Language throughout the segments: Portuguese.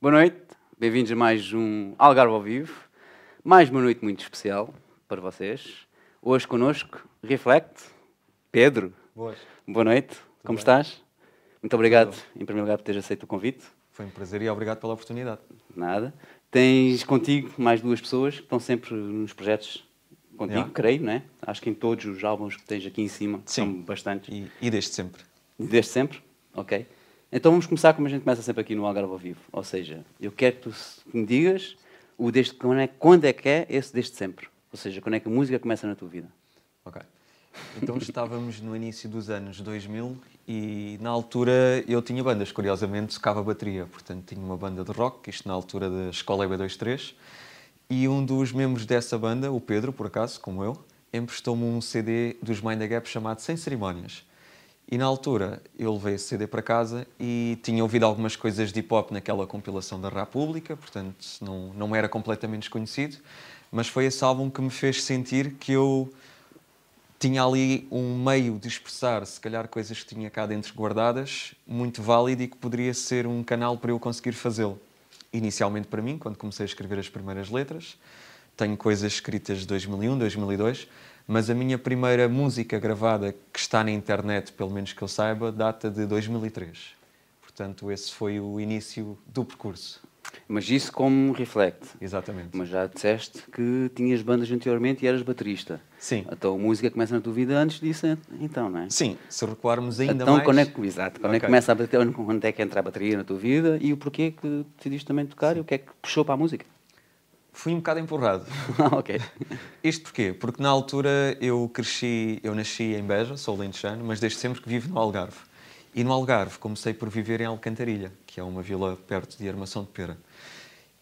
Boa noite, bem-vindos a mais um Algarve ao Vivo. Mais uma noite muito especial para vocês. Hoje connosco, Reflect, Pedro. Boas. Boa noite, como bem? estás? Muito obrigado, em primeiro lugar, por teres aceito o convite. Foi um prazer e obrigado pela oportunidade. Nada. Tens contigo mais duas pessoas que estão sempre nos projetos contigo, Yeah. creio, não é? Acho que em todos os álbuns que tens aqui em cima, Sim. são bastantes. E, e desde sempre. Desde sempre? Ok. Então vamos começar como a gente começa sempre aqui no Algarve ao Vivo. Ou seja, eu quero que tu me digas o desde, quando, é, quando é que é esse desde sempre. Ou seja, quando é que a música começa na tua vida. Ok. Então estávamos no início dos anos 2000 e na altura eu tinha bandas, curiosamente tocava bateria, portanto tinha uma banda de rock, isto na altura da Escola EB23, e um dos membros dessa banda, o Pedro, por acaso, como eu, emprestou-me um CD dos Mind the Gap chamado Sem Cerimónias. E na altura eu levei esse CD para casa e tinha ouvido algumas coisas de hip hop naquela compilação da República, portanto não, não era completamente desconhecido, mas foi esse álbum que me fez sentir que eu tinha ali um meio de expressar, se calhar, coisas que tinha cá dentro guardadas, muito válido e que poderia ser um canal para eu conseguir fazê-lo. Inicialmente para mim, quando comecei a escrever as primeiras letras, tenho coisas escritas de 2001, 2002, mas a minha primeira música gravada que está na internet, pelo menos que eu saiba, data de 2003. Portanto, esse foi o início do percurso. Mas isso como reflect. Exatamente. Mas já disseste que tinhas bandas anteriormente e eras baterista. Sim. Então a música começa na tua vida antes disso, então, não é? Sim, se recuarmos ainda então, mais... quando é que, exato, quando é que começa a bater, quando é que entra a bateria na tua vida e o porquê que decidiste também tocar e o que é que puxou para a música? Fui um bocado empurrado. Ah, ok. Isto porquê? Porque na altura eu cresci, eu nasci em Beja, sou lentejano, mas desde sempre que vivo no Algarve. E no Algarve comecei por viver em Alcantarilha, que é uma vila perto de Armação de Pera.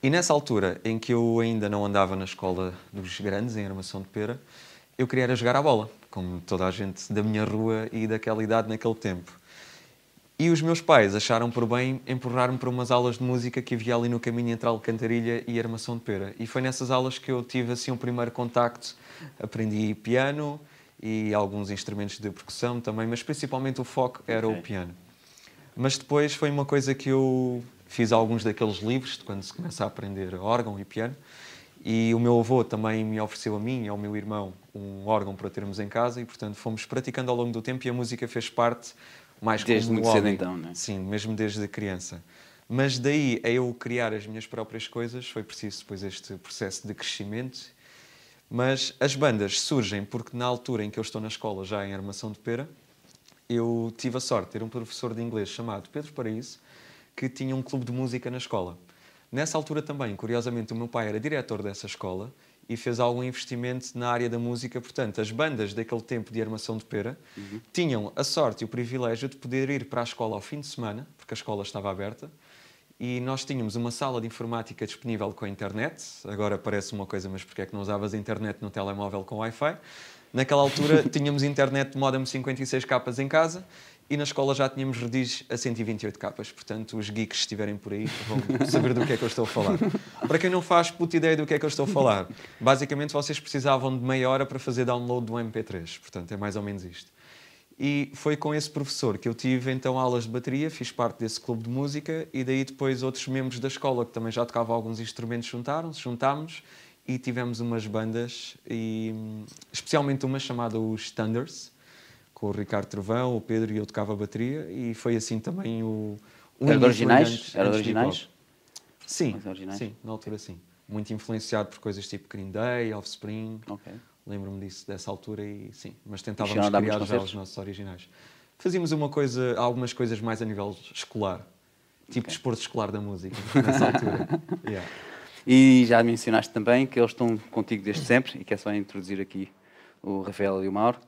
E nessa altura, em que eu ainda não andava na escola dos grandes, em Armação de Pera, eu queria era jogar à bola, como toda a gente da minha rua e daquela idade naquele tempo. E os meus pais acharam por bem empurrar-me para umas aulas de música que havia ali no caminho entre Alcantarilha e Armação de Pera. E foi nessas aulas que eu tive assim um primeiro contacto. Aprendi piano e alguns instrumentos de percussão também, mas principalmente o foco era Ok. o piano. Mas depois foi uma coisa que eu fiz alguns daqueles livros de quando se começa a aprender órgão e piano. E o meu avô também me ofereceu a mim e ao meu irmão um órgão para termos em casa e, portanto, fomos praticando ao longo do tempo e a música fez parte mais Desde como muito cedo, hobby. então, não é? Sim, mesmo desde criança. Mas daí a eu criar as minhas próprias coisas foi preciso depois este processo de crescimento. Mas as bandas surgem porque na altura em que eu estou na escola, já em Armação de Pera, eu tive a sorte de ter um professor de inglês chamado Pedro Paraíso, que tinha um clube de música na escola. Nessa altura também, curiosamente, o meu pai era diretor dessa escola e fez algum investimento na área da música. Portanto, as bandas daquele tempo de armação de pera tinham a sorte e o privilégio de poder ir para a escola ao fim de semana, porque a escola estava aberta, e nós tínhamos uma sala de informática disponível com a internet. Agora parece uma coisa, mas porque é que não usavas a internet no telemóvel com Wi-Fi? Naquela altura tínhamos internet de modem 56 capas em casa e na escola já tínhamos redis a 128 capas. Portanto, os geeks que estiverem por aí vão saber do que é que eu estou a falar. Para quem não faz puta ideia do que é que eu estou a falar, basicamente vocês precisavam de meia hora para fazer download do MP3. Portanto, é mais ou menos isto. E foi com esse professor que eu tive então aulas de bateria, fiz parte desse clube de música e daí depois outros membros da escola que também já tocavam alguns instrumentos juntaram-se, juntámos e tivemos umas bandas, e, especialmente uma chamada os Thunders, com o Ricardo Trovão, o Pedro e eu tocava bateria e foi assim também o... o Era de originais? Era de originais? Sim, originais? sim, na altura sim. Muito influenciado por coisas tipo Green Day, Offspring, Ok. Lembro-me disso dessa altura e sim, mas tentávamos a dar criar já concertos? os nossos originais. Fazíamos uma coisa, algumas coisas mais a nível escolar, tipo Ok. desporto escolar da música, nessa altura. Yeah. E já mencionaste também que eles estão contigo desde sempre, e que é só introduzir aqui o Rafael e o Mauro.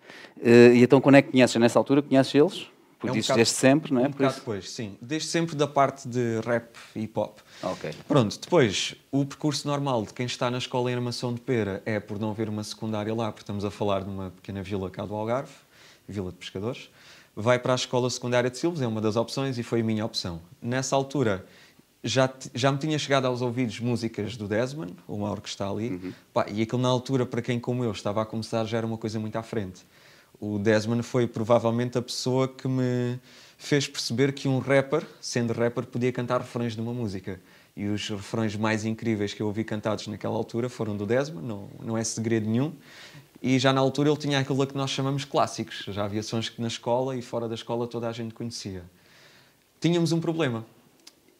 Eh, e então, quando é que conheces? Nessa altura, conheces eles? Porque É um dizes desde sempre, não é? Um bocado depois, sim. Desde sempre da parte de rap e hip hop. Ok. Pronto, depois, o percurso normal de quem está na escola em Armação de Pera é por não haver uma secundária lá, porque estamos a falar de uma pequena vila cá do Algarve, Vila de Pescadores. Vai para a escola secundária de Silves, é uma das opções e foi a minha opção. Nessa altura, já, já me tinha chegado aos ouvidos músicas do Desmond, o Mauro que está ali, Pá, e aquilo na altura, para quem como eu estava a começar, já era uma coisa muito à frente. O Desmond foi provavelmente a pessoa que me fez perceber que um rapper, sendo rapper, podia cantar refrões de uma música. E os refrões mais incríveis que eu ouvi cantados naquela altura foram do Desmond, não, não é segredo nenhum. E já na altura ele tinha aquilo que nós chamamos clássicos. Já havia sons que na escola e fora da escola toda a gente conhecia. Tínhamos um problema.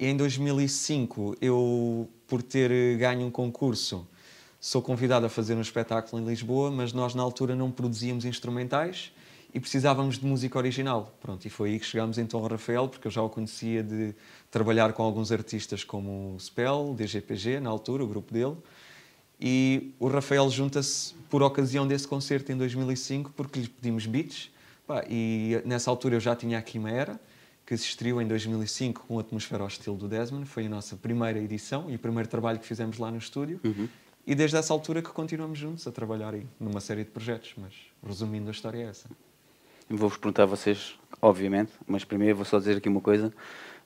Em 2005, eu, por ter ganho um concurso, sou convidado a fazer um espetáculo em Lisboa, mas nós na altura não produzíamos instrumentais e precisávamos de música original. Pronto, e foi aí que chegámos então ao Rafael, porque eu já o conhecia de trabalhar com alguns artistas como o Spell, DGPG, na altura, o grupo dele. E o Rafael junta-se por ocasião desse concerto em 2005, porque lhe pedimos beats. E nessa altura eu já tinha a Quimera, que se estreou em 2005 com a atmosfera ao estilo do Desmond. Foi a nossa primeira edição e o primeiro trabalho que fizemos lá no estúdio. Uhum. E desde essa altura que continuamos juntos a trabalhar aí, numa série de projetos. Mas resumindo, a história é essa. Vou-vos perguntar a vocês, obviamente, mas primeiro vou só dizer aqui uma coisa.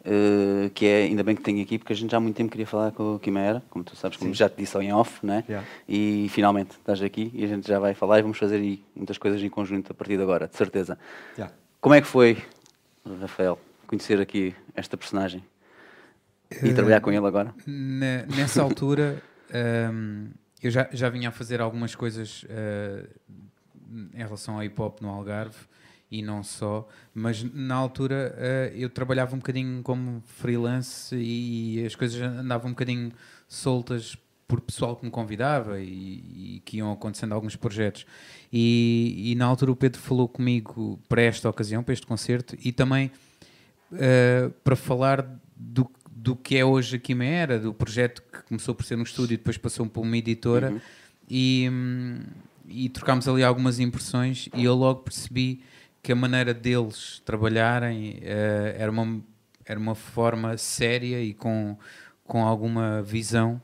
Uh, que é, ainda bem que tenho aqui, porque a gente já há muito tempo queria falar com o Quimera, como tu sabes, como Sim. já te disse em off, né? Yeah. E finalmente estás aqui e a gente já vai falar e vamos fazer aí muitas coisas em conjunto a partir de agora, de certeza. Yeah. Como é que foi, Rafael, conhecer aqui esta personagem e uh, trabalhar com ele agora? nessa altura, um, ehm, eu já, já vinha a fazer algumas coisas uh, em relação ao hip hop no Algarve e não só, mas na altura uh, eu trabalhava um bocadinho como freelance e as coisas andavam um bocadinho soltas por pessoal que me convidava e, e que iam acontecendo alguns projetos. E, e, na altura o Pedro falou comigo para esta ocasião, para este concerto, e também uh, para falar do, do que é hoje a Quimera, do projeto que começou por ser um estúdio e depois passou por uma editora. Uhum. E, hum, e trocámos ali algumas impressões e eu logo percebi que a maneira deles trabalharem uh, era, uma, era uma forma séria e com, com alguma visão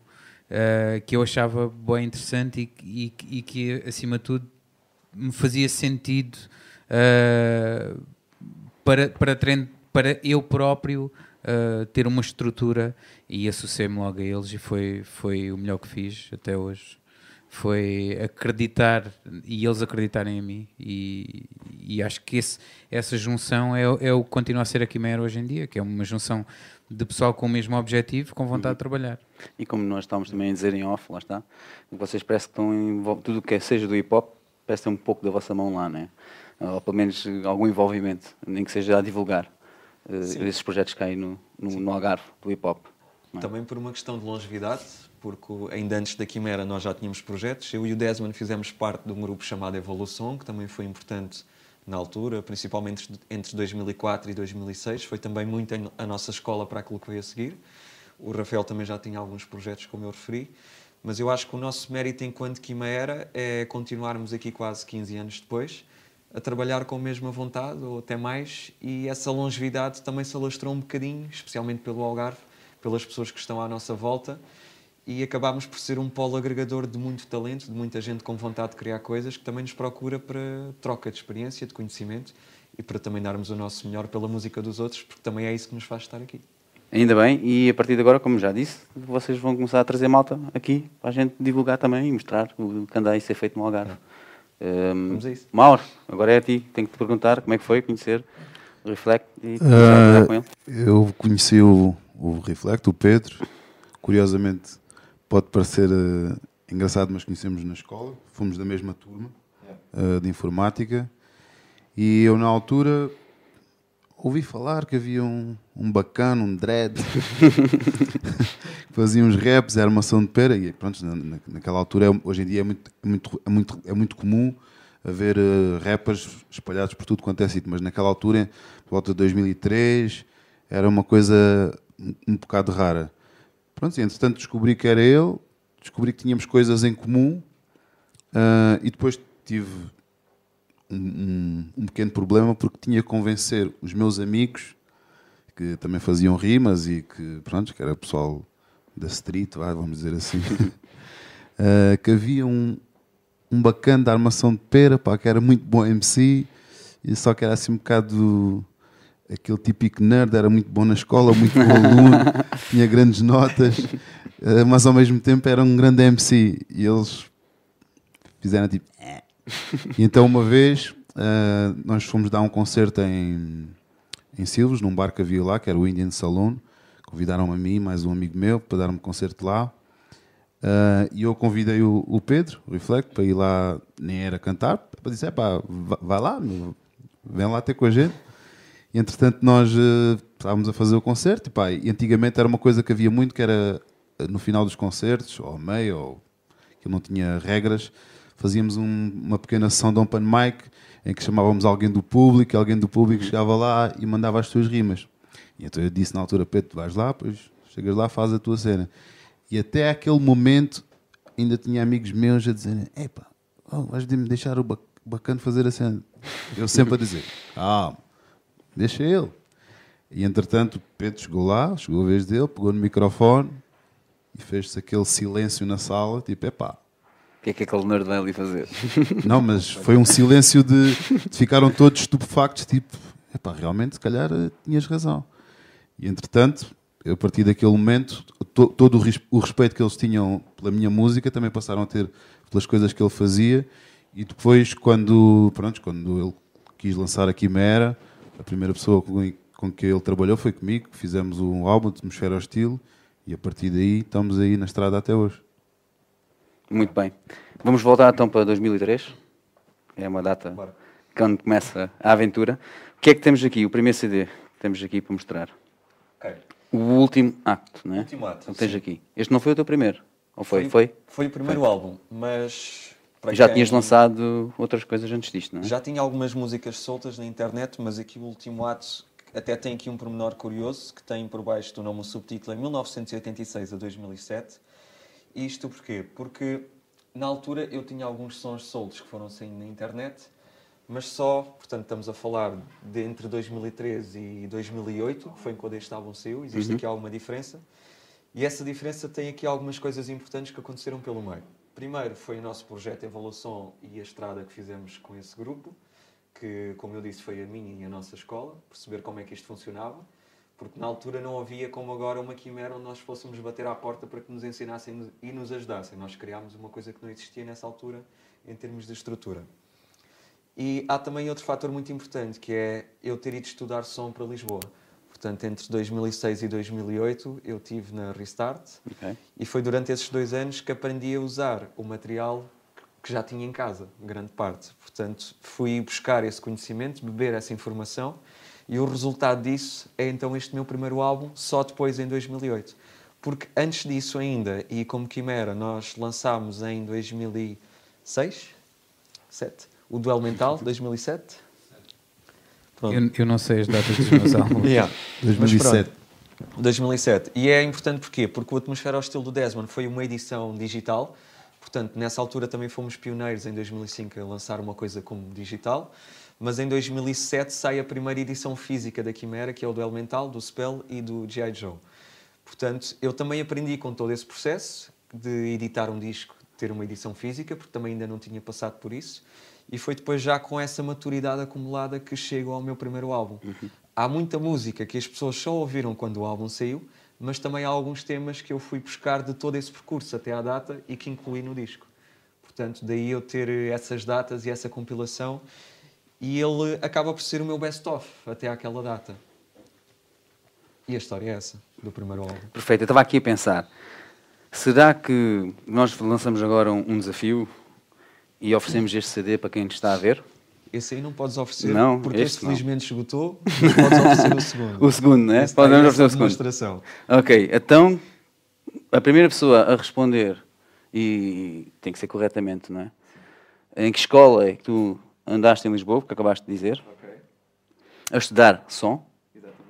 uh, que eu achava bem interessante e, e, e, que, acima de tudo, me fazia sentido uh, para, para, para eu próprio ter uma estrutura e associei-me logo a eles e foi, foi o melhor que fiz até hoje foi acreditar e eles acreditarem em mim e, e acho que esse, essa junção é, é o que continua a ser a Quimera hoje em dia, que é uma junção de pessoal com o mesmo objetivo, com vontade uhum. de trabalhar. E como nós estamos também a dizer em off, lá está, vocês parece que estão em tudo o que é, seja do hip hop, parece ter um pouco da vossa mão lá, né? ou pelo menos algum envolvimento, nem que seja a divulgar uh, esses projetos aí no, no, no Algarve do hip hop. É? Também por uma questão de longevidade, porque ainda antes da Quimera nós já tínhamos projetos. Eu e o Desmond fizemos parte de um grupo chamado Evolução, que também foi importante na altura, principalmente entre 2004 e 2006. Foi também muito a nossa escola para aquilo que veio a seguir. O Rafael também já tinha alguns projetos, como eu referi. Mas eu acho que o nosso mérito enquanto Quimera é continuarmos aqui quase 15 anos depois a trabalhar com a mesma vontade, ou até mais, e essa longevidade também se alastrou um bocadinho, especialmente pelo Algarve, pelas pessoas que estão à nossa volta e acabámos por ser um polo agregador de muito talento, de muita gente com vontade de criar coisas que também nos procura para troca de experiência, de conhecimento e para também darmos o nosso melhor pela música dos outros, porque também é isso que nos faz estar aqui. Ainda bem, e a partir de agora, como já disse, vocês vão começar a trazer malta aqui para a gente divulgar também e mostrar o que anda a ser feito no Algarve. É. Um, Vamos a isso. Mauro, agora é a ti, tenho que te perguntar como é que foi conhecer o Reflect e uh, com ele. Eu conheci o, o Reflect, o Pedro, curiosamente pode parecer uh, engraçado, mas conhecemos na escola, fomos da mesma turma uh, de informática. E eu na altura ouvi falar que havia um, um bacana, um dread, fazia uns raps, era maçã de pera, e pronto, na, naquela altura, é, hoje em dia é muito, é muito, é muito, é muito comum haver uh, rappers espalhados por tudo quanto é sítio, mas naquela altura, por volta de 2003, era uma coisa um, um bocado rara. Pronto, e entretanto descobri que era ele, descobri que tínhamos coisas em comum uh, e depois tive um, um, um, pequeno problema porque tinha que convencer os meus amigos que também faziam rimas e que, pronto, que era pessoal da street, vamos dizer assim, uh, que havia um, um bacana da armação de pera, pá, que era muito bom MC, e só que era assim um bocado aquele típico nerd, era muito bom na escola, muito bom aluno, tinha grandes notas, eh, mas ao mesmo tempo era um grande MC. E eles fizeram tipo. É. E então, uma vez, eh, nós fomos dar um concerto em, em Silves, num bar que havia lá, que era o Indian Saloon, convidaram-me a mim, mais um amigo meu, para dar um concerto lá. Uh, e eu convidei o, o, Pedro, o Reflect, para ir lá, nem era cantar, para dizer, pá, vai lá, vem lá ter com a gente. E entretanto nós uh, estávamos a fazer o concerto e, pá, e antigamente era uma coisa que havia muito, que era no final dos concertos, ou meio, ou que não tinha regras, fazíamos um, uma pequena sessão de open mic em que chamávamos alguém do público, alguém do público chegava lá e mandava as suas rimas. E então eu disse na altura, Pedro, vais lá, pois chegas lá, faz a tua cena. E até aquele momento ainda tinha amigos meus a dizerem: Epá, oh, vais me deixar o bacana fazer a cena. Eu sempre a dizer: Ah, deixa ele. E entretanto, Pedro chegou lá, chegou a vez dele, pegou no microfone e fez-se aquele silêncio na sala: tipo, epá. O que é que aquele nerd vai ali fazer? Não, mas foi um silêncio de, de ficaram todos estupefactos, tipo, epá, realmente, se calhar eh, tinhas razão. E entretanto, a partir daquele momento, to, todo o, o, respeito que eles tinham pela minha música também passaram a ter pelas coisas que ele fazia. E depois, quando, pronto, quando ele quis lançar a Quimera, a primeira pessoa com, com que ele trabalhou foi comigo. Fizemos um álbum, Atmosfera ao Estilo, e a partir daí estamos aí na estrada até hoje. Muito bem. Vamos voltar então para 2003. É uma data Bora. quando começa a aventura. O que é que temos aqui? O primeiro CD que temos aqui para mostrar. Okay. O último acto, não é? O último ato. Então tens sim. aqui. Este não foi o teu primeiro? Ou foi? Foi, foi? foi o primeiro foi. álbum, mas. Já quem... tinhas lançado outras coisas antes disto, não é? Já tinha algumas músicas soltas na internet, mas aqui o último ato até tem aqui um pormenor curioso que tem por baixo do nome o subtítulo em 1986 a 2007. Isto porquê? Porque na altura eu tinha alguns sons soltos que foram saindo na internet mas só, portanto, estamos a falar de entre 2013 e 2008, que foi quando este álbum saiu, existe uhum. aqui alguma diferença. E essa diferença tem aqui algumas coisas importantes que aconteceram pelo meio. Primeiro foi o nosso projeto Evolução e a estrada que fizemos com esse grupo, que, como eu disse, foi a minha e a nossa escola, perceber como é que isto funcionava, porque na altura não havia como agora uma quimera onde nós fôssemos bater à porta para que nos ensinassem e nos ajudassem. Nós criámos uma coisa que não existia nessa altura em termos de estrutura. E há também outro fator muito importante, que é eu ter ido estudar som para Lisboa. Portanto, entre 2006 e 2008 eu tive na Restart okay. e foi durante esses dois anos que aprendi a usar o material que já tinha em casa, grande parte. Portanto, fui buscar esse conhecimento, beber essa informação e o resultado disso é então este meu primeiro álbum, só depois em 2008. Porque antes disso ainda, e como Quimera, nós lançámos em 2006, 7, o Duelo Mental, 2007. Eu, eu, não sei as datas dos meus álbuns. yeah. 2007. 2007. E é importante porquê? Porque o Atmosfera ao Estilo do Desmond foi uma edição digital. Portanto, nessa altura também fomos pioneiros em 2005 a lançar uma coisa como digital. Mas em 2007 sai a primeira edição física da Quimera, que é o do Elemental, do Spell e do G.I. Joe. Portanto, eu também aprendi com todo esse processo de editar um disco, ter uma edição física, porque também ainda não tinha passado por isso. E foi depois já com essa maturidade acumulada que chego ao meu primeiro álbum. Uhum. Há muita música que as pessoas só ouviram quando o álbum saiu, mas também há alguns temas que eu fui buscar de todo esse percurso até à data e que incluí no disco. Portanto, daí eu ter essas datas e essa compilação e ele acaba por ser o meu best-of até àquela data. E a história é essa, do primeiro álbum. Perfeito, eu estava aqui a pensar, será que nós lançamos agora um, um desafio e oferecemos este CD para quem está a ver. Esse aí não podes oferecer, não, porque este, este felizmente esgotou, mas podes oferecer o segundo. o segundo, não é? Podemos oferecer o segundo. Demonstração. Ok, então, a primeira pessoa a responder, e tem que ser corretamente, não é? Em que escola é que tu andaste em Lisboa, que acabaste de dizer? Ok. A estudar som. Exatamente.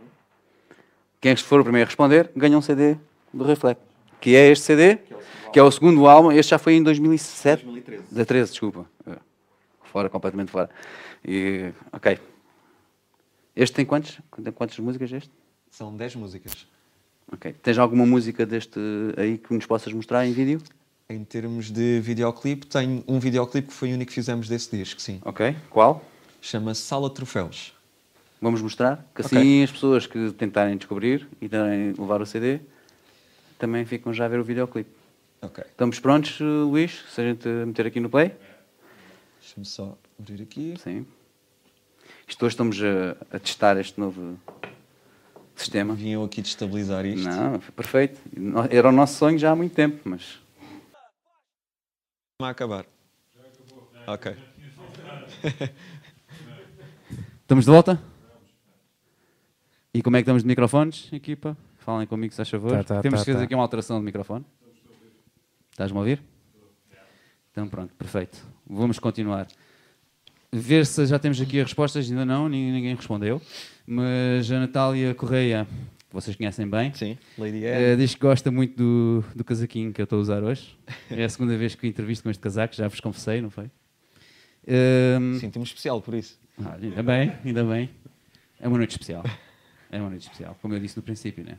Quem for o primeiro a responder, ganha um CD do Reflect. Que é este CD, que é o segundo álbum. Este já foi em 2007. 2013. 2013, desculpa. É. Fora, completamente fora. E, ok. Este tem quantos? Tem quantas músicas este? São 10 músicas. Ok. Tens alguma música deste aí que nos possas mostrar em vídeo? Em termos de videoclipe, tenho um videoclipe que foi o único que fizemos desse disco, sim. Ok. Qual? Chama-se Sala Troféus. Vamos mostrar? Que assim okay. as pessoas que tentarem descobrir e tentarem levar o CD também ficam já a ver o videoclipe. Ok. Estamos prontos, Luís? Se a gente meter aqui no play? Deixa-me só abrir aqui. Sim. Isto hoje estamos a, a testar este novo sistema. Vinham aqui destabilizar isto. Não, foi perfeito. Era o nosso sonho já há muito tempo, mas. Vai acabar. Ok. Estamos de volta? E como é que estamos de microfones, equipa? Falem comigo, se faz favor. Tá, tá, Temos tá, que fazer tá. aqui uma alteração de microfone. Estás-me a ouvir? Então pronto, perfeito. Vamos continuar. Ver se já temos aqui as respostas, ainda não, ninguém, respondeu. Mas a Natália Correia, que vocês conhecem bem, Sim, Lady eh, diz que gosta muito do, do casaquinho que eu estou a usar hoje. É a segunda vez que entrevisto com este casaco, já vos confessei, não foi? Ehm, Sinto-me especial por isso. ah, ainda bem, ainda bem. É uma noite especial. É uma noite especial, como eu disse no princípio, né?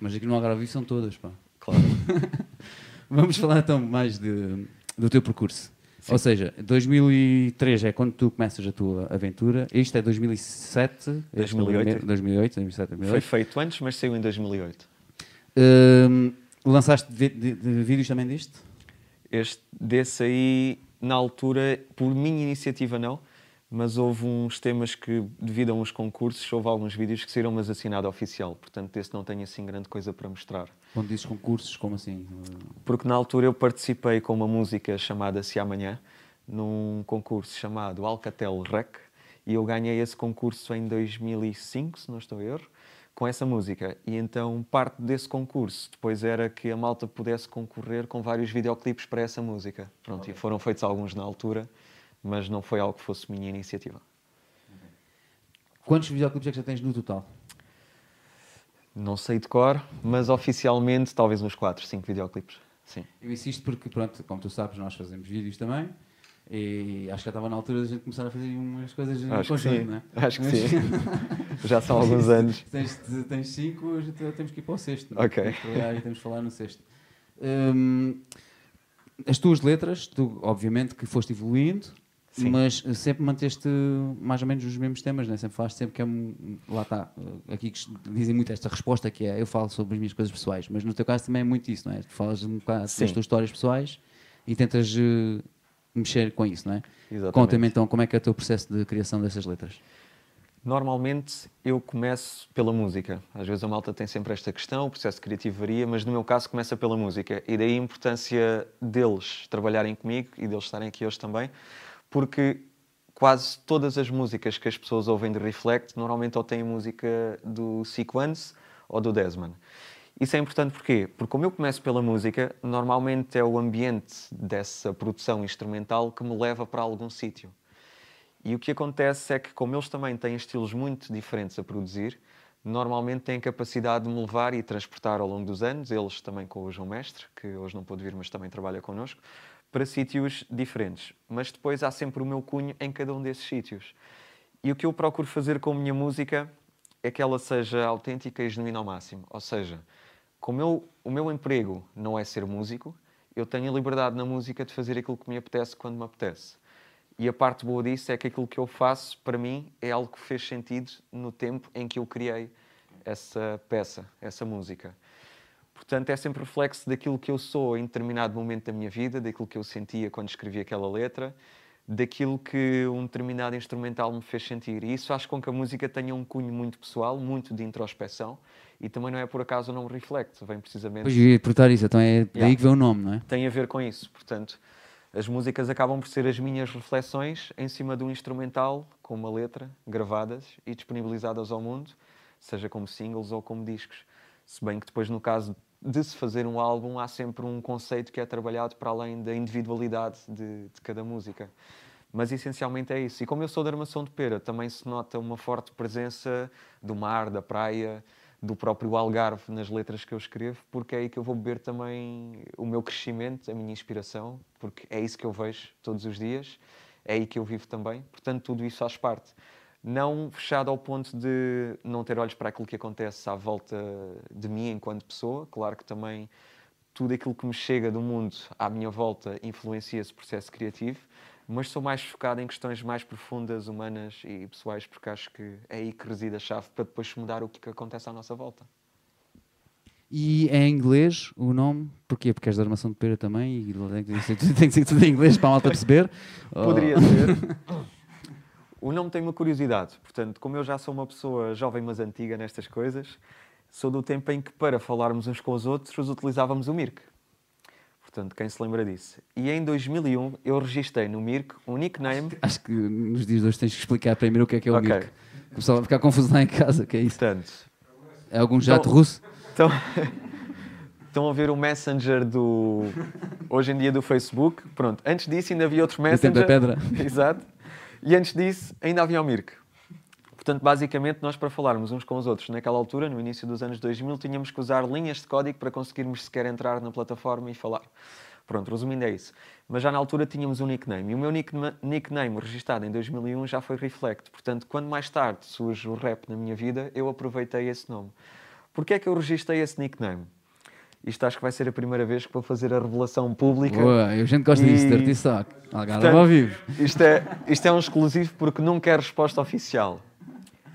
Mas aqui no Algarve são todas, pá. Claro. Vamos falar então mais de, do teu percurso. Ou seja, 2003 é quando tu começas a tua aventura. Isto é 2007? Este é o 2008. primeiro- 2008, 2007, Foi 2008. feito antes, mas saiu em 2008. Hum, lançaste vi- de- de vídeos também disto? Este, desse aí, na altura, por minha iniciativa não, mas houve uns temas que, devido a uns concursos, houve alguns vídeos que saíram, mas assinado oficial. Portanto, desse não tenho assim grande coisa para mostrar. Quando dizes concursos, como assim? Porque na altura eu participei com uma música chamada Se Amanhã, num concurso chamado Alcatel Rec, e eu ganhei esse concurso em 2005, se não estou a erro, com essa música. E então parte desse concurso depois era que a malta pudesse concorrer com vários videoclipes para essa música. Pronto, e foram feitos alguns na altura, mas não foi algo que fosse minha iniciativa. Quantos videoclipes é que já tens no total? Não sei de cor, mas oficialmente talvez uns 4, 5 videoclipes. Sim. Eu insisto porque, pronto, como tu sabes, nós fazemos vídeos também. E acho que já estava na altura da gente começar a fazer umas coisas em Acho conjunto, não é? Acho que Mas- sim. Já são alguns anos. tens, tens cinco, hoje te- temos que ir para o sexto. não é? Ok. Temos temos que falar no sexto. Hum, as tuas letras, tu obviamente que foste evoluindo, Sim. mas sempre manteste mais ou menos os mesmos temas, né? sempre falaste sempre que é lá está, aqui que dizem muito esta resposta que é eu falo sobre as minhas coisas pessoais, mas no teu caso também é muito isso, não é? Tu falas um bocado das tuas histórias pessoais e tentas eh, mexer com isso, não é? Exatamente. Conta-me então como é que é o teu processo de criação dessas letras. Normalmente eu começo pela música. Às vezes a malta tem sempre esta questão, o processo criativo varia, mas no meu caso começa pela música. E daí a importância deles trabalharem comigo e deles estarem aqui hoje também, porque quase todas as músicas que as pessoas ouvem de Reflect normalmente ou têm música do Sequence ou do Desmond. Isso é importante porquê? Porque como eu começo pela música, normalmente é o ambiente dessa produção instrumental que me leva para algum sítio. E o que acontece é que, como eles também têm estilos muito diferentes a produzir, normalmente têm capacidade de me levar e transportar ao longo dos anos, eles também com o João Mestre, que hoje não pôde vir, mas também trabalha connosco, para sítios diferentes. Mas depois há sempre o meu cunho em cada um desses sítios. E o que eu procuro fazer com a minha música é que ela seja autêntica e genuína ao máximo. Ou seja, como eu, o meu emprego não é ser músico, eu tenho a liberdade na música de fazer aquilo que me apetece quando me apetece. E a parte boa disso é que aquilo que eu faço, para mim, é algo que fez sentido no tempo em que eu criei essa peça, essa música. Portanto, é sempre reflexo daquilo que eu sou em determinado momento da minha vida, daquilo que eu sentia quando escrevi aquela letra, daquilo que um determinado instrumental me fez sentir. E isso faz com que a música tenha um cunho muito pessoal, muito de introspeção, e também não é por acaso o nome Reflect, vem precisamente Pois eu ia perguntar isso, então é daí Yeah. que vem o nome, não é? tem a ver com isso. Portanto, as músicas acabam por ser as minhas reflexões em cima de um instrumental com uma letra, gravadas e disponibilizadas ao mundo, seja como singles ou como discos. Se bem que depois, no caso de se fazer um álbum, há sempre um conceito que é trabalhado para além da individualidade de, de cada música. Mas essencialmente é isso. E como eu sou da Armação de Pera, também se nota uma forte presença do mar, da praia, do próprio Algarve nas letras que eu escrevo, porque é aí que eu vou beber também o meu crescimento, a minha inspiração, porque é isso que eu vejo todos os dias, é aí que eu vivo também. Portanto, tudo isso faz parte. Não fechado ao ponto de não ter olhos para aquilo que acontece à volta de mim enquanto pessoa, claro que também tudo aquilo que me chega do mundo à minha volta influencia esse processo criativo, mas sou mais focado em questões mais profundas, humanas e pessoais, porque acho que é aí que reside a chave para depois mudar o que acontece à nossa volta. E é em inglês o nome? Porquê? Porque és da armação de pera também e tem que ser, tudo em inglês para a malta perceber? Poderia Oh. ser. O nome tem uma curiosidade. Portanto, como eu já sou uma pessoa jovem, mas antiga nestas coisas, sou do tempo em que, para falarmos uns com os outros, utilizávamos o Mirk. Portanto, quem se lembra disso? E em 2001 eu registrei no Mirk um nickname. Acho que nos dias de hoje tens que explicar primeiro o que é que é o Ok. Mirk. O pessoal vai ficar confuso lá em casa, que é isso? Portanto, É algum jato Então- russo? Estão, estão a ver o Messenger do. Hoje em dia do Facebook. Pronto, antes disso ainda havia outro Do tempo da Messenger. pedra? Exato. E antes disso ainda havia o Mirk. Portanto, basicamente, nós para falarmos uns com os outros naquela altura, no início dos anos 2000, tínhamos que usar linhas de código para conseguirmos sequer entrar na plataforma e falar. Pronto, resumindo é isso. Mas já na altura tínhamos um nickname. E o meu nickna- nickname registado em 2001 já foi Reflect. Portanto, quando mais tarde surge o rap na minha vida, eu aproveitei esse nome. Porquê é que eu registrei esse nickname? Isto acho que vai ser a primeira vez que vou fazer a revelação pública. Boa, a gente gosta disso, E- Dirty Sock. Algarve Portanto, ao vivo. Isto é, isto é um exclusivo porque não quer resposta oficial.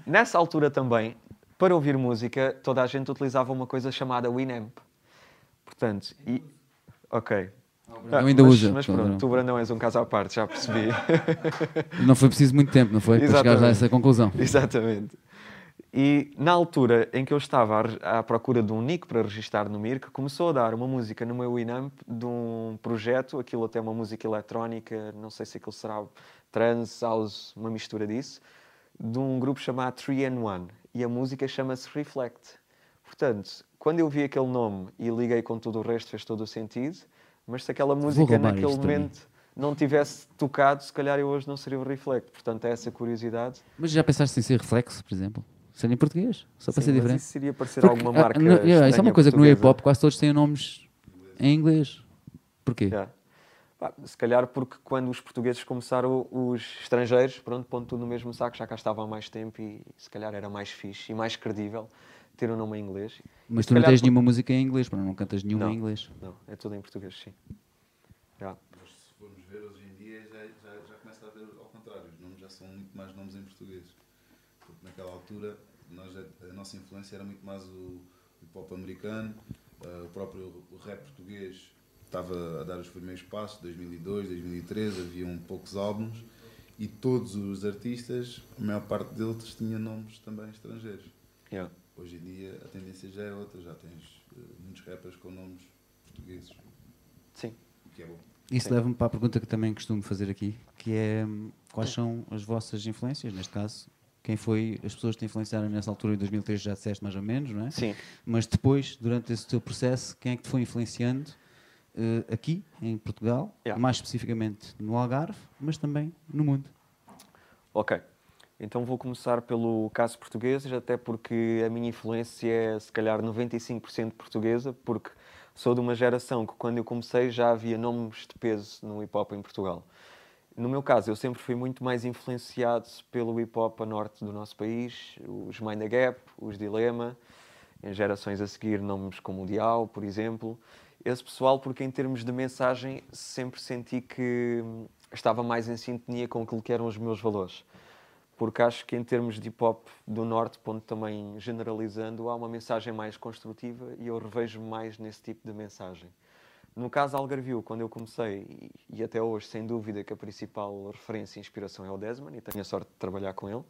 Nessa altura também, para ouvir música, toda a gente utilizava uma coisa chamada Winamp. Portanto, e... Ok. Eu ainda mas, usa. Mas pronto, tu, Brandão, és um caso à parte, já percebi. Não foi preciso muito tempo, não foi? Para chegares a Exatamente. essa conclusão. Exatamente. E na altura em que eu estava à procura de um nick para registar no Mirk, começou a dar uma música no meu Winamp de um projeto, aquilo até é uma música eletrónica, não sei se aquilo será trance, house, uma mistura disso, de um grupo chamado 3 and 1. E a música chama-se Reflect. Portanto, quando eu vi aquele nome e liguei com tudo o resto, fez todo o sentido, mas se aquela música naquele momento não tivesse tocado, se calhar eu hoje não seria o Reflect. Portanto, é essa curiosidade. Mas já pensaste em ser reflexo, por exemplo? Ser em português? Só para Sim, ser mas diferente? isso seria parecer Porque, alguma ah, marca. no- yeah, isso é uma coisa que no hip hop quase todos têm nomes em inglês. Porquê? Yeah. Se calhar porque quando os portugueses começaram, os estrangeiros, pronto, pondo tudo no mesmo saco, já cá estavam há mais tempo e se calhar era mais fixe e mais credível ter um nome em inglês. Mas tu não tens por- nenhuma música em inglês, não cantas nenhuma Não. em inglês. Não, é tudo em português, sim. Yeah. Mas se formos ver, hoje em dia já, já, já começa a ver ao contrário. Os nomes já são muito mais nomes em português. Porque naquela altura nós, a, a nossa influência era muito mais o hip hop americano, eh, o próprio rap português estava a dar os primeiros passos, 2002, 2003, haviam poucos álbuns e todos os artistas, a maior parte deles tinha nomes também estrangeiros. Yeah. Hoje em dia a tendência já é outra, já tens eh, muitos rappers com nomes portugueses, Sim. o que é bom. Isso leva-me para a pergunta que também costumo fazer aqui, que é hum, quais são as vossas influências, neste caso, quem foi as pessoas que te influenciaram nessa altura, em 2003 já disseste mais ou menos, não é? Sim. Mas depois, durante esse teu processo, quem é que te foi influenciando eh, aqui, em Portugal, Yeah. mais especificamente no Algarve, mas também no mundo? Ok. Então vou começar pelo caso português, até porque a minha influência é se calhar 95% portuguesa, porque sou de uma geração que quando eu comecei já havia nomes de peso no hip hop em Portugal. No meu caso, eu sempre fui muito mais influenciado pelo hip hop a norte do nosso país, os Mind the Gap, os Dilema, em gerações a seguir nomes como o Dial, por exemplo. Esse pessoal, porque em termos de mensagem sempre senti que hum, estava mais em sintonia com aquilo que eram os meus valores. Porque acho que em termos de hip hop do norte, ponto também generalizando, há uma mensagem mais construtiva e eu revejo mais nesse tipo de mensagem. No caso Algarvio, quando eu comecei, e- até hoje, sem dúvida que a principal referência e inspiração é o Desmond, e tenho a sorte de trabalhar com ele,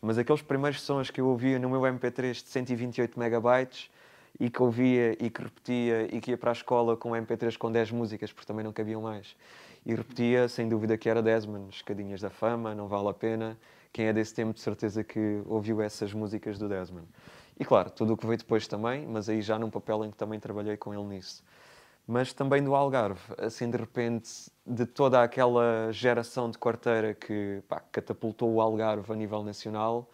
mas aqueles primeiros sons que eu ouvia no meu MP3 de 128 megabytes e que ouvia e que repetia e que ia para a escola com MP3 com 10 músicas, porque também não cabiam mais, e repetia, sem dúvida que era Desmond, Escadinhas da Fama, Não Vale a Pena, quem é desse tempo de certeza que ouviu essas músicas do Desmond. E claro, tudo o que veio depois também, mas aí já num papel em que também trabalhei com ele nisso mas também do Algarve. Assim, de repente, de toda aquela geração de quarteira que pá, catapultou o Algarve a nível nacional,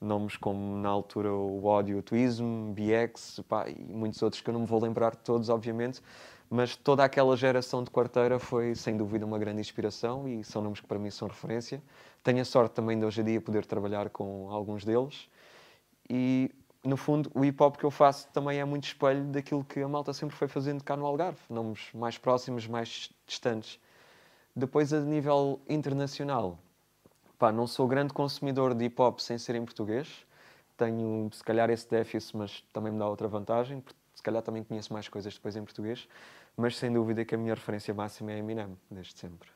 nomes como na altura o Ódio, o Tuismo, BX pá, e muitos outros que eu não me vou lembrar de todos, obviamente, mas toda aquela geração de quarteira foi sem dúvida uma grande inspiração e são nomes que para mim são referência. Tenho a sorte também de hoje em dia poder trabalhar com alguns deles e no fundo o hip hop que eu faço também é muito espelho daquilo que a malta sempre foi fazendo cá no Algarve, nomes mais próximos, mais distantes. Depois a nível internacional, pá, não sou grande consumidor de hip hop sem ser em português. Tenho se calhar esse déficit, mas também me dá outra vantagem, porque se calhar também conheço mais coisas depois em português, mas sem dúvida que a minha referência máxima é Eminem, desde sempre.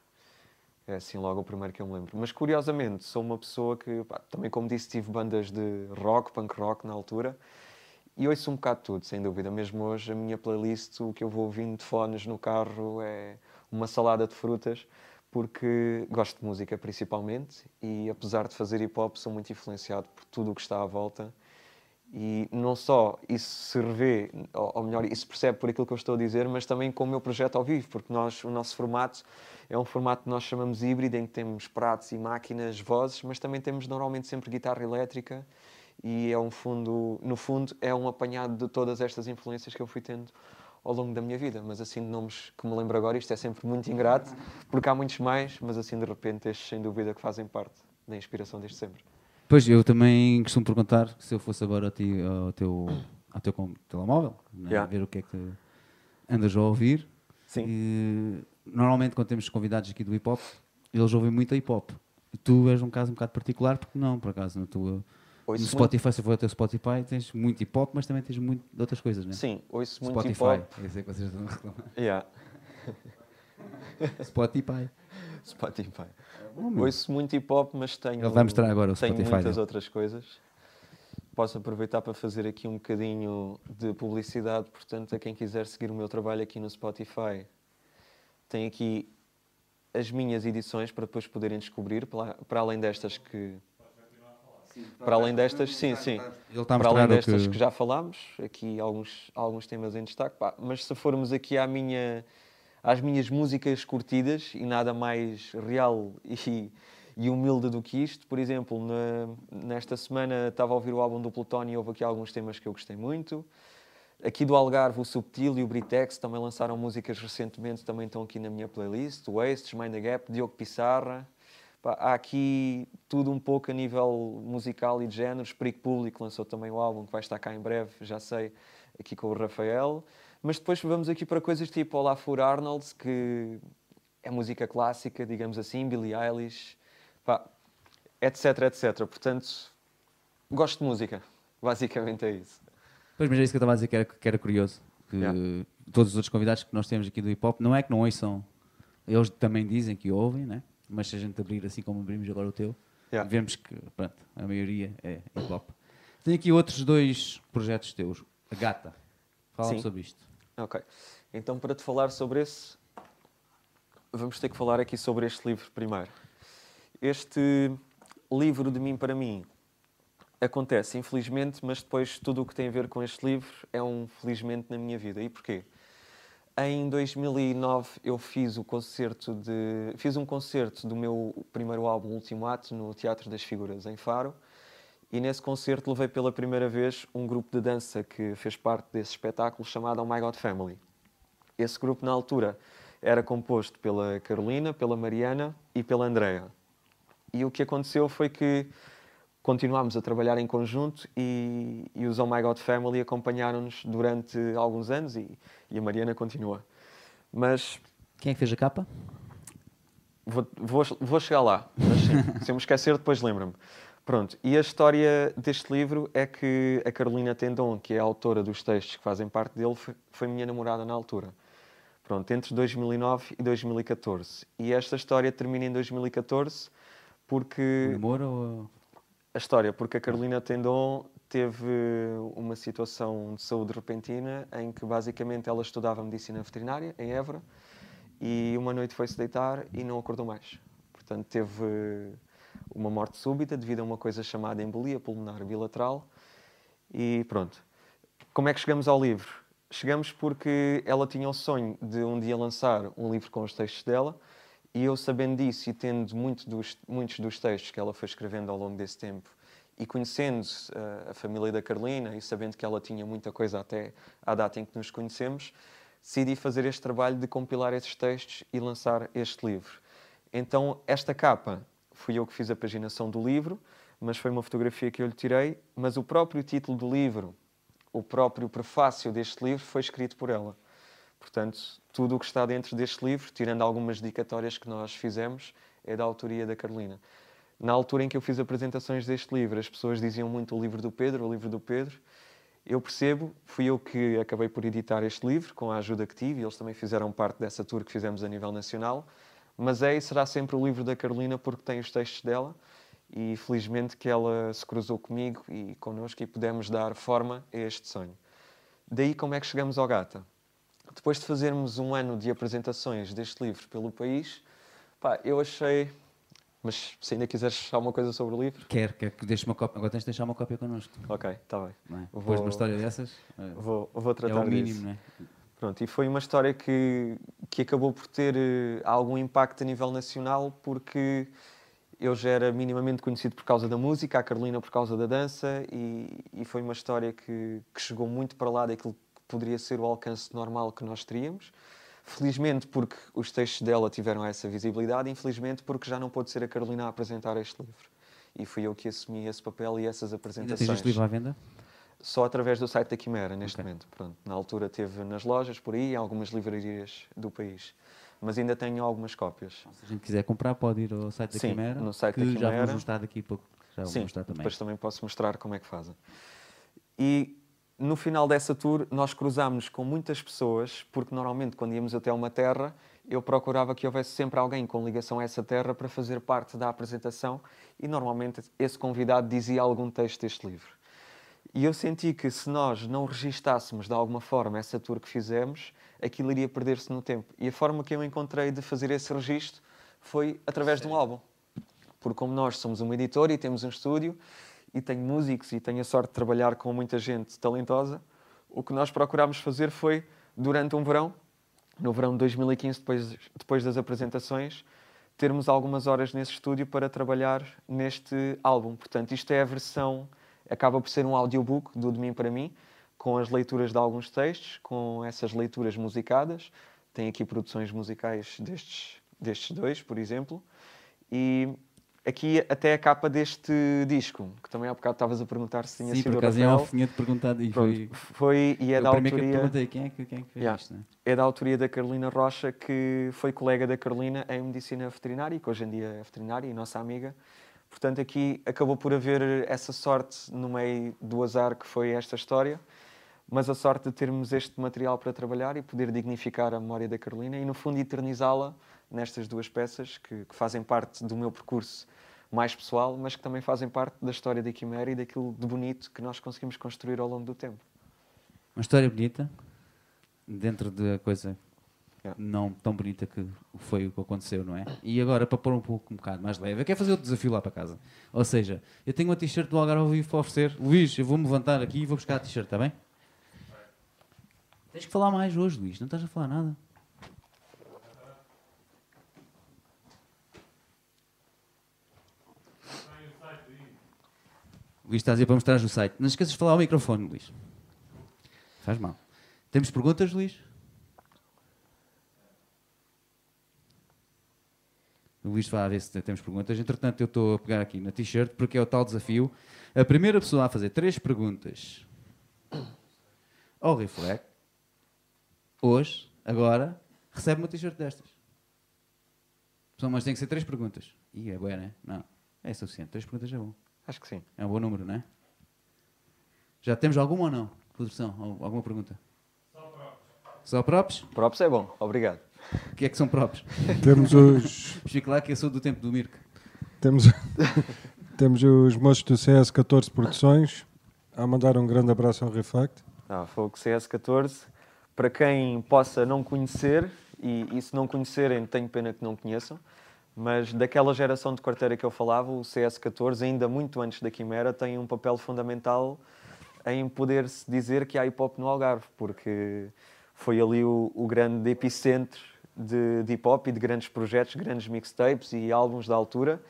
É assim logo o primeiro que eu me lembro. Mas curiosamente, sou uma pessoa que, pá, também como disse, tive bandas de rock, punk rock na altura. E ouço um bocado de tudo, sem dúvida. Mesmo hoje, a minha playlist, o que eu vou ouvindo de fones no carro é uma salada de frutas, porque gosto de música principalmente. E apesar de fazer hip hop, sou muito influenciado por tudo o que está à volta. E não só isso se revê, ou melhor, isso percebe por aquilo que eu estou a dizer, mas também com o meu projeto ao vivo, porque nós, o nosso formato é um formato que nós chamamos híbrido, em que temos pratos e máquinas, vozes, mas também temos normalmente sempre guitarra elétrica e é um fundo, no fundo, é um apanhado de todas estas influências que eu fui tendo ao longo da minha vida. Mas assim, de nomes que me lembro agora, isto é sempre muito ingrato, porque há muitos mais, mas assim, de repente, estes sem dúvida que fazem parte da inspiração deste sempre. Pois, eu também costumo perguntar se eu fosse agora ao, ti, ao teu, ao teu telemóvel, né? Yeah. ver o que é que andas a ouvir. Sim. E, normalmente, quando temos convidados aqui do hip hop, eles ouvem muito hip hop. Tu és um caso um bocado particular, porque não, por acaso, na tua, Ouço no Spotify, se for o teu Spotify, tens muito hip hop, mas também tens muito de outras coisas, né? Sim, ouço muito Spotify. hip hop. Eu sei que vocês estão a reclamar. Yeah. Spotify. Spotify. Oh. Ouço muito hip hop, mas tenho, Ele vai mostrar agora o tenho Spotify muitas dele. outras coisas. Posso aproveitar para fazer aqui um bocadinho de publicidade, portanto, a quem quiser seguir o meu trabalho aqui no Spotify, tem aqui as minhas edições para depois poderem descobrir, para, além destas que. Para além destas, sim, sim. Ele está a Para além destas que... que... já falámos, aqui alguns, alguns temas em destaque, pá, mas se formos aqui à minha, às minhas músicas curtidas e nada mais real e, e humilde do que isto, por exemplo, na- nesta semana estava a ouvir o álbum do Plutónio e houve aqui alguns temas que eu gostei muito. Aqui do Algarve, o Subtil e o Britex também lançaram músicas recentemente, também estão aqui na minha playlist. Wastes, Mind the Gap, Diogo Pissarra. Pá, há aqui tudo um pouco a nível musical e de géneros. Perigo Público lançou também o álbum, que vai estar cá em breve, já sei, aqui com o Rafael. Mas depois vamos aqui para coisas tipo Olafur Arnold, que é música clássica, digamos assim, Billie Eilish, pá, etc, etc. Portanto, gosto de música. Basicamente é isso. Pois, mas é isso que eu estava a dizer que era, que era curioso. Que Yeah. todos os outros convidados que nós temos aqui do hip hop, não é que não ouçam, eles também dizem que ouvem, né? mas se a gente abrir assim como abrimos agora o teu, Yeah. vemos que pronto, a maioria é hip hop. Tenho aqui outros dois projetos teus. A Gata. Fala-me Sim. sobre isto. Ok. Então, para te falar sobre esse, vamos ter que falar aqui sobre este livro primeiro. Este livro de mim para mim acontece, infelizmente, mas depois tudo o que tem a ver com este livro é um felizmente na minha vida. E porquê? Em 2009 eu fiz o concerto de fiz um concerto do meu primeiro álbum Último Ato no Teatro das Figuras em Faro e nesse concerto levei pela primeira vez um grupo de dança que fez parte desse espetáculo chamado Oh My God Family. Esse grupo na altura era composto pela Carolina, pela Mariana e pela Andrea. E o que aconteceu foi que continuámos a trabalhar em conjunto e, e os Oh My God Family acompanharam-nos durante alguns anos e, e a Mariana continua. Mas Quem é que fez a capa? Vou, vou, vou chegar lá, mas sim, se eu me esquecer, depois lembra-me. Pronto, e a história deste livro é que a Carolina Tendon, que é a autora dos textos que fazem parte dele, foi, minha namorada na altura. Pronto, entre 2009 e 2014. E esta história termina em 2014 O porque namoro ou... a história, porque a Carolina Tendon teve uma situação de saúde repentina em que basicamente ela estudava medicina veterinária em Évora e uma noite foi-se deitar e não acordou mais. Portanto, teve uma morte súbita devido a uma coisa chamada embolia pulmonar bilateral e pronto. Como é que chegamos ao livro? Chegamos porque ela tinha o sonho de um dia lançar um livro com os textos dela e eu, sabendo disso e tendo muito dos, muitos dos textos que ela foi escrevendo ao longo desse tempo e conhecendo eh, a família da Carolina e sabendo que ela tinha muita coisa até à data em que nos conhecemos, decidi fazer este trabalho de compilar esses textos e lançar este livro. Então, esta capa fui eu que fiz a paginação do livro, mas foi uma fotografia que eu lhe tirei, mas o próprio título do livro, o próprio prefácio deste livro foi escrito por ela. Portanto, tudo o que está dentro deste livro, tirando algumas dedicatórias que nós fizemos, é da autoria da Carolina. Na altura em que eu fiz apresentações deste livro, as pessoas diziam muito o livro do Pedro, o livro do Pedro. Eu percebo, fui eu que acabei por editar este livro, com a ajuda que tive, e eles também fizeram parte dessa tour que fizemos a nível nacional. Mas é e será sempre o livro da Carolina porque tem os textos dela e felizmente que ela se cruzou comigo e connosco e pudemos dar forma a este sonho. Daí como é que chegamos ao Gata? Depois de fazermos um ano de apresentações deste livro pelo país, pá, eu achei mas se ainda quiseres deixar uma coisa sobre o livro. Quer, quer que deixe uma cópia. Agora tens de deixar uma cópia connosco. Ok, está bem. Não é? Depois de uma história dessas. é- Vou, vou é tratar o mínimo, disso. não é? Pronto, e foi uma história que, que acabou por ter eh, algum impacto a nível nacional, porque eu já era minimamente conhecido por causa da música, a Carolina por causa da dança, e, e foi uma história que, que chegou muito para lá daquilo que poderia ser o alcance normal que nós teríamos. Felizmente porque os textos dela tiveram essa visibilidade, infelizmente porque já não pôde ser a Carolina a apresentar este livro. E fui eu que assumi esse papel e essas Ainda apresentações. tens este livro à venda? Só através do site da Quimera, neste Ok. momento. Pronto, na altura teve nas lojas por aí, algumas livrarias do país. Mas ainda tenho algumas cópias. Se a gente quiser comprar, pode ir ao site da Sim, Quimera. no site que da já Quimera. vamos mostrar daqui a pouco. Já Sim, mostrar também. depois também posso mostrar como é que fazem. E no final dessa tour, nós cruzámos com muitas pessoas, porque normalmente quando íamos até uma terra, eu procurava que houvesse sempre alguém com ligação a essa terra para fazer parte da apresentação e normalmente esse convidado dizia algum texto deste livro. E eu senti que se nós não registássemos de alguma forma essa tour que fizemos, aquilo iria perder-se no tempo. E a forma que eu encontrei de fazer esse registro foi através de um álbum. Porque como nós somos uma editora e temos um estúdio e tenho músicos e tenho a sorte de trabalhar com muita gente talentosa, o que nós procurámos fazer foi, durante um verão, no verão de 2015, depois, depois das apresentações, termos algumas horas nesse estúdio para trabalhar neste álbum. Portanto, isto é a versão, acaba por ser um audiobook do De Mim para Mim, com as leituras de alguns textos, com essas leituras musicadas. Tem aqui produções musicais destes, destes dois, por exemplo. E aqui até a capa deste disco, que também há bocado estavas a perguntar se tinha Sim, sido por acaso Rafael. tinha-te perguntado e Pronto, foi. foi e é da que autoria perguntei quem é que, quem é que fez Yeah. isto, não é? da autoria da Carolina Rocha, que foi colega da Carolina em medicina veterinária que hoje em dia é veterinária e nossa amiga. Portanto, aqui acabou por haver essa sorte no meio do azar que foi esta história, mas a sorte de termos este material para trabalhar e poder dignificar a memória da Carolina e, no fundo, eternizá-la nestas duas peças que, que fazem parte do meu percurso mais pessoal, mas que também fazem parte da história da Quimera e daquilo de bonito que nós conseguimos construir ao longo do tempo. Uma história bonita, dentro da coisa. Não tão bonita que foi o que aconteceu, não é? E agora, para pôr um pouco um bocado mais leve, eu quero fazer o desafio lá para casa. Ou seja, eu tenho uma t-shirt do Algarve vivo para oferecer. Luís, eu vou-me levantar aqui e vou buscar a t-shirt, está bem? Tens que falar mais hoje, Luís, não estás a falar nada. Luís, estás aí para mostrar o site. Não esqueças de falar ao microfone, Luís. Faz mal. Temos perguntas, Luís? O Luís vai ver se temos perguntas. Entretanto, eu estou a pegar aqui na t-shirt porque é o tal desafio. A primeira pessoa a fazer três perguntas ao Reflect, hoje, agora, recebe uma t-shirt destas. Só, Mas tem que ser três perguntas. E é boa, né? Não. É suficiente. Três perguntas é bom. Acho que sim. É um bom número, não é? Já temos alguma ou não? Produção, Al- alguma pergunta? Só próprios. Só próprios? Props é bom, obrigado. O que é que são próprios? Temos os, Fique lá que eu sou do tempo do Mirko. temos, temos os moços do CS14 Produções a mandar um grande abraço ao Reflect. Ah, Fogo CS14. Para quem possa não conhecer, e, e se não conhecerem, tenho pena que não conheçam, mas daquela geração de quarteira que eu falava, o CS14, ainda muito antes da Quimera, tem um papel fundamental em poder-se dizer que há hip hop no Algarve, porque foi ali o, o grande epicentro de, de hip hop e de grandes projetos, grandes mixtapes e álbuns da altura,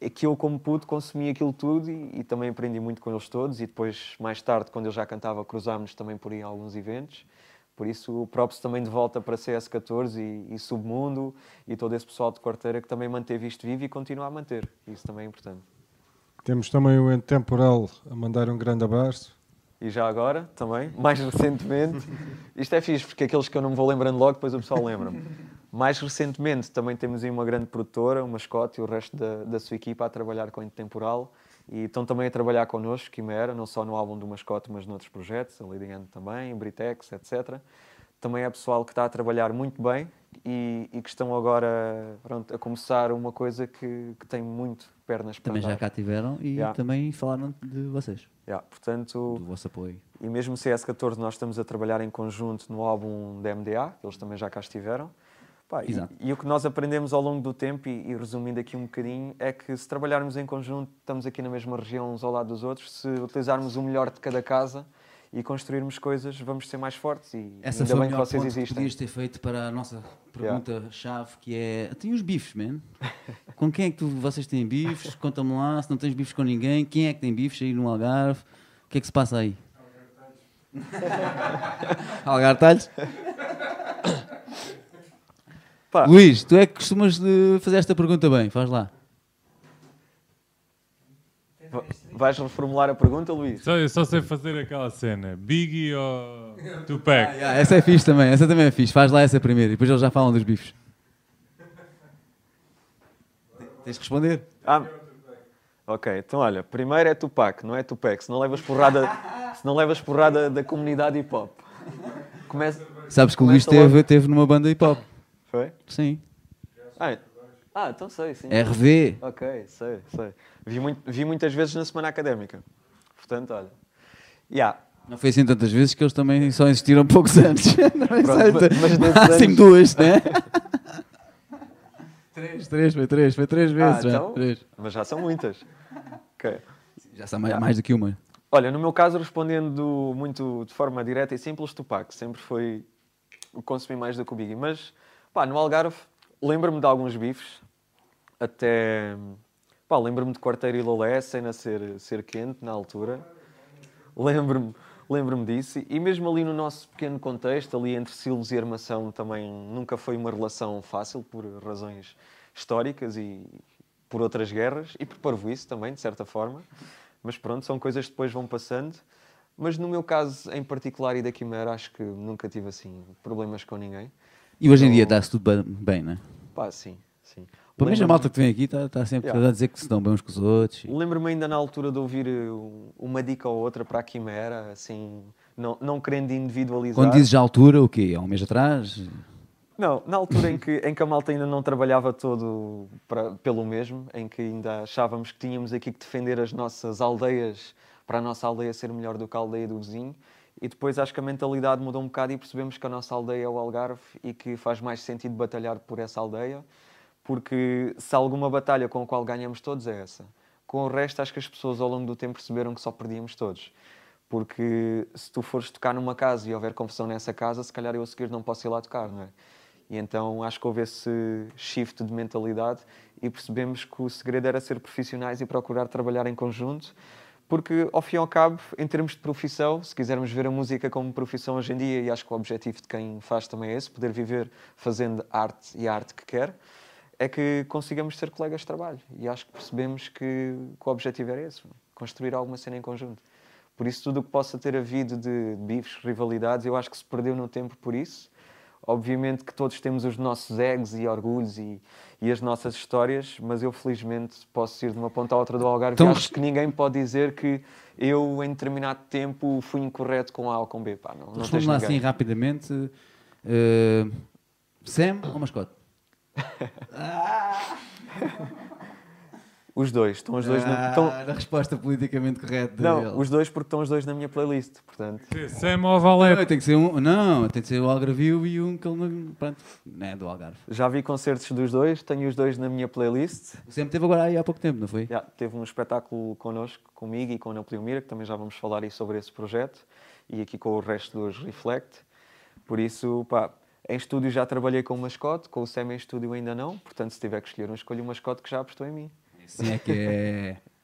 é que eu, como pude, consumi aquilo tudo e, e também aprendi muito com eles todos. E depois, mais tarde, quando eu já cantava, cruzámos também por aí em alguns eventos. Por isso, o props também de volta para CS14 e, e Submundo e todo esse pessoal de quarteira que também manteve isto vivo e continua a manter. Isso também é importante. Temos também o Intemporal a mandar um grande abraço. E já agora, também, mais recentemente, isto é fixe, porque aqueles que eu não me vou lembrando logo, depois o pessoal lembra-me. Mais recentemente, também temos aí uma grande produtora, uma Scott e o resto da, da sua equipa a trabalhar com a Intemporal. E estão também a trabalhar connosco, Quimera, não só no álbum do Mascote, mas noutros projetos, a Lady Anne também, Britex, etc. Também é pessoal que está a trabalhar muito bem e, e que estão agora pronto, a começar uma coisa que, que tem muito pernas para Também já andar. cá tiveram e Yeah. também falaram de vocês, Yeah, portanto, do vosso apoio. e mesmo CS14 nós estamos a trabalhar em conjunto no álbum da MDA, que eles também já cá estiveram. Pá, e, e o que nós aprendemos ao longo do tempo, e, e resumindo aqui um bocadinho, é que se trabalharmos em conjunto, estamos aqui na mesma região uns ao lado dos outros, se utilizarmos o melhor de cada casa e construirmos coisas, vamos ser mais fortes e Essa ainda bem que vocês ponto que existem. podias ter feito para a nossa pergunta-chave, que é... Tem os bifes, man? com quem é que tu, vocês têm bifes? Conta-me lá, se não tens bifes com ninguém, quem é que tem bifes aí no Algarve? O que é que se passa aí? Algarve Talhos? Pá. Luís, tu é que costumas de fazer esta pergunta bem, faz lá. Va- Vais reformular a pergunta, Luís? Só, eu só sei fazer aquela cena. Biggie ou Tupac? Ah, essa é fixe também, essa também é fixe, faz lá essa primeiro e depois eles já falam dos bifes. Tens de responder. Ah, ok, então olha, primeiro é Tupac, não é Tupac, se não levas porrada, se não levas porrada da comunidade hip hop. Começa, Sabes que o Luís Começa logo. teve, teve numa banda hip hop. Foi? Sim. Ah, ah, então sei, sim. RV. Ok, sei, sei. Vi, muito, vi muitas vezes na semana académica. Portanto, olha. Yeah. Não foi assim tantas vezes que eles também só existiram poucos anos. Não é Pronto, mas- Máximo anos- duas, né? três, três, foi três, foi três vezes. Ah, já. então, Três. mas já são muitas. Ok. Já são mais, mais do que uma. Olha, no meu caso, respondendo muito de forma direta e simples, Tupac sempre foi o que consumi mais do que o Biggie. Mas, pá, no Algarve, lembro-me de alguns bifes, até... Pá, lembro-me de Quarteiro e Lolé, sem ser, ser quente na altura. Lembro-me lembro disso. E mesmo ali no nosso pequeno contexto, ali entre Silos e Armação, também nunca foi uma relação fácil, por razões históricas e por outras guerras, e por parvoíce também, de certa forma. Mas pronto, são coisas que depois vão passando. Mas no meu caso em particular e da Quimera, acho que nunca tive assim problemas com ninguém. E hoje em dia Então- está-se tudo ba- bem, não é? Pá, sim, sim. Pelo menos a malta que vem aqui está está sempre Yeah. a dizer que se dão bem uns com os outros. Lembro-me ainda na altura de ouvir uh, uma dica ou outra para a Quimera, assim, não, não querendo individualizar. Quando dizes a altura, o quê? Há um mês atrás? Não, na altura em que, em que a malta ainda não trabalhava todo para- pelo mesmo, em que ainda achávamos que tínhamos aqui que defender as nossas aldeias para a nossa aldeia ser melhor do que a aldeia do vizinho. E depois acho que a mentalidade mudou um bocado e percebemos que a nossa aldeia é o Algarve e que faz mais sentido batalhar por essa aldeia, porque se há alguma batalha com a qual ganhamos todos é essa. Com o resto, acho que as pessoas ao longo do tempo perceberam que só perdíamos todos. Porque se tu fores tocar numa casa e houver confusão nessa casa, se calhar eu a seguir não posso ir lá tocar, não é? E então acho que houve esse shift de mentalidade e percebemos que o segredo era ser profissionais e procurar trabalhar em conjunto, porque ao fim e ao cabo, em termos de profissão, se quisermos ver a música como profissão hoje em dia, e acho que o objetivo de quem faz também é esse, poder viver fazendo arte e a arte que quer, é que consigamos ser colegas de trabalho. E acho que percebemos que, que o objetivo era esse, construir alguma cena em conjunto. Por isso, tudo o que possa ter havido de bifes, rivalidades, eu acho que se perdeu no tempo por isso. Obviamente que todos temos os nossos egos e orgulhos e, e as nossas histórias, mas eu felizmente posso ir de uma ponta à outra do Algarve Então, acho que ninguém pode dizer que eu, em determinado tempo, fui incorreto com A ou com B. Pá, não, não Responde lá assim rapidamente. eh, Sam ou mascote? Os dois, estão os dois na, estão- Ah, na resposta politicamente correta Não, dele. os dois porque estão os dois na minha playlist, portanto. Sam ou Não, tem que ser um. Não, tem que ser o Algarvio e um que ele não. Pronto, não é do Algarve. Já vi concertos dos dois, tenho os dois na minha playlist. O Sam teve agora aí há pouco tempo, não foi? Já, teve um espetáculo connosco, comigo e com a Ana Mira, que também já vamos falar aí sobre esse projeto, e aqui com o resto dos Reflect. Por isso, pá, em estúdio já trabalhei com o mascote, com o Sam em estúdio ainda não, portanto, se tiver que escolher um, escolho o mascote que já apostou em mim. Sim, é que é.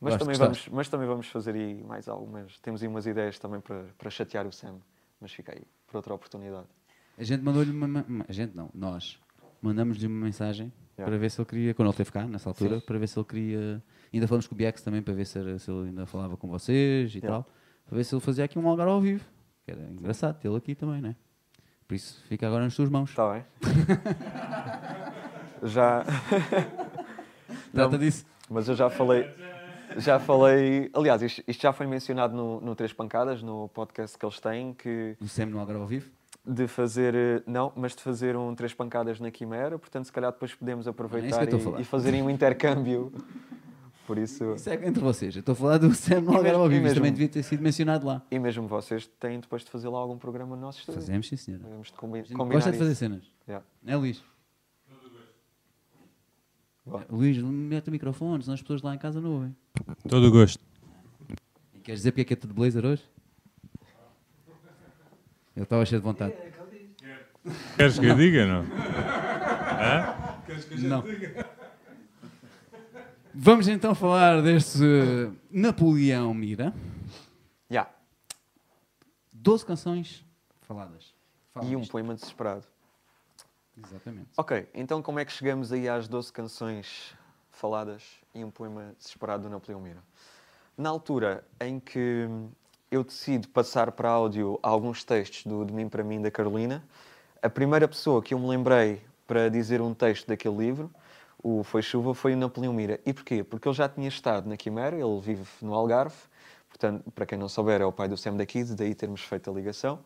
Mas, também vamos, mas também vamos fazer aí mais algumas. Temos aí umas ideias também para, para chatear o Sam, mas fica aí para outra oportunidade. A gente mandou-lhe uma. A gente não, nós. Mandamos-lhe uma mensagem Yeah. para ver se ele queria. Quando ele teve cá, nessa altura, para ver se ele queria. Ainda falamos com o Biex também para ver se, era- se ele ainda falava com vocês e Yeah. tal. Para ver se ele fazia aqui um Algarve ao vivo. Que era engraçado tê-lo aqui também, não é? Por isso fica agora nas suas mãos. Está bem? já. Trata disso. Mas eu já falei. Já falei. Aliás, isto, isto já foi mencionado no, no Três Pancadas, no podcast que eles têm, que O Sam no Algarve ao vivo. de fazer, eh, não, mas de fazer um três pancadas na Quimera, portanto, se calhar depois podemos aproveitar É e, e fazerem um intercâmbio. Por isso. Isso é entre vocês. Eu estou a falar do Sam no Algarve mesmo- ao vivo. Também devia ter sido mencionado lá. E mesmo vocês têm depois de fazer lá algum programa no nosso estúdio. Fazemos, sim, senhora. Devemos de combi combinar gosta de fazer isso. cenas. Yeah. É, Luís? Boa. Luís, mete o microfone, senão as pessoas lá em casa não ouvem. Todo o gosto. E queres dizer porque é que é tudo blazer hoje? Eu estava cheio de vontade. Queres que eu diga, não? Não. Vamos então falar deste eh, Napoleão Mira. Yeah. 12 canções faladas. Fala E um disto. poema desesperado. Exatamente. Ok, então como é que chegamos aí às 12 canções faladas e um poema desesperado do Napoleão Mira? Na altura em que eu decido passar para áudio alguns textos do De Mim para Mim da Carolina, a primeira pessoa que eu me lembrei para dizer um texto daquele livro, o Foi Chuva, foi o Napoleão Mira. E porquê? Porque ele já tinha estado na Quimera, ele vive no Algarve, portanto, para quem não souber, é o pai do Sam da Kid, daí termos feito a ligação.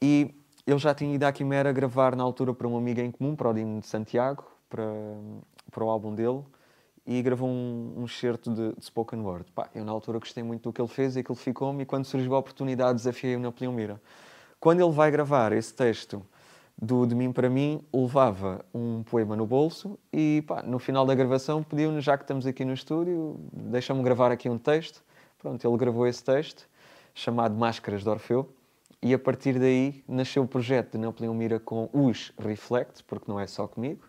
E ele já tinha ido à Quimera gravar na altura para uma amiga em comum, para o Dino de Santiago, para, para o álbum dele, e gravou um, um excerto de, de spoken word. Pá, eu na altura gostei muito do que ele fez e aquilo ficou-me, e quando surgiu a oportunidade desafiei o Napoleão Mira. Quando ele vai gravar esse texto do De Mim para Mim, levava um poema no bolso e pá, no final da gravação pediu-nos, já que estamos aqui no estúdio, deixa-me gravar aqui um texto. Pronto, ele gravou esse texto, chamado Máscaras de Orfeu, e a partir daí nasceu o projeto de Napoleão Mira com os Reflect, porque não é só comigo,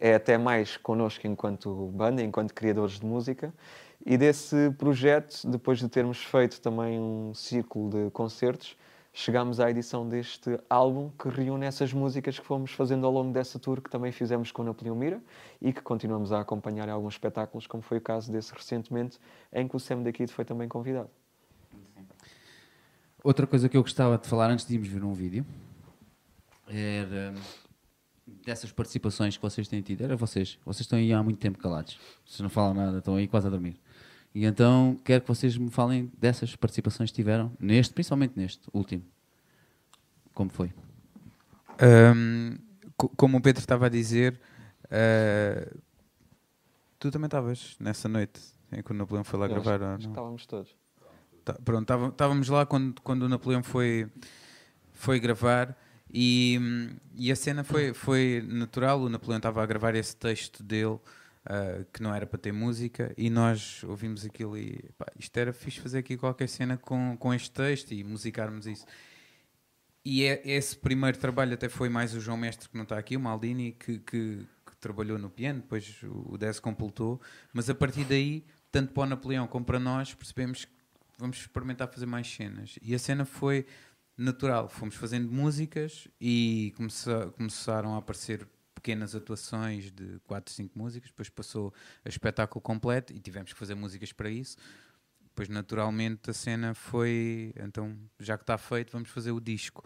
é até mais connosco enquanto banda, enquanto criadores de música. E desse projeto, depois de termos feito também um círculo de concertos, chegámos à edição deste álbum que reúne essas músicas que fomos fazendo ao longo dessa tour, que também fizemos com Napoleão Mira e que continuamos a acompanhar em alguns espetáculos, como foi o caso desse recentemente, em que o Sam da Kid foi também convidado. Outra coisa que eu gostava de falar antes de irmos ver um vídeo era dessas participações que vocês têm tido. Era vocês. Vocês estão aí há muito tempo calados. Vocês não falam nada, estão aí quase a dormir. E então quero que vocês me falem dessas participações que tiveram, neste, principalmente neste último. Como foi? Co- como o Pedro estava a dizer, ah, tu também estavas nessa noite em que o Napoleão foi lá Eu acho- gravar. ou acho que estávamos todos. Tá, pronto, estávamos lá quando, quando o Napoleão foi, foi gravar e, e a cena foi, foi natural. O Napoleão estava a gravar esse texto dele ah, que não era para ter música e nós ouvimos aquilo e pá, isto era fixe fazer aqui qualquer cena com, com este texto e musicarmos isso. E é- esse primeiro trabalho até foi mais o João Mestre que não está aqui, o Maldini, que, que- que trabalhou no piano, depois o Dez completou, mas a partir daí, tanto para o Napoleão como para nós, percebemos que vamos experimentar fazer mais cenas. E a cena foi natural, fomos fazendo músicas e começa- começaram a aparecer pequenas atuações de 4, 5 músicas, depois passou a espetáculo completo e tivemos que fazer músicas para isso. Depois, naturalmente, a cena foi. Então, já que está feito, vamos fazer o disco.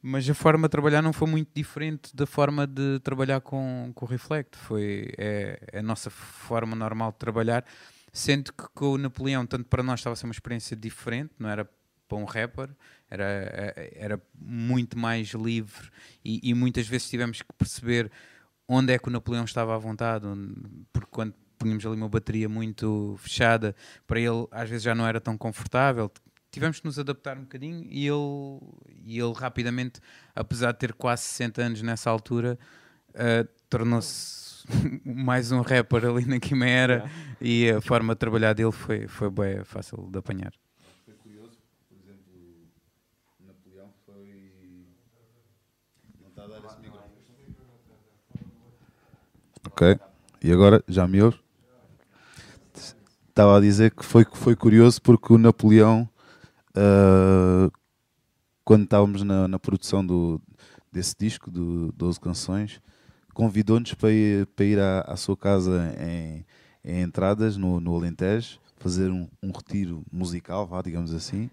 Mas a forma de trabalhar não foi muito diferente da forma de trabalhar com, com o Reflect. Foi é, é a nossa forma normal de trabalhar. Sendo que com o Napoleão, tanto para nós estava a ser uma experiência diferente, não era para um rapper, era, era muito mais livre e, e muitas vezes tivemos que perceber onde é que o Napoleão estava à vontade, porque quando punhamos ali uma bateria muito fechada, para ele às vezes já não era tão confortável. Tivemos que nos adaptar um bocadinho e ele, e ele rapidamente, apesar de ter quase 60 anos nessa altura, eh, tornou-se mais um rapper ali na Quimera e a forma de trabalhar dele foi, foi bem fácil de apanhar. Foi curioso, por exemplo, Napoleão foi. Não está a dar esse microfone. Ok, e agora já me ouve? Estava a dizer que foi, foi curioso porque o Napoleão, ah, quando estávamos na, na produção do, desse disco, do 12 canções, convidou-nos para ir, para ir à, à sua casa em, em Entradas, no, no Alentejo, fazer um, um retiro musical, vá, digamos assim,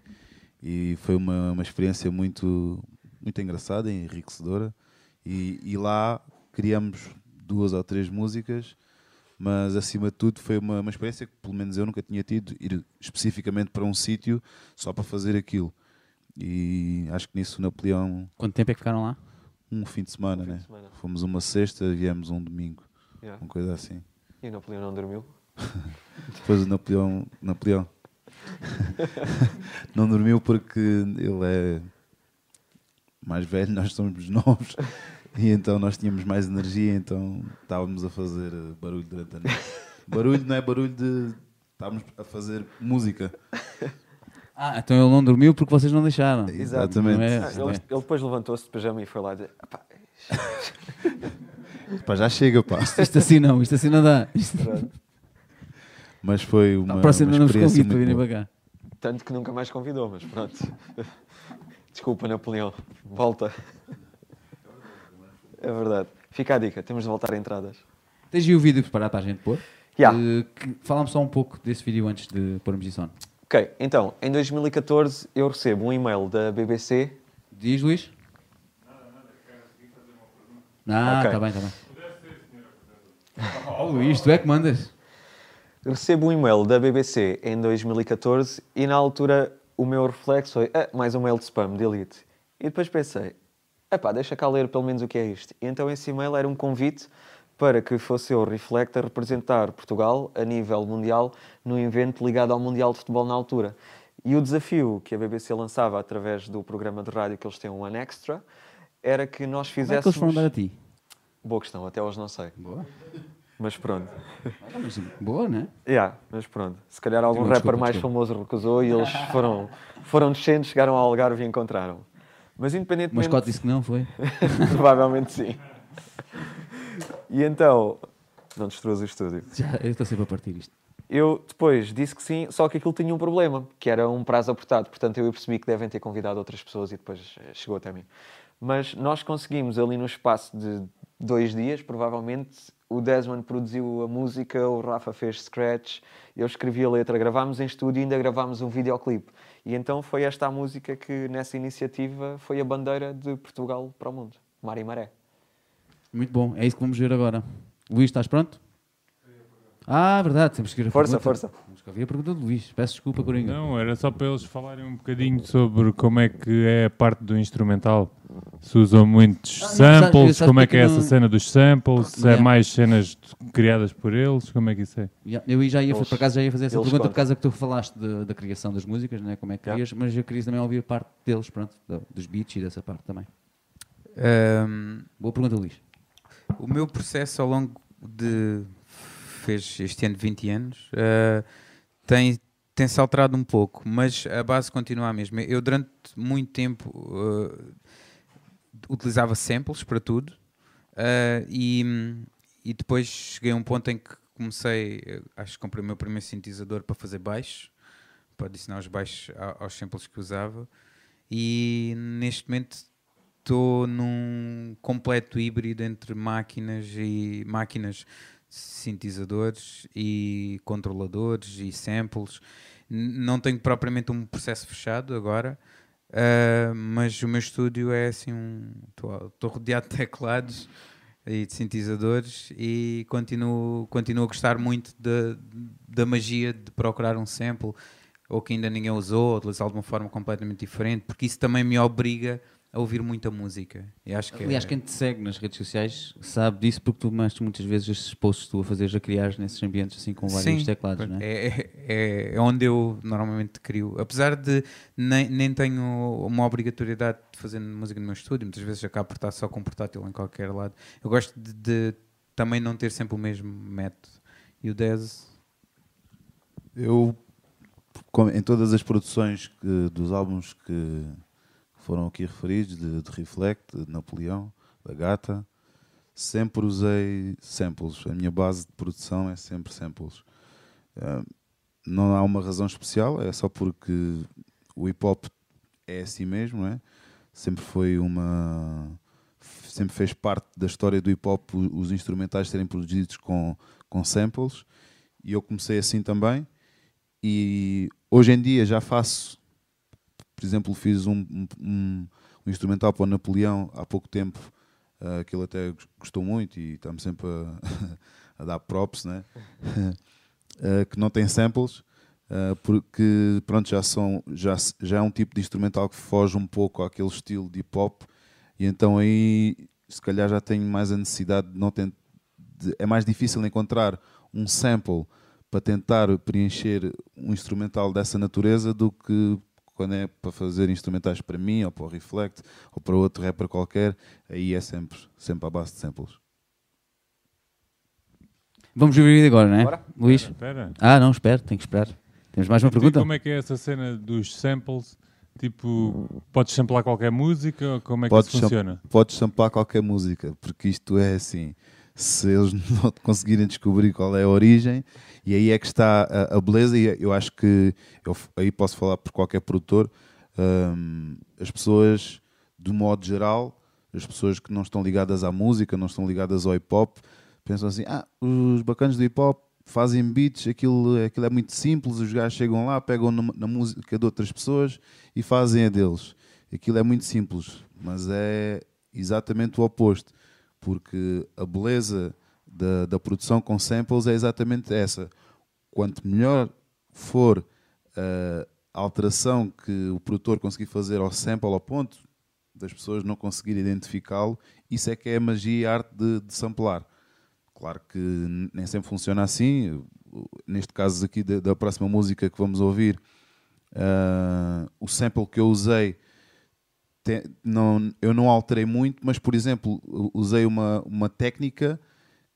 e foi uma, uma experiência muito, muito engraçada enriquecedora. E, e lá criamos duas ou três músicas, mas acima de tudo foi uma, uma experiência que pelo menos eu nunca tinha tido, ir especificamente para um sítio só para fazer aquilo. E acho que nisso Napoleão, Quanto tempo é que ficaram lá? Um fim de semana, fim né? de semana. Fomos uma sexta viemos um domingo, Yeah. uma coisa assim. E o Napoleão não dormiu? Depois o Napoleão, Napoleão não dormiu porque ele é mais velho, nós somos novos e então nós tínhamos mais energia, então estávamos a fazer eh, barulho durante a noite. Barulho não é barulho de. Estávamos a fazer música. Ah, então ele não dormiu porque vocês não deixaram. Exatamente. Não é- Ah, ele, ele depois levantou-se de pijama e foi lá dizer: "Epá, Pá, já chega, pá. Isto assim não, isto assim não dá. Isto... Mas foi uma, Na próxima uma não vos experiência convido para virem boa. para cá. Tanto que nunca mais convidou, mas pronto. Desculpa, Napoleão. Volta. É verdade. Fica a dica, temos de voltar a entradas. Tens aí o vídeo preparado para a gente pôr? Yeah. Que- Fala-me só um pouco desse vídeo antes de pormos isso on. Ok, então, em 2014 eu recebo um e-mail da BBC. Diz, Luís? Ah, Ok. está bem, está bem. Oh, Luís, tu é que mandas. Recebo um e-mail da BBC em 2014 e na altura o meu reflexo foi ah, mais um mail de spam, delete. E depois pensei, epá, deixa cá ler pelo menos o que é isto. E então esse e-mail era um convite para que fosse eu, Reflect, a representar Portugal a nível mundial num evento ligado ao Mundial de Futebol na altura. E o desafio que a BBC lançava através do programa de rádio que eles têm, um One Extra, era que nós Como é fizéssemos... que eles foram dar a ti? Boa questão, até hoje não sei. Boa. Mas pronto. Ah, mas Boa, né? Yeah, mas pronto. Se calhar algum Desculpa, rapper mais desculpa. famoso recusou e eles foram, foram descendo, chegaram ao Algarve e encontraram. Mas independentemente... mascote disse que não, foi? Provavelmente sim. E então... Não destruas o estúdio. Já, eu estou sempre a partir isto. Eu depois disse que sim, só que aquilo tinha um problema, que era um prazo apertado. Portanto, eu percebi que devem ter convidado outras pessoas e depois eh, chegou até mim. Mas nós conseguimos ali no espaço de dois dias, provavelmente, o Desmond produziu a música, o Rafa fez scratch, eu escrevi a letra, gravámos em estúdio e ainda gravámos um videoclipe. E então foi esta a música que nessa iniciativa foi a bandeira de Portugal para o mundo. Mar e Maré. Muito bom, é isso que vamos ver agora. Luís, estás pronto? Ah, verdade, temos que ir a Força, pergunta. força. Temos que ouvir a pergunta do Luís. Peço desculpa, Coringa. Não, era só para eles falarem um bocadinho sobre como é que é a parte do instrumental. Se usam muitos Ah, não, sabes- samples, como é que é não- essa cena dos samples, se é Yeah. mais cenas criadas por eles, como é que isso é? Já- Eu já ia, Eles- por acaso já ia fazer essa eles pergunta contam. por causa que tu falaste de- da criação das músicas, né? como é que Yeah. crias, mas eu queria também ouvir parte deles, pronto, dos beats e dessa parte também. Ahm, Boa pergunta, Luís. O meu processo ao longo de. fez este ano 20 anos. ah, tem, tem-se alterado um pouco, mas a base continua a mesma. Eu, durante muito tempo, ah, utilizava samples para tudo ah, e, e depois cheguei a um ponto em que comecei, acho que comprei o meu primeiro sintetizador para fazer baixos, para adicionar os baixos aos samples que usava. E neste momento estou num completo híbrido entre máquinas e máquinas sintetizadores e controladores e samples. Não tenho propriamente um processo fechado agora, ah, mas o meu estúdio é assim um. Estou rodeado de teclados e de sintetizadores e continuo, continuo a gostar muito da, da magia de procurar um sample ou que ainda ninguém usou, ou de uma forma completamente diferente, porque isso também me obriga ouvir muita música. E acho que Aliás, é- quem te segue nas redes sociais sabe disso porque tu mostras muitas vezes esses posts que tu a fazeres a criar nesses ambientes assim com vários Sim, teclados, não é? é, é, é onde eu normalmente crio. Apesar de nem, nem tenho uma obrigatoriedade de fazer música no meu estúdio, muitas vezes acabo por estar só com um portátil em qualquer lado. Eu gosto de, de também não ter sempre o mesmo método. E o Dez, Eu, em todas as produções que- dos álbuns que foram aqui referidos, de, de Reflect, de Napoleão, da Gata, sempre usei samples. A minha base de produção é sempre samples. Ah, não há uma razão especial, é só porque o hip hop é assim mesmo, não é? Sempre foi uma. Sempre fez parte da história do hip hop os instrumentais serem produzidos com, com samples e eu comecei assim também. E hoje em dia já faço, por exemplo, fiz um, um, um- um instrumental para o Napoleão há pouco tempo, ah, que ele até gostou muito e está-me sempre a, a dar props, né? Ah, que não tem samples, Uh, porque pronto, já, são, já, já é um tipo de instrumental que foge um pouco àquele estilo de hip hop, e então aí se calhar já tenho mais a necessidade de não. De, é mais difícil encontrar um sample para tentar preencher um instrumental dessa natureza do que quando é para fazer instrumentais para mim, ou para o Reflect, ou para outro rapper qualquer, aí é sempre, sempre à base de samples. Vamos ouvir agora, não é? Bora. Luís? Espera. Ah, não, espero, tenho que esperar. Temos mais uma pergunta? Como é que é essa cena dos samples? Tipo, podes samplar qualquer música? ou Como é que Podes isso sam- funciona? Podes samplar qualquer música, porque isto é assim. Se eles não conseguirem descobrir qual é a origem, e aí é que está a, a beleza, e eu acho que eu aí posso falar por qualquer produtor, hum, as pessoas, do modo geral, as pessoas que não estão ligadas à música, não estão ligadas ao hip hop, pensam assim: ah, os bacanas do hip hop fazem beats, aquilo, aquilo é muito simples, os gajos chegam lá, pegam na, na música de outras pessoas e fazem a deles. Aquilo é muito simples, mas é exatamente o oposto, porque a beleza da, da produção com samples é exatamente essa. Quanto melhor for a alteração que o produtor conseguir fazer ao sample, ao ponto das pessoas não conseguirem identificá-lo, isso é que é a magia e a arte de, de samplar. Claro que nem sempre funciona assim. Neste caso aqui da, da próxima música que vamos ouvir, ah, o sample que eu usei te- não, eu não alterei muito, mas por exemplo, usei uma, uma técnica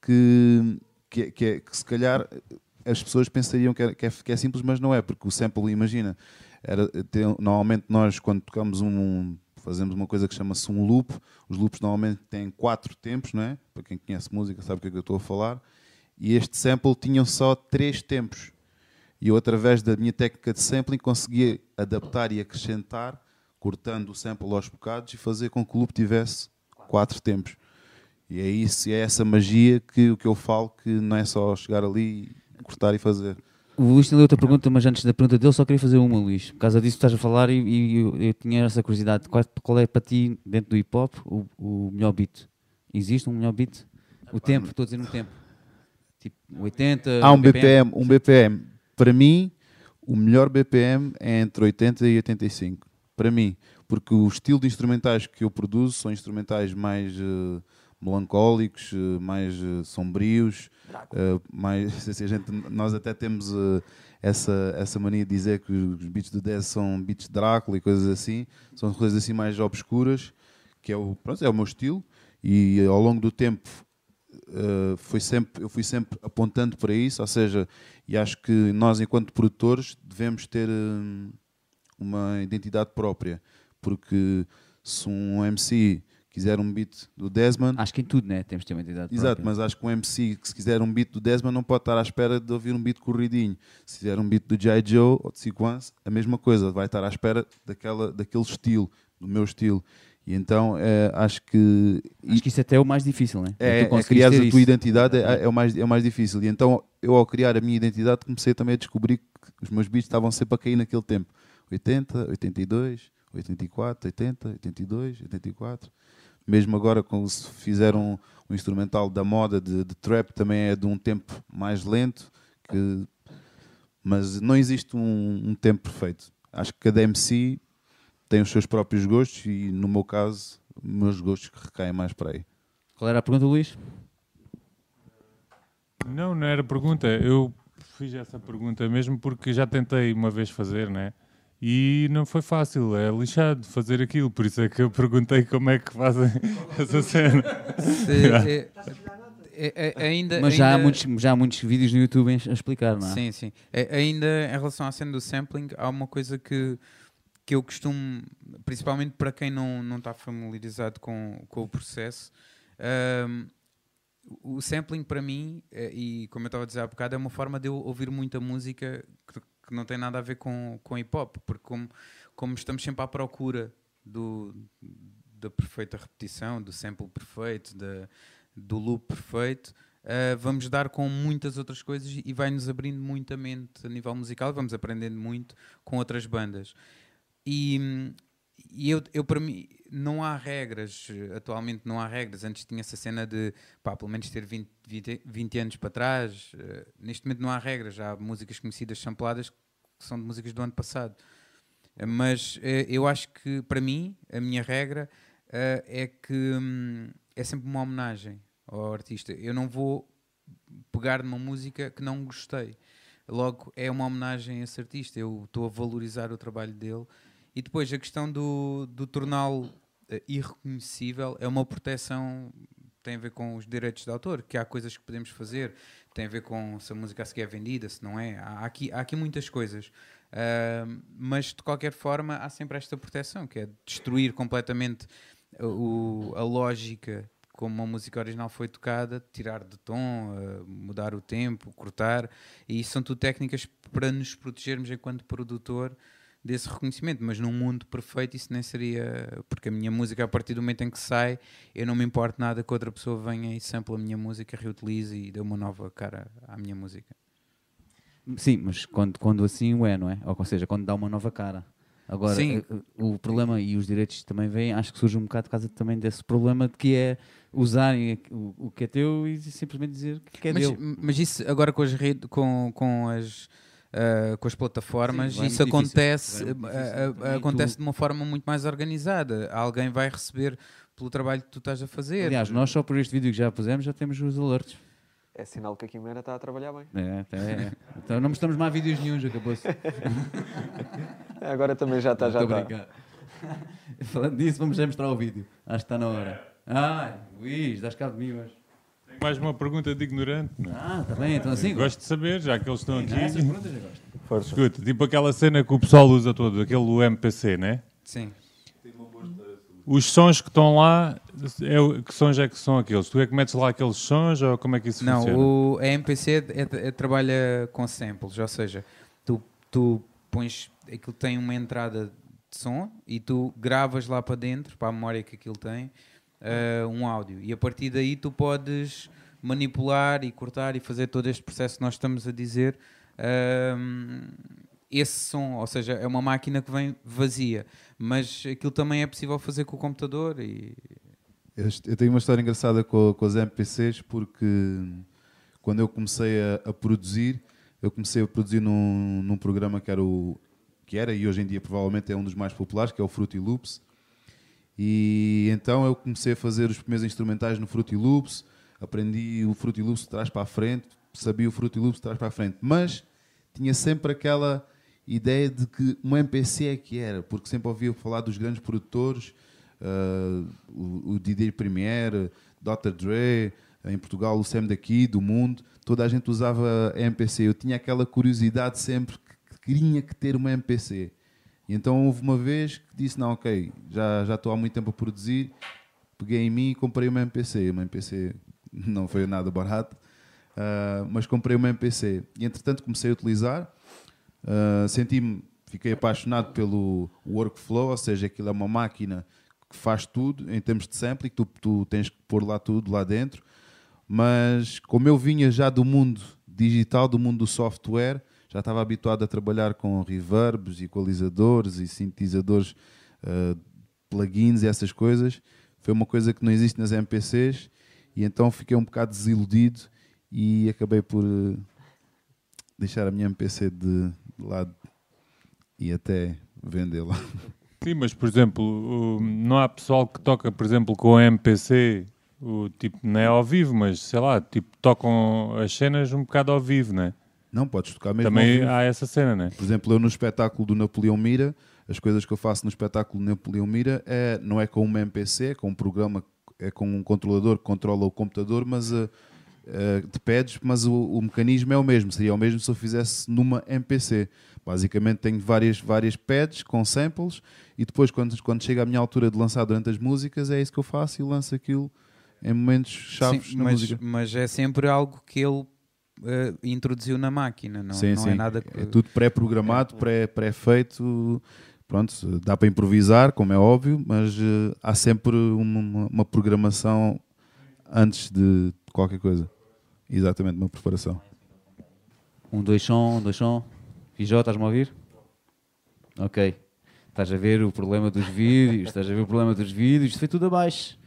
que, que, que, é- que se calhar as pessoas pensariam que é, que, é, que é simples, mas não é, porque o sample, imagina, era, tem- normalmente nós quando tocamos um, fazemos uma coisa que chama-se um loop, os loops normalmente têm quatro tempos, não é? Para quem conhece música sabe o que é que eu estou a falar, e este sample tinha só três tempos. E eu, através da minha técnica de sampling, conseguia adaptar e acrescentar, cortando o sample aos bocados e fazer com que o loop tivesse quatro tempos. E é isso, é essa magia que o que eu falo, que não é só chegar ali, cortar e fazer. O Luís tem outra pergunta, mas antes da pergunta dele só queria fazer uma, Luís. Por causa disso que estás a falar e, e eu, eu tinha essa curiosidade. Qual, qual é para ti, dentro do hip hop, o, o melhor beat? Existe um melhor beat? O tempo, estou a dizer no tempo. Tipo 80, Há um BPM, um BPM. Para mim, o melhor BPM é entre 80 e 85. Para mim, porque o estilo de instrumentais que eu produzo são instrumentais mais eh, melancólicos, eh, mais eh, sombrios, eh, mais assim, a gente, nós até temos essa essa mania de dizer que os beats do 10 são beats de Drácula e coisas assim, são coisas assim mais obscuras, que é o pronto, é o meu estilo. E ao longo do tempo Uh, foi sempre, eu fui sempre apontando para isso, ou seja, e acho que nós, enquanto produtores, devemos ter uma identidade própria, porque se um MC quiser um beat do Desmond, Acho que em tudo, né? Temos de ter uma entidade exato, própria. mas acho que um MC que se quiser um beat do Desmond não pode estar à espera de ouvir um beat corridinho. Se quiser um beat do J. Joe ou de Sequence, a mesma coisa, vai estar à espera daquela, daquele estilo, do meu estilo. E então eh, acho que Acho que isso até é o mais difícil, né? é, é conseguires criar a tua isso. identidade é, é o mais, é o mais difícil. E então, eu ao criar a minha identidade, comecei também a descobrir que os meus beats estavam sempre a cair naquele tempo. 80, 82, 84, 80, 82, 84. Mesmo agora, quando se fizeram um, um instrumental da moda de, de trap, também é de um tempo mais lento. Que, mas não existe um, um tempo perfeito. Acho que cada MC tem os seus próprios gostos e, no meu caso, meus gostos recaem mais para aí. Qual era a pergunta, Luís? Não, não era pergunta. Eu fiz essa pergunta mesmo porque já tentei uma vez fazer, né? E não foi fácil, é lixado fazer aquilo. Por isso é que eu perguntei como é que fazem essa cena. Se- é- é- é- ainda, Mas já há, muitos, já há muitos vídeos no YouTube a explicar, não é? Sim, sim. É, ainda em relação à cena do sampling, há uma coisa que, que eu costumo, principalmente para quem não, não está familiarizado com, com o processo, ahm, o sampling para mim, eh, e como eu estava a dizer há bocado, é uma forma de eu ouvir muita música que, não tem nada a ver com, com hip hop, porque como, como estamos sempre à procura do, da perfeita repetição, do sample perfeito, da, do loop perfeito, Uh, vamos dar com muitas outras coisas e vai-nos abrindo muita mente a nível musical, vamos aprendendo muito com outras bandas. E, e eu, eu, para mim, não há regras, atualmente não há regras. Antes tinha essa cena de, pá, pelo menos ter 20, 20, 20 anos para trás. eh, neste momento não há regras, há músicas conhecidas sampladas que são de músicas do ano passado. Uh, mas uh, eu acho que, para mim, a minha regra é que hum, é sempre uma homenagem ao artista. Eu não vou pegar numa música que não gostei. Logo, é uma homenagem a esse artista. Eu estou a valorizar o trabalho dele. E depois, a questão do, do torná-lo irreconhecível é uma proteção tem a ver com os direitos de autor, que há coisas que podemos fazer, tem a ver com se a música a seguir é vendida, se não é. Há aqui, há aqui muitas coisas. Uh, mas de qualquer forma há sempre esta proteção, que é destruir completamente o, a lógica como uma música original foi tocada, tirar de tom, uh, mudar o tempo, cortar, e isso são tudo técnicas para nos protegermos enquanto produtor desse reconhecimento, mas num mundo perfeito isso nem seria, porque a minha música a partir do momento em que sai, eu não me importo nada que outra pessoa venha e sample a minha música, reutilize e dê uma nova cara à minha música. Sim, mas quando, quando assim o é, não é? Ou seja, quando dá uma nova cara. Agora, Sim. Eh, o problema e os direitos também vêm, acho que surge um bocado por causa também desse problema de que é usarem o, o que é teu e simplesmente dizer que é mas, dele. Mas isso agora com as, com, com as Uh, com as plataformas, Sim, isso acontece, uh, uh, acontece de uma forma muito mais organizada. Alguém vai receber pelo trabalho que tu estás a fazer. Aliás, nós só por este vídeo que já pusemos já temos os alerts. É sinal que a Quimera está a trabalhar bem. É, é, é. Então não mostramos mais vídeos nenhum, acabou-se. Agora também já está, já está. Falando disso, vamos já mostrar o vídeo. Acho que está na hora. Ai, Luís, das cabo de mim hoje. Mais uma pergunta de ignorante. Não? É? Ah, está bem, então assim. Gosto de saber, já que eles estão aqui. Não, essas perguntas eu gosto. Força. Escuta, tipo aquela cena que o pessoal usa todo, aquele MPC, né? Sim. Os sons que estão lá, é, que sons é que são aqueles? Tu é que metes lá aqueles sons ou como é que isso não, funciona? Não, a MPC é, é, é, trabalha com samples, ou seja, tu, tu pões, aquilo tem uma entrada de som e tu gravas lá para dentro, para a memória que aquilo tem, uh, um áudio. E a partir daí tu podes manipular e cortar e fazer todo este processo que nós estamos a dizer. Uh, esse som, ou seja, é uma máquina que vem vazia, mas aquilo também é possível fazer com o computador. E... Eu tenho uma história engraçada com, com os MPCs porque quando eu comecei a, a, produzir, eu comecei a produzir num, num programa que era o que era e hoje em dia provavelmente é um dos mais populares, que é o Fruity Loops. E então eu comecei a fazer os primeiros instrumentais no Fruity Loops, aprendi o Fruity Loops de trás para a frente, sabia o Fruity Loops de trás para a frente, mas tinha sempre aquela ideia de que um MPC é que era, porque sempre ouvia falar dos grandes produtores, uh, o, o DJ Premier, Dr. Dre, em Portugal o Sam daqui, do mundo, toda a gente usava MPC. Eu tinha aquela curiosidade sempre que queria que ter uma MPC. E então houve uma vez que disse, não, ok, já, já estou há muito tempo a produzir, peguei em mim e comprei uma MPC. Uma MPC não foi nada barato, uh, mas comprei uma MPC. E entretanto comecei a utilizar, uh, senti-me, fiquei apaixonado pelo workflow, ou seja, aquilo é uma máquina que faz tudo em termos de sampling, tu, tu tens que pôr lá tudo lá dentro. Mas como eu vinha já do mundo digital, do mundo do software, já estava habituado a trabalhar com reverbs, equalizadores e sintetizadores, uh, plugins e essas coisas. Foi uma coisa que não existe nas MPCs e então fiquei um bocado desiludido e acabei por uh, deixar a minha MPC de, de lado e até vendê-la. Sim, mas por exemplo, não há pessoal que toca, por exemplo, com a MPC, o tipo, não é ao vivo, mas sei lá, tipo, tocam as cenas um bocado ao vivo, não é? Não, podes tocar mesmo. Também há essa cena, né? Por exemplo, eu no espetáculo do Napoleão Mira, as coisas que eu faço no espetáculo do Napoleão Mira é, não é com uma MPC, é com um programa, é com um controlador que controla o computador, mas uh, uh, de pads, mas o, o, mecanismo é o mesmo. Seria o mesmo se eu fizesse numa MPC. Basicamente tenho várias, várias pads com samples e depois quando, quando chega a minha altura de lançar durante as músicas é isso que eu faço e lanço aquilo em momentos chaves Sim, na mas, música. Mas é sempre algo que ele uh, introduziu na máquina, não, sim, não sim. é nada que... É tudo pré-programado, pré, pré-feito. Pronto, dá para improvisar, como é óbvio, mas uh, há sempre uma, uma, programação antes de qualquer coisa. Exatamente, uma preparação. Um, dois som, um, dois som. Fijó, estás-me a ouvir? Ok. Estás a ver o problema dos vídeos, estás a ver o problema dos vídeos, isto foi tudo abaixo.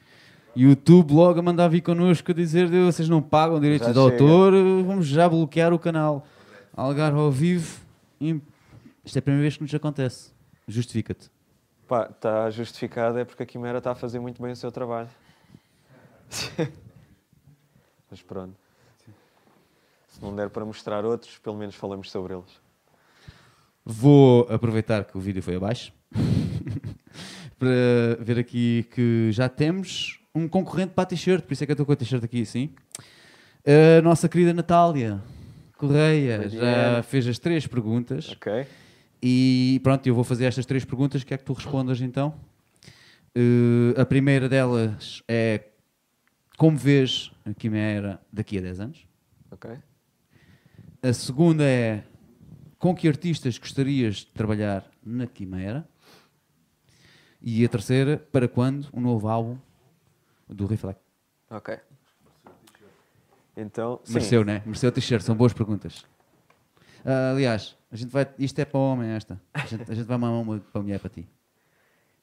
YouTube logo a mandar vir connosco a dizer vocês não pagam direitos já de chega. autor, vamos já bloquear o canal. Algarve ao vivo, Isto é a primeira vez que nos acontece. Justifica-te. Pá, está justificado é porque a Quimera está a fazer muito bem o seu trabalho. Mas pronto. Se não der para mostrar outros, pelo menos falamos sobre eles. Vou aproveitar que o vídeo foi abaixo para ver aqui que já temos um concorrente para a t-shirt, por isso é que eu estou com a t-shirt aqui assim. A nossa querida Natália Correia já fez as três perguntas. Ok. E pronto, eu vou fazer estas três perguntas. Quer que tu respondas então? Uh, a primeira delas é como vês a Quimera daqui a 10 anos? Ok. A segunda é com que artistas gostarias de trabalhar na Quimera? E a terceira, para quando um novo álbum do Reflect? Ok. Então, sim. Mereceu, né? Mereceu o t-shirt, são boas perguntas. Ah, aliás, a gente vai, isto é para homem esta. A gente, a gente vai mandar uma para a mulher para ti.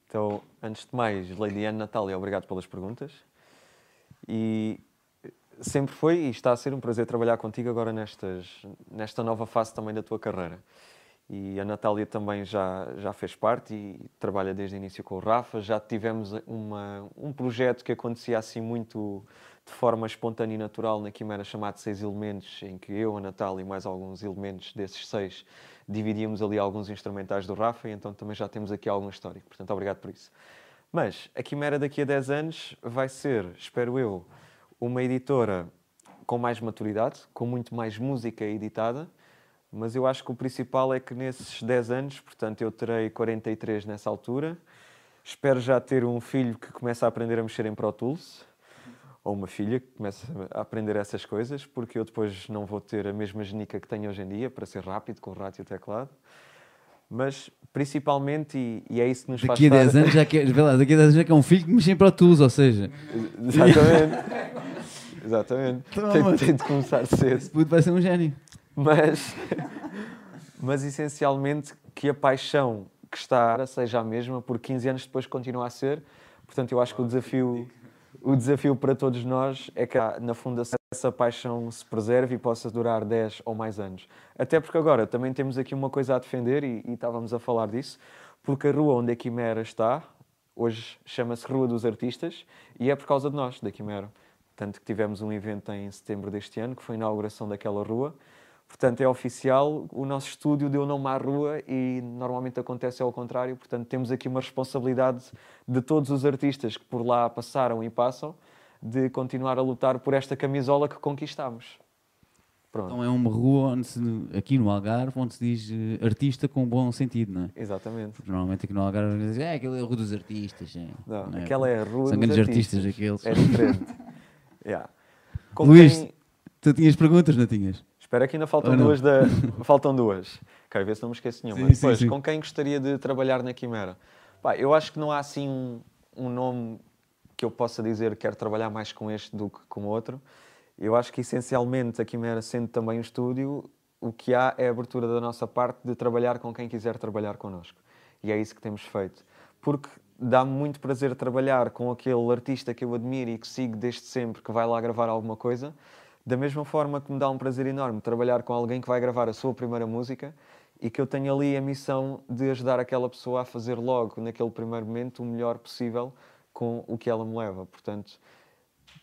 Então, antes de mais, Lady Anne Natália, obrigado pelas perguntas. E sempre foi e está a ser um prazer trabalhar contigo agora nestas, nesta nova fase também da tua carreira. E a Natália também já, já fez parte e trabalha desde o início com o Rafa. Já tivemos uma, um projeto que acontecia assim muito de forma espontânea e natural na Quimera, chamado Seis Elementos, em que eu, a Natália e mais alguns elementos desses seis dividíamos ali alguns instrumentais do Rafa, e então também já temos aqui algum histórico. Portanto, obrigado por isso. Mas a Quimera daqui a 10 anos vai ser, espero eu, uma editora com mais maturidade, com muito mais música editada, mas eu acho que o principal é que nesses 10 anos, portanto eu terei 43 nessa altura, espero já ter um filho que comece a aprender a mexer em Pro Tools, ou uma filha que comece a aprender essas coisas, porque eu depois não vou ter a mesma genica que tenho hoje em dia para ser rápido com o rato e o teclado. Mas principalmente, e, e é isso que nos daqui faz a 10 anos já que, vê lá, daqui a 10 anos já que é um filho que mexe em Pro Tools, ou seja... Exatamente. Exatamente. Tem, tem de começar cedo. Esse puto vai ser um gênio. Mas, mas essencialmente que a paixão que está seja a mesma, por 15 anos depois continua a ser. Portanto, eu acho que o desafio, o desafio para todos nós é que na fundação essa paixão se preserve e possa durar 10 ou mais anos. Até porque agora também temos aqui uma coisa a defender e, e estávamos a falar disso, porque a rua onde a Quimera está, hoje chama-se Rua dos Artistas e é por causa de nós, da Quimera. Tanto que tivemos um evento em setembro deste ano, que foi a inauguração daquela rua, Portanto, é oficial, o nosso estúdio deu nome à rua e normalmente acontece ao contrário. Portanto, temos aqui uma responsabilidade de todos os artistas que por lá passaram e passam de continuar a lutar por esta camisola que conquistamos. Pronto. Então é uma rua onde se, aqui no Algarve onde se diz uh, artista com bom sentido, não é? Exatamente. Porque normalmente aqui no Algarve diz, é aquela é a rua dos artistas. É. Não, não é? aquela é a rua São dos grandes artistas. artistas aqueles. É diferente. yeah. Luís, quem... tu tinhas perguntas, não tinhas? Espera que ainda faltam duas. Da... faltam duas. Quero ver se não me esqueço nenhuma. Sim, Depois, sim, sim. com quem gostaria de trabalhar na Quimera? Pá, eu acho que não há assim um, um nome que eu possa dizer que quero trabalhar mais com este do que com outro. Eu acho que essencialmente a Quimera, sendo também um estúdio, o que há é a abertura da nossa parte de trabalhar com quem quiser trabalhar connosco. E é isso que temos feito. Porque dá-me muito prazer trabalhar com aquele artista que eu admiro e que sigo desde sempre, que vai lá gravar alguma coisa, da mesma forma que me dá um prazer enorme trabalhar com alguém que vai gravar a sua primeira música e que eu tenho ali a missão de ajudar aquela pessoa a fazer logo, naquele primeiro momento, o melhor possível com o que ela me leva. Portanto,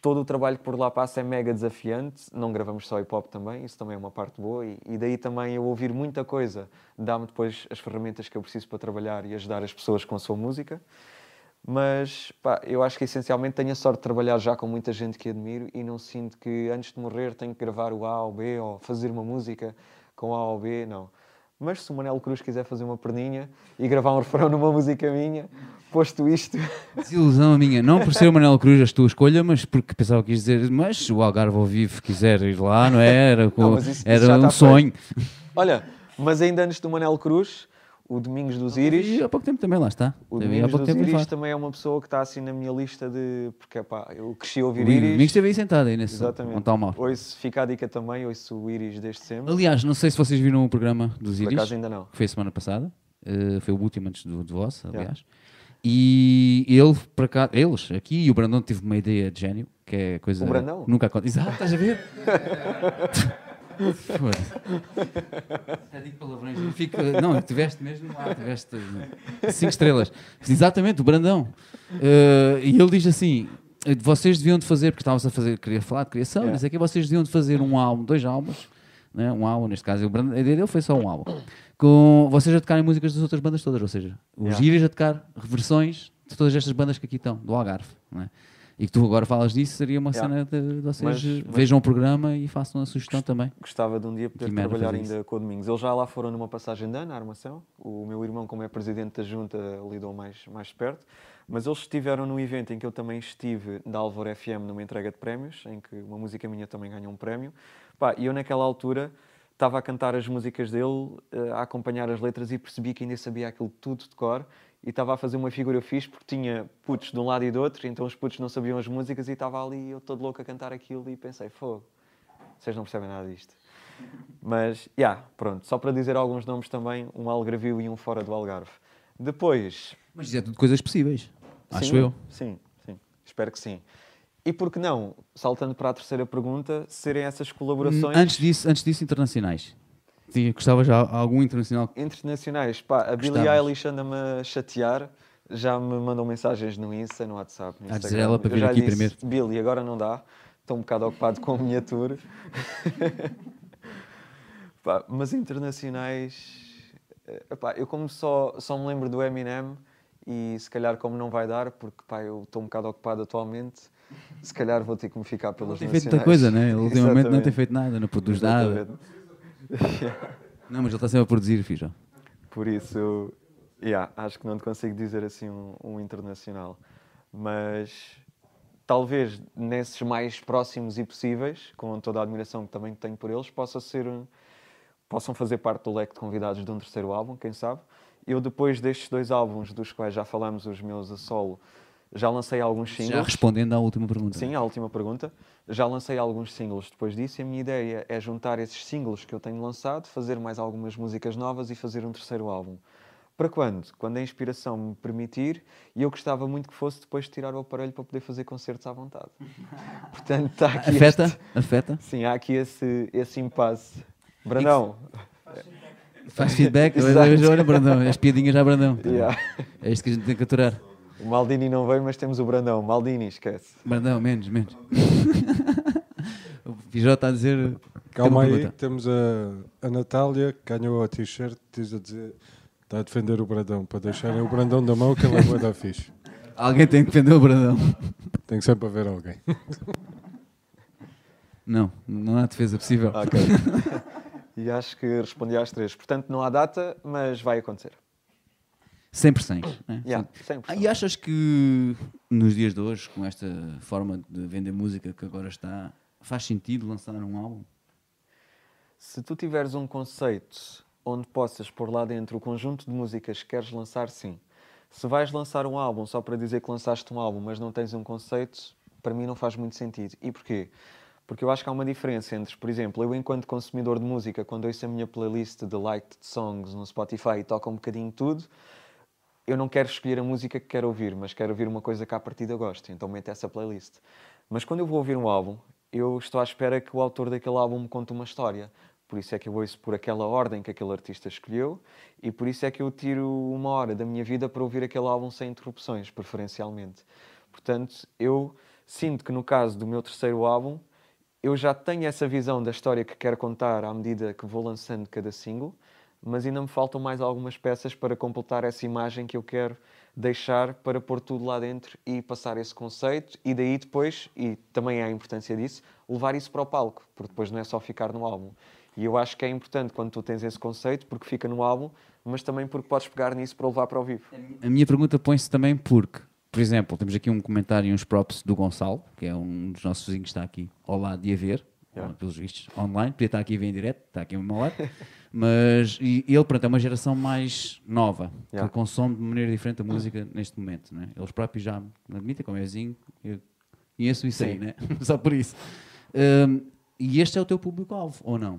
todo o trabalho que por lá passa é mega desafiante. Não gravamos só hip hop também, isso também é uma parte boa. E, e daí também eu ouvir muita coisa dá-me depois as ferramentas que eu preciso para trabalhar e ajudar as pessoas com a sua música. Mas pá, eu acho que essencialmente tenho a sorte de trabalhar já com muita gente que admiro e não sinto que antes de morrer tenho que gravar o A ou B ou fazer uma música com A ou B, não. Mas se o Manel Cruz quiser fazer uma perninha e gravar um refrão numa música minha, posto isto. Desilusão a minha, não por ser o Manel Cruz a tua escolha, mas porque pensava que ias dizer, mas se o Algarve ao vivo quiser ir lá, não é? Era, não, isso, era isso um sonho. Feito. Olha, mas ainda antes do Manel Cruz, o Domingos dos Íris. E há pouco tempo também lá está. O Domingos dos Íris também é uma pessoa que está assim na minha lista de. Porque pá, eu cresci a ouvir o Íris. Domingos esteve aí sentado aí nesse. Exatamente. Não mal. Ouço, fica a dica também, ouço o Íris desde sempre. Aliás, não sei se vocês viram o programa dos Íris. Por acaso ainda não. Que foi semana passada. Uh, foi o último antes do, do vosso, aliás. Yeah. E ele, para cá, eles, aqui, e o Brandão teve uma ideia de gênio, que é coisa. O Brandão? Nunca acontece. Exato, estás a ver? Já digo palavrões. eu fico- não, tiveste mesmo lá, tiveste cinco estrelas. Exatamente, o Brandão. Eh, e ele diz assim: eh, vocês deviam de fazer, porque estávamos a fazer, queria falar de criação, Yeah. mas é que vocês deviam de fazer um álbum, dois álbuns, né? um álbum, neste caso, o Brandão, a dele foi só um álbum, com vocês a tocarem músicas das outras bandas todas, ou seja, os Yeah. Gírias a tocar versões de todas estas bandas que aqui estão, do Algarve. não é? E que tu agora falas disso, seria uma Yeah. cena de, de vocês Mas- mas- vejam o programa e façam a sugestão também. Gostava de um dia poder Quimera trabalhar fazer isso. ainda com o Domingos. Eles já lá foram numa passagem de ano, na armação. O meu irmão, como é presidente da junta, lidou mais, mais perto. Mas eles estiveram no evento em que eu também estive, da Álvaro FM, numa entrega de prémios, em que uma música minha também ganhou um prémio. Pá, e eu, naquela altura, estava a cantar as músicas dele, eh, a acompanhar as letras e percebi que ainda sabia aquilo tudo de cor. E estava a fazer uma figura fixe porque tinha putos de um lado e do outro, então os putos não sabiam as músicas e estava ali eu todo louco a cantar aquilo e pensei, fogo, vocês não percebem nada disto. Mas, já, pronto, só para dizer alguns nomes também, um Algarvio e um fora do Algarve. Depois... Mas é tudo coisas possíveis, acho sim, eu. Sim, sim, espero que sim. E por que não, saltando para a terceira pergunta, serem essas colaborações Antes disso, antes disso, internacionais. Sim, gostava já algum internacional. internacionais? Pá, a Billie Gostavas. Eilish anda-me a chatear, já me mandam mensagens no Insta, no WhatsApp, no Há de dizer Instagram. ela para Eu vir já aqui lhe disse. Billie, agora não dá, estou um bocado ocupado com a minha tour. Pá, mas internacionais, eh, epá, eu como só, só me lembro do Eminem e se calhar como não vai dar, porque pá, eu estou um bocado ocupado atualmente, se calhar vou ter que me ficar Ele pelas tem feito nacionais. muita coisa, né? Ele ultimamente não tem Exatamente. feito nada, não produz nada. Exatamente. Não, mas ele está sempre a produzir, fijo. Por isso, yeah, acho que não te consigo dizer assim um, um internacional. Mas talvez nesses mais próximos e possíveis, com toda a admiração que também tenho por eles, possa ser, possam fazer parte do leque de convidados de um terceiro álbum, quem sabe. Eu, depois destes dois álbuns, dos quais já falamos, os meus a solo, já lancei alguns Já singles. respondendo à última pergunta. Sim, a última pergunta. Já lancei alguns singles depois disso e a minha ideia é juntar esses singles que eu tenho lançado, fazer mais algumas músicas novas e fazer um terceiro álbum. Para quando? Quando a inspiração me permitir e eu gostava muito que fosse depois de tirar o aparelho para poder fazer concertos à vontade. Portanto, está aqui Afeta? este- Afeta? Sim, há aqui esse, esse impasse. Brandão, Faz feedback? Olha, Brandão, as piadinhas já, Brandão. Yeah. É isto que a gente tem que aturar. O Maldini não veio, mas temos o Brandão. Maldini, esquece. Brandão, menos, menos. o Pijó está a dizer. Calma aí, pergunta. temos a, a Natália, que ganhou a t-shirt, diz a dizer, está a defender o Brandão, para deixarem o Brandão da mão, que ele é bué da fixe. Alguém tem que defender o Brandão. Tem que sempre haver alguém. Não, não há defesa possível. Ok. e acho que respondi às três. Portanto, não há data, mas vai acontecer. Sempre sem. Né? Yeah, Sempre. 100%. Ah, e achas que nos dias de hoje, com esta forma de vender música que agora está, faz sentido lançar um álbum? Se tu tiveres um conceito onde possas pôr lá dentro o conjunto de músicas que queres lançar, sim. Se vais lançar um álbum só para dizer que lançaste um álbum, mas não tens um conceito, para mim não faz muito sentido. E porquê? Porque eu acho que há uma diferença entre, por exemplo, eu enquanto consumidor de música, quando ouço a minha playlist de liked songs no Spotify e toca um bocadinho tudo, eu não quero escolher a música que quero ouvir, mas quero ouvir uma coisa que à partida gosto, então meto essa playlist. Mas quando eu vou ouvir um álbum, eu estou à espera que o autor daquele álbum me conte uma história. Por isso é que eu ouço por aquela ordem que aquele artista escolheu e por isso é que eu tiro uma hora da minha vida para ouvir aquele álbum sem interrupções, preferencialmente. Portanto, eu sinto que no caso do meu terceiro álbum, eu já tenho essa visão da história que quero contar à medida que vou lançando cada single, mas ainda me faltam mais algumas peças para completar essa imagem que eu quero deixar para pôr tudo lá dentro e passar esse conceito e daí depois, e também é a importância disso, levar isso para o palco, porque depois não é só ficar no álbum. E eu acho que é importante quando tu tens esse conceito, porque fica no álbum, mas também porque podes pegar nisso para levar para o vivo. A minha pergunta põe-se também porque, por exemplo, temos aqui um comentário e uns props do Gonçalo, que é um dos nossos vizinhos que está aqui ao lado de a ver, Yeah. pelos vistos, online, podia estar aqui a ver em direto, está aqui ao meu lado, mas e ele, pronto, é uma geração mais nova, Yeah. que consome de maneira diferente a música neste momento, né? Eles próprios já me admitem, como é vizinho, eu conheço isso aí, Sim. né? Só por isso. Hum, e este é o teu público-alvo, ou não?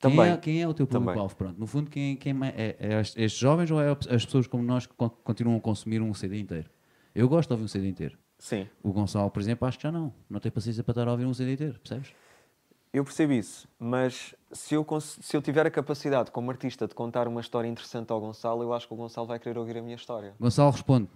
Quem Também. é, quem é o teu público-alvo? Pronto, no fundo, quem, quem é, é, é estes jovens ou é as pessoas como nós que con- continuam a consumir um CD inteiro? Eu gosto de ouvir um CD inteiro. Sim. O Gonçalo, por exemplo, acho que já não. Não tem paciência para estar a ouvir um CD inteiro, percebes? Eu percebo isso, mas se eu, se eu tiver a capacidade como artista de contar uma história interessante ao Gonçalo, eu acho que o Gonçalo vai querer ouvir a minha história. Gonçalo responde.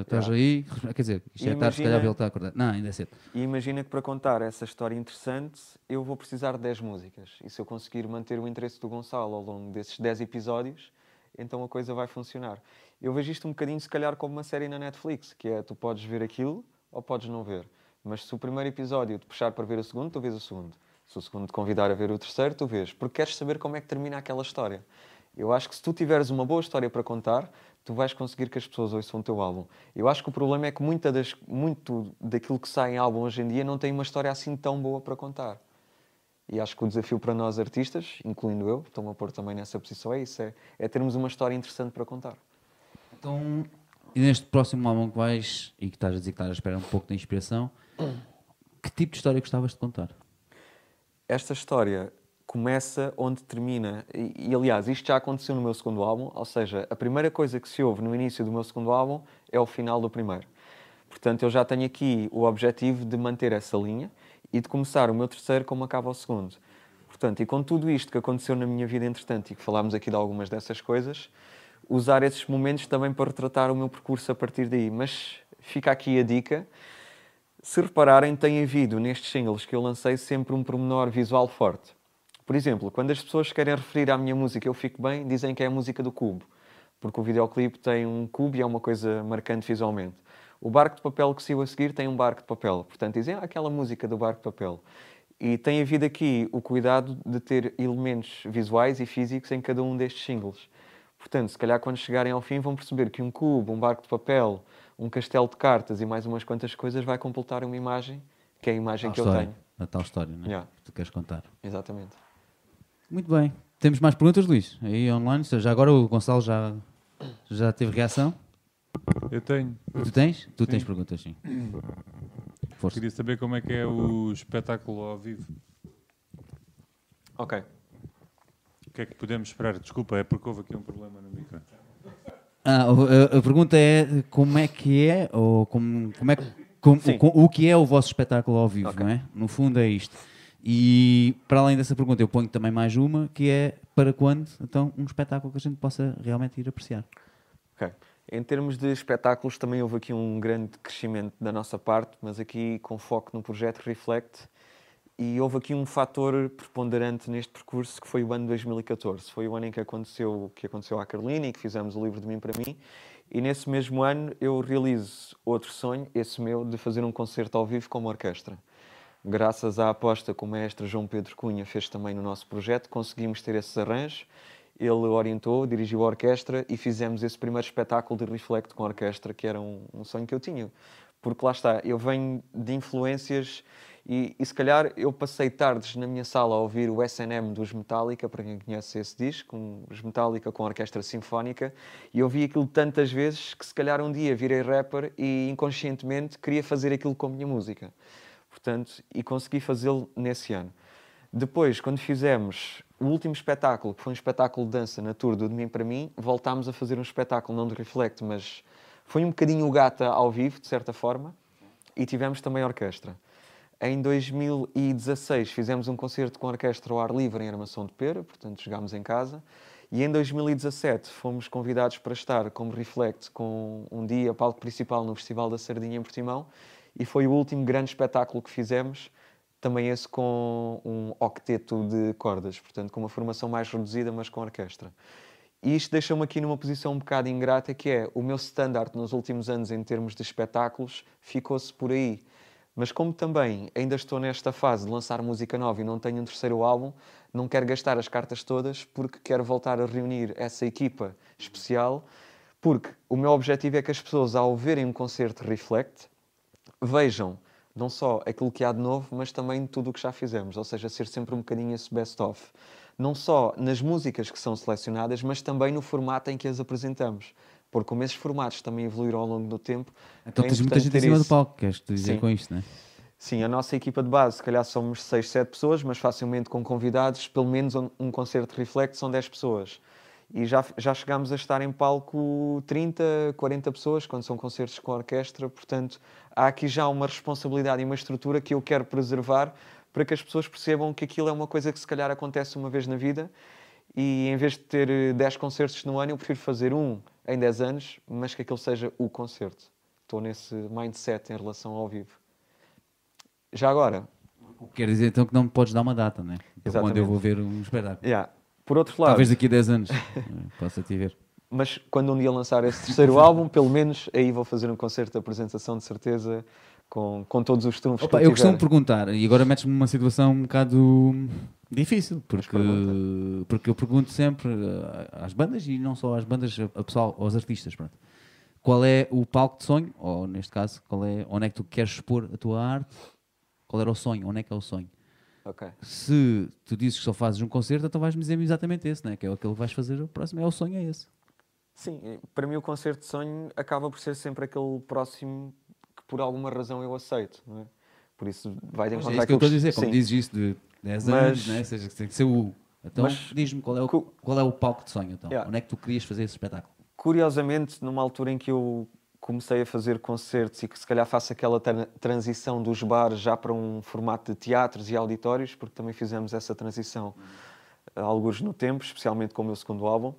Estás Yeah. aí? Quer dizer, isto é tarde, se Imagina- calhar ele está acordado. Não, ainda é cedo. E imagina que para contar essa história interessante, eu vou precisar de 10 músicas. E se eu conseguir manter o interesse do Gonçalo ao longo desses 10 episódios, então a coisa vai funcionar. Eu vejo isto um bocadinho, se calhar, como uma série na Netflix, que é tu podes ver aquilo ou podes não ver. Mas se o primeiro episódio te puxar para ver o segundo, tu vês o segundo. Se o segundo te convidar a ver o terceiro, tu vês. Porque queres saber como é que termina aquela história. Eu acho que se tu tiveres uma boa história para contar, tu vais conseguir que as pessoas ouçam o teu álbum. Eu acho que o problema é que muita das, muito daquilo que sai em álbum hoje em dia não tem uma história assim tão boa para contar. E acho que o desafio para nós artistas, incluindo eu, estou-me a pôr também nessa posição, é isso, é, é termos uma história interessante para contar. Então, e neste próximo álbum que vais, e que estás a dizer que estás à espera um pouco de inspiração, que tipo de história gostavas de contar? Esta história começa onde termina. E, e, aliás, isto já aconteceu no meu segundo álbum, ou seja, a primeira coisa que se ouve no início do meu segundo álbum é o final do primeiro. Portanto, eu já tenho aqui o objetivo de manter essa linha e de começar o meu terceiro como acaba o segundo. Portanto, e com tudo isto que aconteceu na minha vida entretanto e que falámos aqui de algumas dessas coisas, usar esses momentos também para retratar o meu percurso a partir daí. Mas fica aqui a dica. Se repararem, tem havido nestes singles que eu lancei sempre um pormenor visual forte. Por exemplo, quando as pessoas querem referir à minha música Eu Fico Bem, dizem que é a música do cubo, porque o videoclipe tem um cubo e é uma coisa marcante visualmente. O barco de papel que saiu a seguir tem um barco de papel, portanto dizem ah, aquela música do barco de papel. E tem havido aqui o cuidado de ter elementos visuais e físicos em cada um destes singles. Portanto, se calhar quando chegarem ao fim vão perceber que um cubo, um barco de papel, um castelo de cartas e mais umas quantas coisas vai completar uma imagem que é a imagem Tal que eu história, tenho. A tal história, não é? Yeah. Que tu queres contar. Exatamente. Muito bem. Temos mais perguntas, Luís? Aí online? Já agora o Gonçalo já, já teve reação? Eu tenho. Tu tens? Tu tens Sim. perguntas, sim. Força. Queria saber como é que é o espetáculo ao vivo. Ok. O que é que podemos esperar? Desculpa, é porque houve aqui um problema no micro. Ah, a, a pergunta é como é que é, ou como, como é como- o, o que é o vosso espetáculo ao vivo, Ok. não é? No fundo é isto. E para além dessa pergunta, eu ponho também mais uma, que é para quando, então, um espetáculo que a gente possa realmente ir apreciar. Ok. Em termos de espetáculos, também houve aqui um grande crescimento da nossa parte, mas aqui com foco no projeto Reflect. E houve aqui um fator preponderante neste percurso que foi o ano de 2014. Foi o ano em que aconteceu, que aconteceu à Carolina e que fizemos o livro de mim para mim. E nesse mesmo ano eu realizo outro sonho, esse meu, de fazer um concerto ao vivo com uma orquestra. Graças à aposta que o mestre João Pedro Cunha fez também no nosso projeto, conseguimos ter esses arranjos. Ele orientou, dirigiu a orquestra e fizemos esse primeiro espetáculo de Reflect com a orquestra, que era um, um sonho que eu tinha. Porque lá está, eu venho de influências e, e se calhar eu passei tardes na minha sala a ouvir o SNM dos Metallica, para quem conhece esse disco, um- os Metallica com orquestra sinfónica, e eu vi aquilo tantas vezes que se calhar um dia virei rapper e inconscientemente queria fazer aquilo com a minha música. Portanto, e consegui fazê-lo nesse ano. Depois, quando fizemos o último espetáculo, que foi um espetáculo de dança na tour do De Mim para Mim, voltámos a fazer um espetáculo, não de Reflect, mas foi um bocadinho gata ao vivo, de certa forma, e tivemos também orquestra. Em 2016 fizemos um concerto com a orquestra ao ar livre em Armação de Pera, portanto jogámos em casa. E em 2017 fomos convidados para estar como Reflect com um dia palco principal no Festival da Sardinha em Portimão e foi o último grande espetáculo que fizemos, também esse com um octeto de cordas, portanto com uma formação mais reduzida, mas com orquestra. E isto deixa-me aqui numa posição um bocado ingrata, que é o meu standard nos últimos anos em termos de espetáculos ficou-se por aí. Mas como também ainda estou nesta fase de lançar música nova e não tenho um terceiro álbum, não quero gastar as cartas todas porque quero voltar a reunir essa equipa especial, porque o meu objetivo é que as pessoas, ao verem um concerto Reflect, vejam não só aquilo que há de novo, mas também tudo o que já fizemos, ou seja, ser sempre um bocadinho esse best-of. Não só nas músicas que são selecionadas, mas também no formato em que as apresentamos. Porque como esses formatos também evoluíram ao longo do tempo, Então é tens muita gente em cima do palco, queres dizer Sim. com isto, não é? Sim, a nossa equipa de base, se calhar somos 6, 7 pessoas, mas facilmente com convidados, pelo menos um, um concerto de Reflect são 10 pessoas. E já, já chegámos a estar em palco 30, 40 pessoas, quando são concertos com orquestra. Portanto, há aqui já uma responsabilidade e uma estrutura que eu quero preservar para que as pessoas percebam que aquilo é uma coisa que se calhar acontece uma vez na vida e em vez de ter eh, 10 concertos no ano, eu prefiro fazer um em 10 anos, mas que aquele seja o concerto. Estou nesse mindset em relação ao vivo. Já agora, O que quer dizer então que não me podes dar uma data, né? Para quando eu vou ver um espetáculo. yeah. por outro lado, Talvez daqui a 10 anos possa te ver. mas quando um dia lançar esse terceiro álbum, pelo menos aí vou fazer um concerto de apresentação de certeza com, com todos os trunfos Opa, que eu eu costumo perguntar, e agora metes-me numa situação um bocado difícil, porque, porque eu pergunto sempre eh, às bandas e não só às bandas, a pessoal, aos artistas, pronto. Qual é o palco de sonho, ou neste caso, qual é, onde é que tu queres expor a tua arte? Qual era o sonho? Onde é que é o sonho? Ok. Se tu dizes que só fazes um concerto, então vais-me dizer exatamente esse, né? que é aquele que vais fazer o próximo, é o sonho, é esse. Sim, para mim o concerto de sonho acaba por ser sempre aquele próximo por alguma razão eu aceito, não é? Por isso vai de Pois é encontrar isso que eu estou a dizer, como dizes isso de 10 Mas- anos, né? seja, tem que ser o. Então diz-me qual, é o, qual é o palco de sonho, então. Yeah. Onde é que tu querias fazer esse espetáculo? Curiosamente, numa altura em que eu comecei a fazer concertos e que se calhar faço aquela tra- transição dos bares já para um formato de teatros e auditórios, porque também fizemos essa transição há alguns no tempo, especialmente com o meu segundo álbum,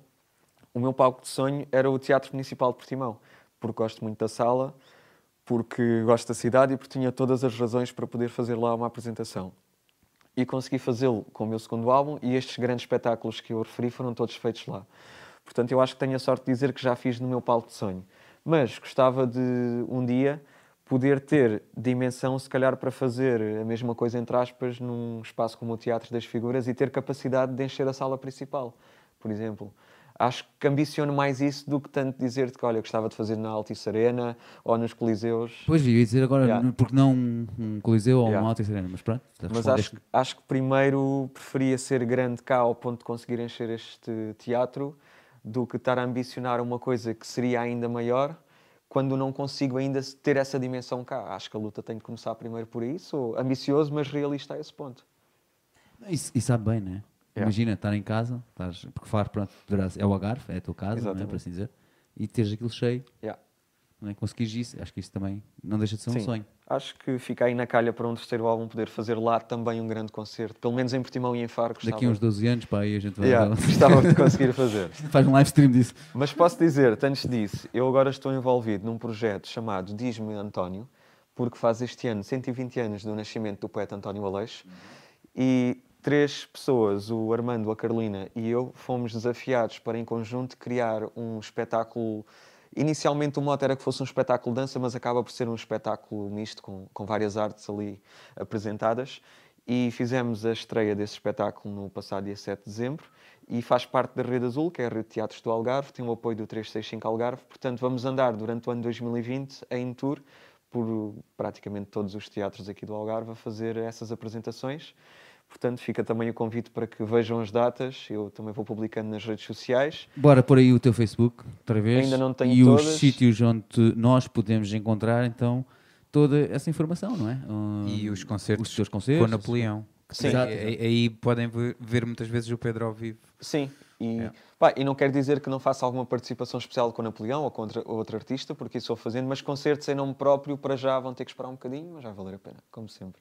o meu palco de sonho era o Teatro Municipal de Portimão, porque gosto muito da sala, porque gosto da cidade e porque tinha todas as razões para poder fazer lá uma apresentação. E consegui fazê-lo com o meu segundo álbum e estes grandes espetáculos que eu referi foram todos feitos lá. Portanto, eu acho que tenho a sorte de dizer que já fiz no meu palco de sonho. Mas gostava de um dia poder ter dimensão, se calhar, para fazer a mesma coisa, entre aspas, num espaço como o Teatro das Figuras e ter capacidade de encher a sala principal, por exemplo. Acho que ambiciono mais isso do que tanto dizer-te que, olha, gostava de fazer na Altice Arena ou nos Coliseus. Pois, ia dizer agora, Yeah. porque não um, Coliseu ou Yeah. uma Alta Serena, mas pronto. Mas acho, acho que primeiro preferia ser grande cá ao ponto de conseguir encher este teatro do que estar a ambicionar uma coisa que seria ainda maior quando não consigo ainda ter essa dimensão cá. Acho que a luta tem que começar primeiro por. Sou ambicioso, mas realista a esse ponto. E, e sabe bem, né? Yeah. Imagina estar em casa, estás, porque Faro, pronto, é o Algarve, é a tua casa, é, para assim dizer, e teres aquilo cheio, Yeah. não é? conseguires isso, acho que isso também não deixa de ser um Sim. sonho. Acho que fica aí na calha para um terceiro álbum poder fazer lá também um grande concerto. Pelo menos em Portimão e em Faro. Gostava, Daqui a uns 12 anos, pá, aí a gente vai. Yeah, gostava de conseguir fazer. Faz um live stream disso. Mas posso dizer, antes disso, eu agora estou envolvido num projeto chamado Diz-me António, porque faz este ano 120 anos do nascimento do poeta António Aleixo, e três pessoas, o Armando, a Carolina e eu, fomos desafiados para, em conjunto, criar um espetáculo. Inicialmente o mote era que fosse um espetáculo de dança, mas acaba por ser um espetáculo misto, com, com várias artes ali apresentadas. E fizemos a estreia desse espetáculo no passado dia 7 de dezembro e faz parte da Rede Azul, que é a Rede de Teatros do Algarve, tem o apoio do 365 Algarve. Portanto, vamos andar durante o ano 2020 em tour por praticamente todos os teatros aqui do Algarve a fazer essas apresentações. Portanto, fica também o convite para que vejam as datas. Eu também vou publicando nas redes sociais. Bora pôr aí o teu Facebook, outra vez. Ainda não tenho E os todas. sítios onde nós podemos encontrar, então, toda essa informação, não é? Uh, E os concertos os teus concertos. com Napoleão. Sim. Exato. Aí, aí podem ver, muitas vezes o Pedro ao vivo. Sim, e, É. pá, e não quer dizer que não faça alguma participação especial com Napoleão ou com outra, outro artista, porque isso vou fazendo, mas concertos em nome próprio para já vão ter que esperar um bocadinho, mas vai valer a pena, como sempre.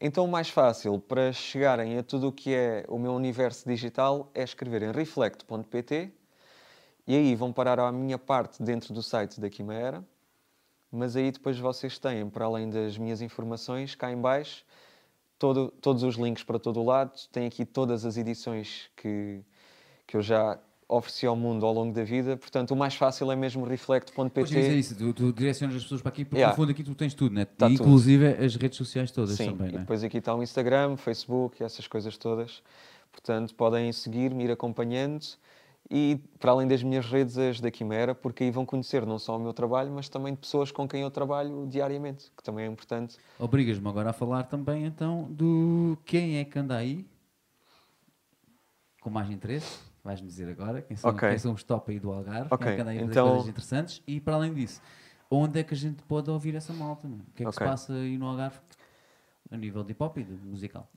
Então mais fácil para chegarem a tudo o que é o meu universo digital é escrever em reflect.pt e aí vão parar à minha parte dentro do site da Quimera, mas aí depois vocês têm, para além das minhas informações, cá em baixo, todo- todos os links para todo o lado. Tem aqui todas as edições que, que eu já ofereci ao mundo ao longo da vida. Portanto, o mais fácil é mesmo Pois é reflect.pt. isso, tu, tu direcionas as pessoas para aqui, porque Yeah. no fundo aqui tu tens tudo, né? Tá E, tudo. inclusive as redes sociais todas Sim, também, e né? depois aqui está o Instagram, Facebook, essas coisas todas. Portanto, podem seguir-me, ir acompanhando. E, para além das minhas redes, as da Quimera, porque aí vão conhecer não só o meu trabalho, mas também de pessoas com quem eu trabalho diariamente, que também é importante. Obrigas-me agora a falar também então do quem é que anda aí com mais interesse. Vais-me dizer agora quem são, Ok. quem são os top aí do Algarve, Ok, quem é que anda então- coisas interessantes e para além disso, onde é que a gente pode ouvir essa malta? O que é que Ok. se passa aí no Algarve a nível de hip hop e de musical?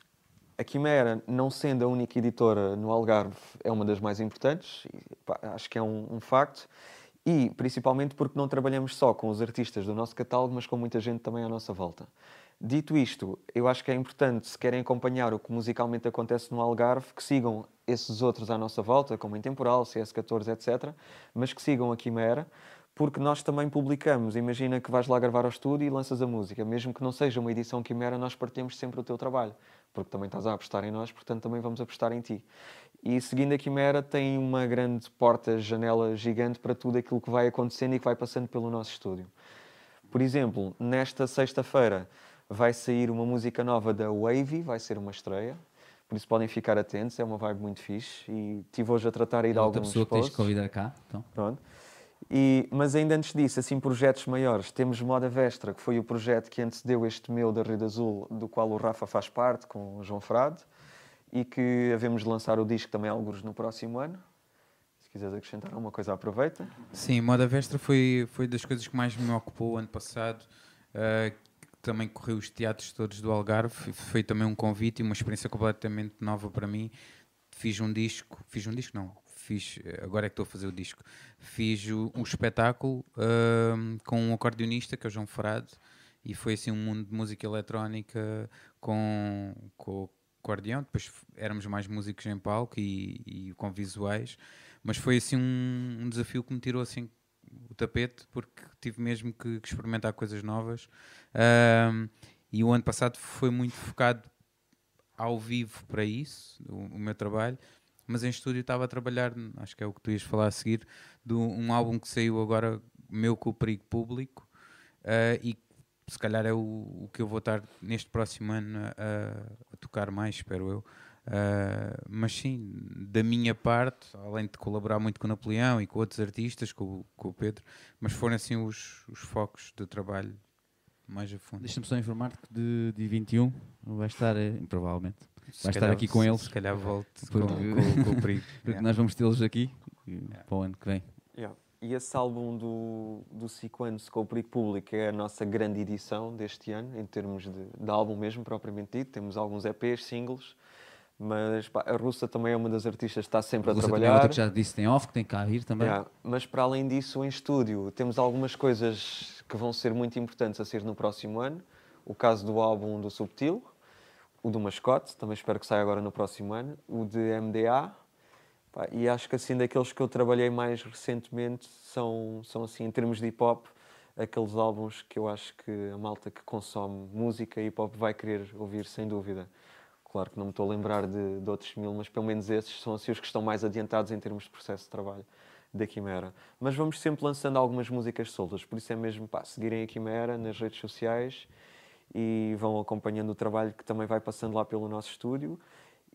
a Quimera, não sendo a única editora no Algarve, é uma das mais importantes, e, pá, acho que é um, um facto. E principalmente porque não trabalhamos só com os artistas do nosso catálogo, mas com muita gente também à nossa volta. Dito isto, eu acho que é importante, se querem acompanhar o que musicalmente acontece no Algarve, que sigam esses outros à nossa volta, como Intemporal, CS14, etc., mas que sigam a Quimera, porque nós também publicamos. Imagina que vais lá gravar ao estúdio e lanças a música. Mesmo que não seja uma edição Quimera, nós partimos sempre o teu trabalho, porque também estás a apostar em nós, portanto também vamos apostar em ti. E seguindo a Quimera, tem uma grande porta, janela gigante para tudo aquilo que vai acontecendo e que vai passando pelo nosso estúdio. Por exemplo, nesta sexta-feira vai sair uma música nova da Wavy, vai ser uma estreia. Por isso podem ficar atentos, é uma vibe muito fixe. E estive hoje a tratar aí de É outra alguns pessoa que tens de convidar cá. Então. Pronto. E, mas ainda antes disso, assim, projetos maiores. Temos Moda Vestra, que foi o projeto que antecedeu este meu da Rede Azul, do qual o Rafa faz parte, com o João Frade, e que havemos de lançar o disco também alguns no próximo ano. Se quiseres acrescentar alguma coisa, aproveita. Sim, Moda Vestra foi, foi das coisas que mais me ocupou ano passado. Uh, também corri os teatros todos do Algarve. Foi também um convite e uma experiência completamente nova para mim. Fiz um disco, fiz um disco não, fiz, agora é que estou a fazer o disco. Fiz um espetáculo com um acordeonista que é o João Frade e foi assim um mundo de música eletrónica com, com o acordeão. Depois éramos mais músicos em palco e, e com visuais, mas foi assim um, um desafio que me tirou assim o tapete porque tive mesmo que, que experimentar coisas novas. Um, e o ano passado foi muito focado ao vivo para isso o, o, meu trabalho. Mas em estúdio estava a trabalhar acho que é o que tu ias falar a seguir de um álbum que saiu agora meu com o perigo público. Uh, e se calhar é o, o, que eu vou estar neste próximo ano a, a tocar mais espero eu Uh, mas sim, da minha parte, além de colaborar muito com o Napoleão e com outros artistas, com, com o Pedro, mas foram assim os, os focos de trabalho mais a fundo. Deixa-me só informar-te que de, de 21 vai estar, eh, provavelmente, se vai estar aqui com eles. Se calhar volte porque, com, com, com, o perigo. Porque yeah. nós vamos tê-los aqui yeah. para o ano que vem. Yeah. E esse álbum do, do Sequence com o Perigo Público é a nossa grande edição deste ano, em termos de, de álbum mesmo, propriamente dito. Temos alguns EPs, singles, mas pá, a Russa também é uma das artistas que está sempre a, a Russa trabalhar. Outra que já disse tem off, que tem cá a ir também. Yeah. Mas para além disso, em estúdio, temos algumas coisas que vão ser muito importantes a ser no próximo ano. O caso do álbum do Subtil, o do Mascote, também espero que saia agora no próximo ano, o de MDA. Pá, e acho que assim daqueles que eu trabalhei mais recentemente são, são assim, em termos de hip hop, aqueles álbuns que eu acho que a malta que consome música hip hop vai querer ouvir sem dúvida. Claro que não me estou a lembrar de, de, outros mil, mas pelo menos esses são assim os que estão mais adiantados em termos de processo de trabalho da Quimera. Mas vamos sempre lançando algumas músicas soltas, por isso é mesmo pá, seguirem a Quimera nas redes sociais e vão acompanhando o trabalho que também vai passando lá pelo nosso estúdio.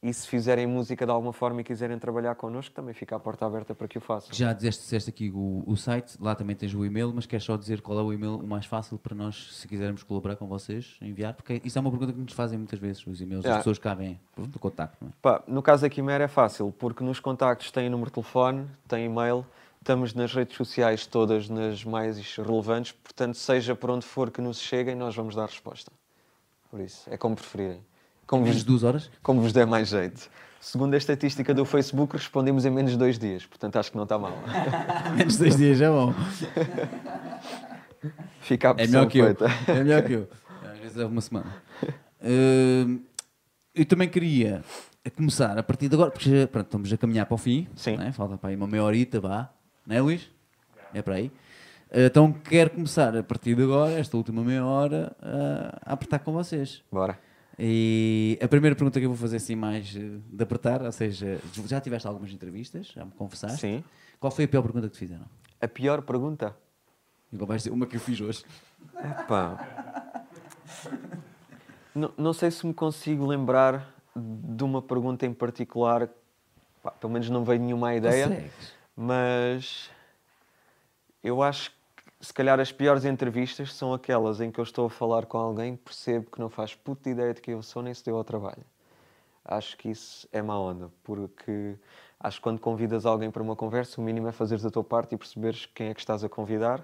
E se fizerem música de alguma forma e quiserem trabalhar connosco, também fica a porta aberta para que o façam. Já disseste, disseste aqui o, o, site, lá também tens o e-mail, mas queres só dizer qual é o e-mail o mais fácil para nós, se quisermos colaborar com vocês, enviar? Porque isso é uma pergunta que nos fazem muitas vezes, os e-mails, Yeah. as pessoas cá vêm do contacto. Não é? Pá, no caso da Quimera é fácil, porque nos contactos tem número de telefone, tem e-mail, estamos nas redes sociais todas nas mais relevantes, portanto, seja por onde for que nos cheguem, nós vamos dar resposta. Por isso, é como preferirem. Como Menos vos, de duas horas? como vos der mais jeito. Segundo a estatística do Facebook, respondemos em menos de dois dias, portanto acho que não está mal. Menos de dois dias é bom. Fica a É melhor que eu. feita. É melhor que eu. Às vezes é uma semana. Uh, eu também queria começar a partir de agora, porque já, pronto, estamos a caminhar para o fim. Sim. é? Falta para aí uma meia horita, vá. Não é, Luís? É para aí. Uh, Então quero começar a partir de agora, esta última meia hora, uh, a apertar com vocês. Bora. E a primeira pergunta que eu vou fazer assim mais eh, de apertar, ou seja, já tiveste algumas entrevistas, já me confessaste. Sim. Qual foi a pior pergunta que te fizeram? A pior pergunta? Igual vais dizer uma que eu fiz hoje. Pá. Não, não sei se me consigo lembrar de uma pergunta em particular. Pá, pelo menos não veio nenhuma ideia. Consegues? Mas eu acho que se calhar as piores entrevistas são aquelas em que eu estou a falar com alguém percebo que não faz puta ideia de quem eu sou nem se deu ao trabalho. Acho que isso é má onda, porque acho que quando convidas alguém para uma conversa, o mínimo é fazeres a tua parte e perceberes quem é que estás a convidar.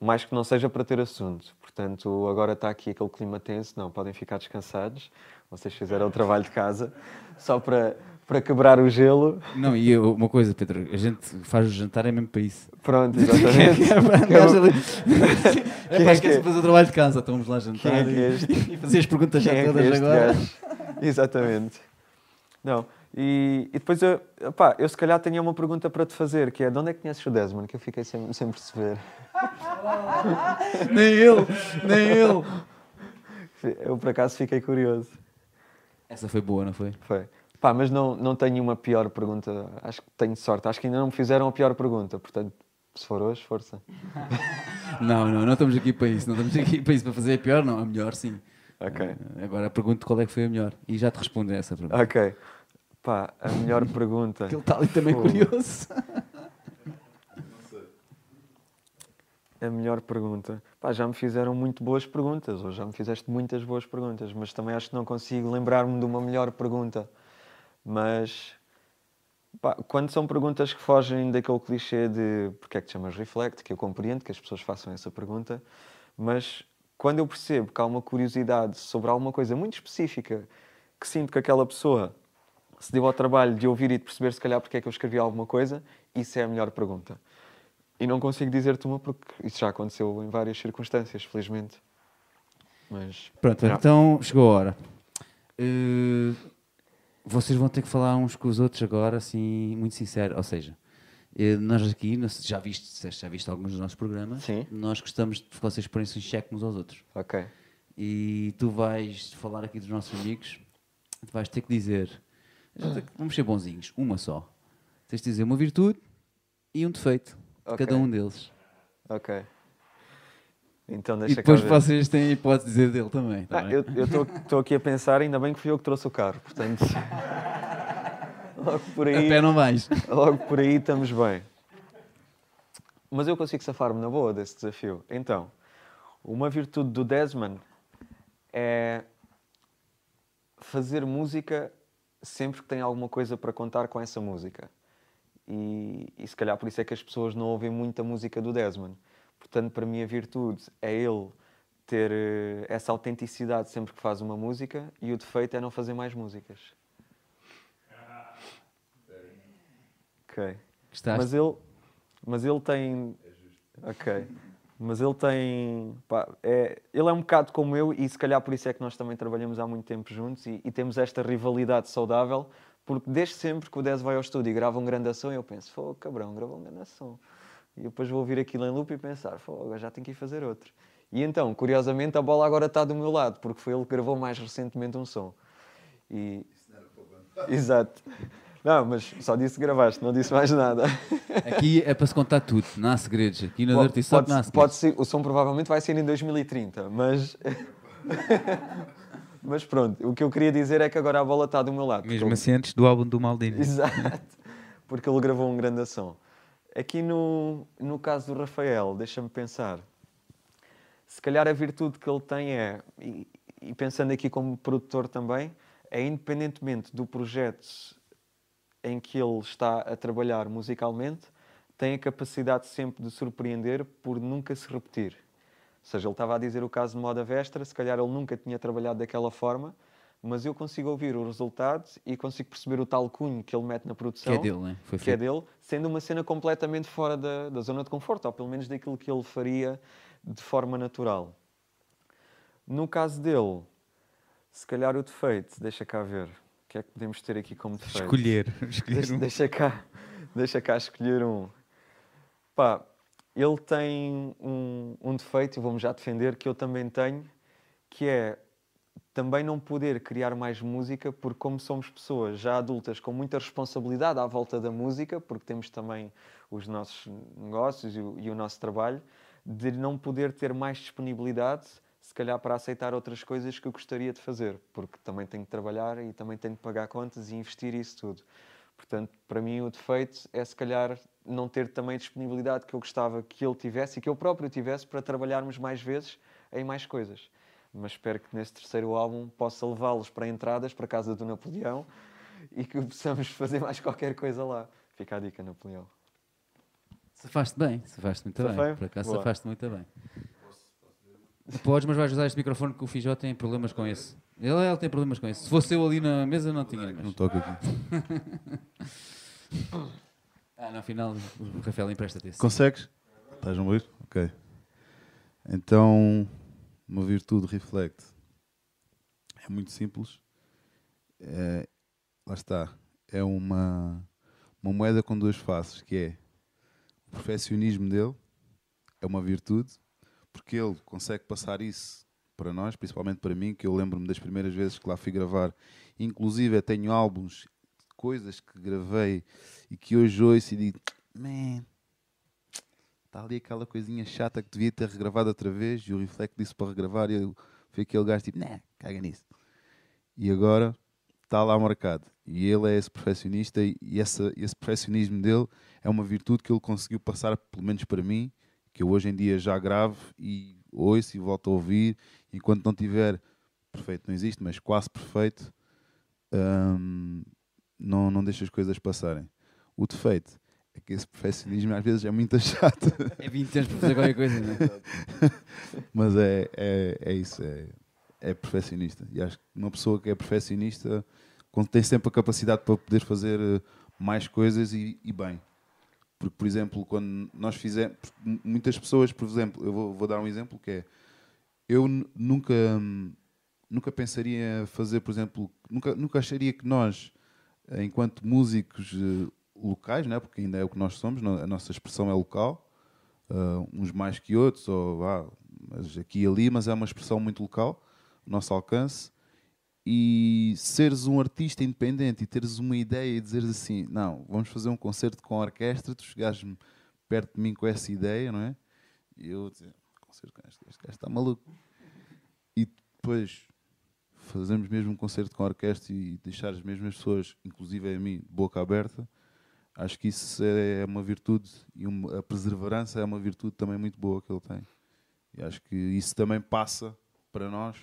mais que não seja para ter assunto. Portanto, agora está aqui aquele clima tenso, não, podem ficar descansados. Vocês fizeram o trabalho de casa, só para, para quebrar o gelo. Não, e eu- uma coisa, Pedro, a gente faz o jantar é mesmo para isso. Pronto, exatamente. É para esquecer de fazer o trabalho de casa, então vamos lá jantar é que é e, e fazer as perguntas já Quem é que é todas agora. gajo? Exatamente. Não, e, e depois eu, pá, eu se calhar tinha uma pergunta para te fazer, que é de onde é que conheces o Desmond? Que eu fiquei sem, sem perceber. Nem ele, nem ele. Eu por acaso fiquei curioso. Essa foi boa, não foi? Foi. Pá, mas não, não tenho uma pior pergunta. Acho que tenho sorte. Acho que ainda não me fizeram a pior pergunta. Portanto, se for hoje, força. Não, não, não estamos aqui para isso. Não estamos aqui para isso, para fazer a pior, não. A melhor, sim. Ok. Eh, Agora pergunto qual é que foi a melhor. E já te respondo a essa pergunta. Ok. Pá, a melhor pergunta. Ele está ali também Fogo. curioso. A melhor pergunta. Pá, já me fizeram muito boas perguntas, ou já me fizeste muitas boas perguntas, mas também acho que não consigo lembrar-me de uma melhor pergunta. Mas pá, quando são perguntas que fogem daquele clichê de porque é que te chamas Reflect, que eu compreendo que as pessoas façam essa pergunta, mas quando eu percebo que há uma curiosidade sobre alguma coisa muito específica que sinto que aquela pessoa se deu ao trabalho de ouvir e de perceber se calhar porque é que eu escrevi alguma coisa, isso é a melhor pergunta. E não consigo dizer-te uma porque isso já aconteceu em várias circunstâncias, felizmente. Mas. Pronto, Já. então chegou a hora. Eh, vocês vão ter que falar uns com os outros agora, assim, muito sincero. Ou seja, eh, nós aqui, já viste, já viste alguns dos nossos programas, Sim. nós gostamos de que vocês põem-se em xeque uns aos outros. Ok. E tu vais falar aqui dos nossos amigos, tu vais ter que dizer, vamos ser bonzinhos, uma só. Tens de dizer uma virtude e um defeito de cada um deles. Ok. Então E deixa depois cá ver. vocês têm a hipótese de dizer dele também. tá Ah, eu estou aqui a pensar, ainda bem que fui eu que trouxe o carro, portanto. logo por A aí. pé não vais. Logo por aí estamos bem. Mas eu consigo safar-me na boa desse desafio. Então, uma virtude do Desmond é fazer música sempre que tem alguma coisa para contar com essa música. E, e se calhar por isso é que as pessoas não ouvem muita música do Desmond. Portanto, para mim a virtude é ele ter eh, essa autenticidade sempre que faz uma música e o defeito é não fazer mais músicas. Ok. Gostaste? Mas ele, mas ele tem. Ok. Mas ele tem. pá, é, ele é um bocado como eu e se calhar por isso é que nós também trabalhamos há muito tempo juntos e, e temos esta rivalidade saudável, porque desde sempre que o Dez vai ao estúdio e grava um grande ação, eu penso, pô, cabrão, gravou um grande ação. E depois vou ouvir aquilo em loop e pensar, agora já tenho que ir fazer outro. E então, curiosamente, a bola agora está do meu lado, porque foi ele que gravou mais recentemente um som. E... Exato. Não, mas só disse que gravaste, não disse mais nada. Aqui é para se contar tudo, não há segredos. Aqui no Pode- Dirty Sock não há segredos. pode ser, o som provavelmente vai ser em 2030, mas. mas pronto, o que eu queria dizer é que agora a bola está do meu lado. porque Mesmo ele- assim, antes do álbum do Maldini. Exato, porque ele gravou um grande ação. Aqui no, no caso do Rafael, deixa-me pensar. Se calhar a virtude que ele tem é, e, e pensando aqui como produtor também, é independentemente do projeto em que ele está a trabalhar musicalmente, tem a capacidade sempre de surpreender por nunca se repetir. Ou seja, ele estava a dizer o caso de Moda Vestra, se calhar ele nunca tinha trabalhado daquela forma, mas eu consigo ouvir o resultado e consigo perceber o tal cunho que ele mete na Que produção é dele, né? Foi que é feito. dele, sendo uma cena completamente fora da, da zona de conforto, ou pelo menos daquilo que ele faria de forma natural. No caso dele, se calhar o defeito, deixa cá ver, o que é que podemos ter aqui como defeito? Escolher. Escolher Deixa, um. deixa cá, deixa cá escolher um. Pá, ele tem um, um defeito, e vou-me já defender, que eu também tenho, que é também não poder criar mais música, porque como somos pessoas já adultas com muita responsabilidade à volta da música, porque temos também os nossos negócios e o, e o nosso trabalho, de não poder ter mais disponibilidade, se calhar para aceitar outras coisas que eu gostaria de fazer, porque também tenho que trabalhar e também tenho que pagar contas e investir isso tudo. Portanto, para mim o defeito é se calhar não ter também a disponibilidade que eu gostava que ele tivesse e que eu próprio tivesse para trabalharmos mais vezes em mais coisas. Mas espero que nesse terceiro álbum possa levá-los para entradas para a casa do Napoleão e que possamos fazer mais qualquer coisa lá. Fica a dica, Napoleão. Safaste bem, safaste muito Safei? bem. Por acaso Boa. safaste muito bem. Podes, mas vais usar este microfone que o Fijó tem problemas com esse. Ele, ele tem problemas com esse. Se fosse eu ali na mesa, não tinha. Não Mas... toca aqui. Ah, no final, o Rafael empresta-te esse. Consegues? Estás a ouvir? Ok. Então, uma virtude reflect. É muito simples. É, lá está. É uma, uma moeda com duas faces, que é o perfeccionismo dele, é uma virtude, porque ele consegue passar isso para nós, principalmente para mim, que eu lembro-me das primeiras vezes que lá fui gravar. Inclusive, tenho álbuns, coisas que gravei e que hoje ouço e digo, man, está ali aquela coisinha chata que devia ter regravado outra vez e o Reflect disse para regravar e eu fui aquele gajo tipo, né, caga nisso. E agora está lá marcado. E ele é esse perfeccionista e essa, esse perfeccionismo dele é uma virtude que ele conseguiu passar, pelo menos para mim, que eu hoje em dia já gravo e ouço e volto a ouvir. Enquanto não tiver perfeito, não existe, mas quase perfeito, hum, não, não deixa as coisas passarem. O defeito é que esse perfeccionismo às vezes é muito chato. É 20 anos para fazer qualquer coisa, não é? Mas é, é, é isso, é, é perfeccionista. E acho que uma pessoa que é perfeccionista tem sempre a capacidade para poder fazer eh, mais coisas e, e bem. Porque, por exemplo, quando nós fizemos. Muitas pessoas, por exemplo, eu vou, vou dar um exemplo que é. Eu nunca, nunca pensaria fazer, por exemplo, nunca, nunca acharia que nós, eh, enquanto músicos eh, locais, né, porque ainda é o que nós somos, a nossa expressão é local, ah, uns mais que outros, ou ah, aqui e ali, mas é uma expressão muito local, o nosso alcance. E seres um artista independente e teres uma ideia e dizeres assim: não, vamos fazer um concerto com a orquestra, tu chegares perto de mim com essa ideia, não é? E eu dizer: concerto com este, este gajo está maluco. E depois fazemos mesmo um concerto com a orquestra e deixar as mesmas pessoas, inclusive a mim, boca aberta, acho que isso é uma virtude e uma- a perseverança é uma virtude também muito boa que ele tem. E acho que isso também passa para nós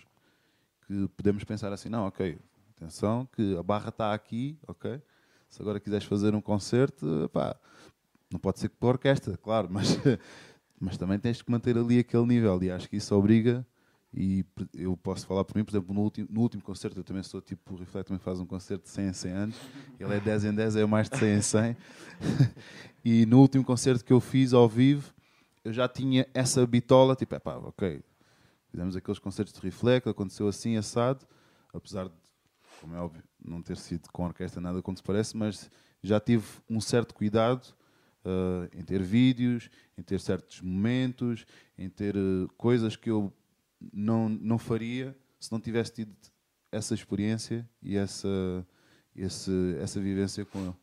que podemos pensar assim, não, ok, atenção, que a barra está aqui, ok? Se agora quiseres fazer um concerto, pá, não pode ser que para orquestra, claro, mas, mas também tens que manter ali aquele nível e acho que isso obriga e eu posso falar por mim, por exemplo, no último, no último concerto, eu também sou tipo, o Reflect também faz um concerto de 100 em 100 anos, ele é 10 em 10, eu mais de 100 em 100, e no último concerto que eu fiz ao vivo, eu já tinha essa bitola, tipo, é pá, ok, fizemos aqueles concertos de Reflect, aconteceu assim, assado, apesar de, como é óbvio, não ter sido com orquestra nada como se parece, mas já tive um certo cuidado ah, em ter vídeos, em ter certos momentos, em ter eh, coisas que eu não, não faria se não tivesse tido essa experiência e essa, esse, essa vivência com ele.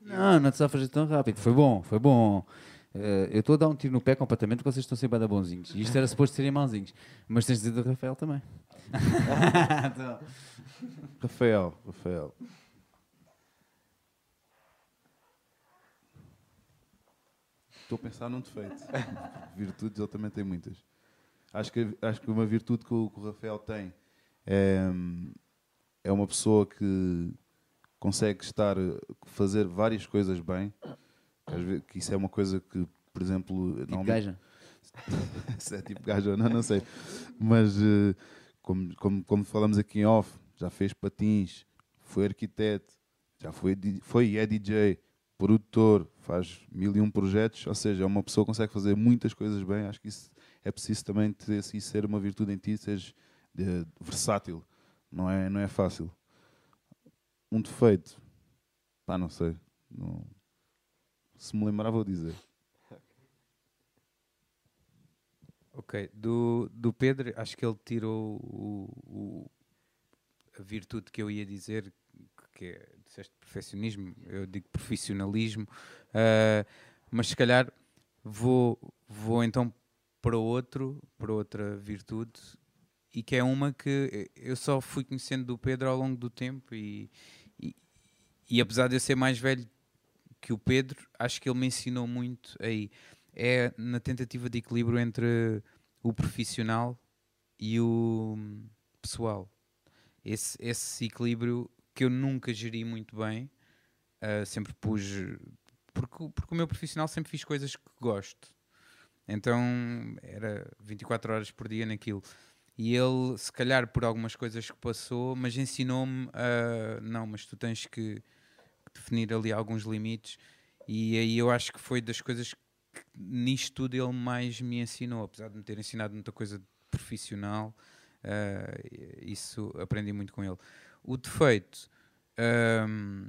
Não, não te a fazer tão rápido. Foi bom, foi bom. Eh, eu estou a dar um tiro no pé completamente porque vocês estão sempre a dar bonzinhos. E isto era suposto serem mauzinhos. Mas tens de dizer do Rafael também. Então, Rafael, Rafael. Estou a pensar num defeito. Virtudes ele também tem muitas. Acho que, acho que uma virtude que o, que o Rafael tem é, é uma pessoa que consegue estar, fazer várias coisas bem. Vezes, que isso é uma coisa que, por exemplo, tipo normalmente- gaja. se é tipo gajo ou não, não sei. Mas eh, como, como, como falamos aqui em off, já fez patins, foi arquiteto, já foi, foi e é DJ, produtor, faz mil e um projetos, ou seja, é uma pessoa que consegue fazer muitas coisas bem. Acho que isso é preciso também ter, isso ser uma virtude em ti, seres versátil. Não é, não é fácil. Um defeito, pá, não sei. Não- se me lembrar, vou dizer. Ok, do, do Pedro, acho que ele tirou o, o- a virtude que eu ia dizer, que é, disseste perfeccionismo, eu digo profissionalismo, ah, mas se calhar vou, vou então para outro, para outra virtude, e que é uma que eu só fui conhecendo do Pedro ao longo do tempo, e, e, e apesar de eu ser mais velho que o Pedro, acho que ele me ensinou muito aí é na tentativa de equilíbrio entre o profissional e o pessoal. Esse, esse equilíbrio que eu nunca geri muito bem, ah, sempre pus. por- porque, porque o meu profissional sempre fiz coisas que gosto. Então era 24 horas por dia naquilo. E ele, se calhar por algumas coisas que passou, mas ensinou-me a. Não, mas tu tens que definir ali alguns limites. E aí eu acho que foi das coisas que nisto tudo ele mais me ensinou, apesar de me ter ensinado muita coisa profissional. Uh, isso aprendi muito com ele. O defeito um,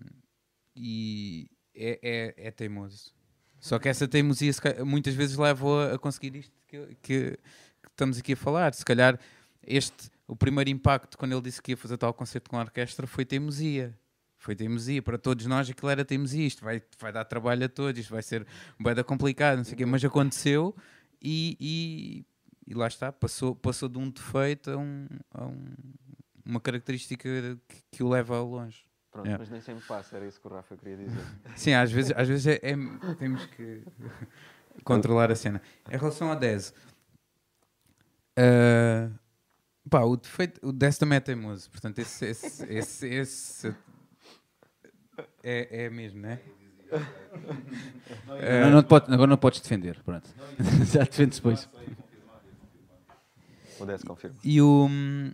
e é, é, é, teimoso. Só que essa teimosia muitas vezes leva a, conseguir isto que, que, que, estamos aqui a falar. Se calhar este, o primeiro impacto quando ele disse que ia fazer tal concerto com a orquestra foi teimosia. Foi teimosia. Para todos nós aquilo era teimosia. Isto vai, vai dar trabalho a todos, isto vai ser bem complicado, não sei o quê. Mas aconteceu e, e, e, lá está. Passou, passou de um defeito a, um, a um, uma característica que, que, o leva a longe. Pronto, é. mas nem sempre passa, era isso que o Rafa queria dizer. Sim, às vezes, às vezes é, é, temos que controlar a cena. Em relação a 10, uh, pá, o defeito, o 10 também é teimoso, portanto, esse, esse, esse, esse é, é mesmo, né? é não, não pode, agora não podes defender, pronto. Já defendes depois. O 10 confirma. E o,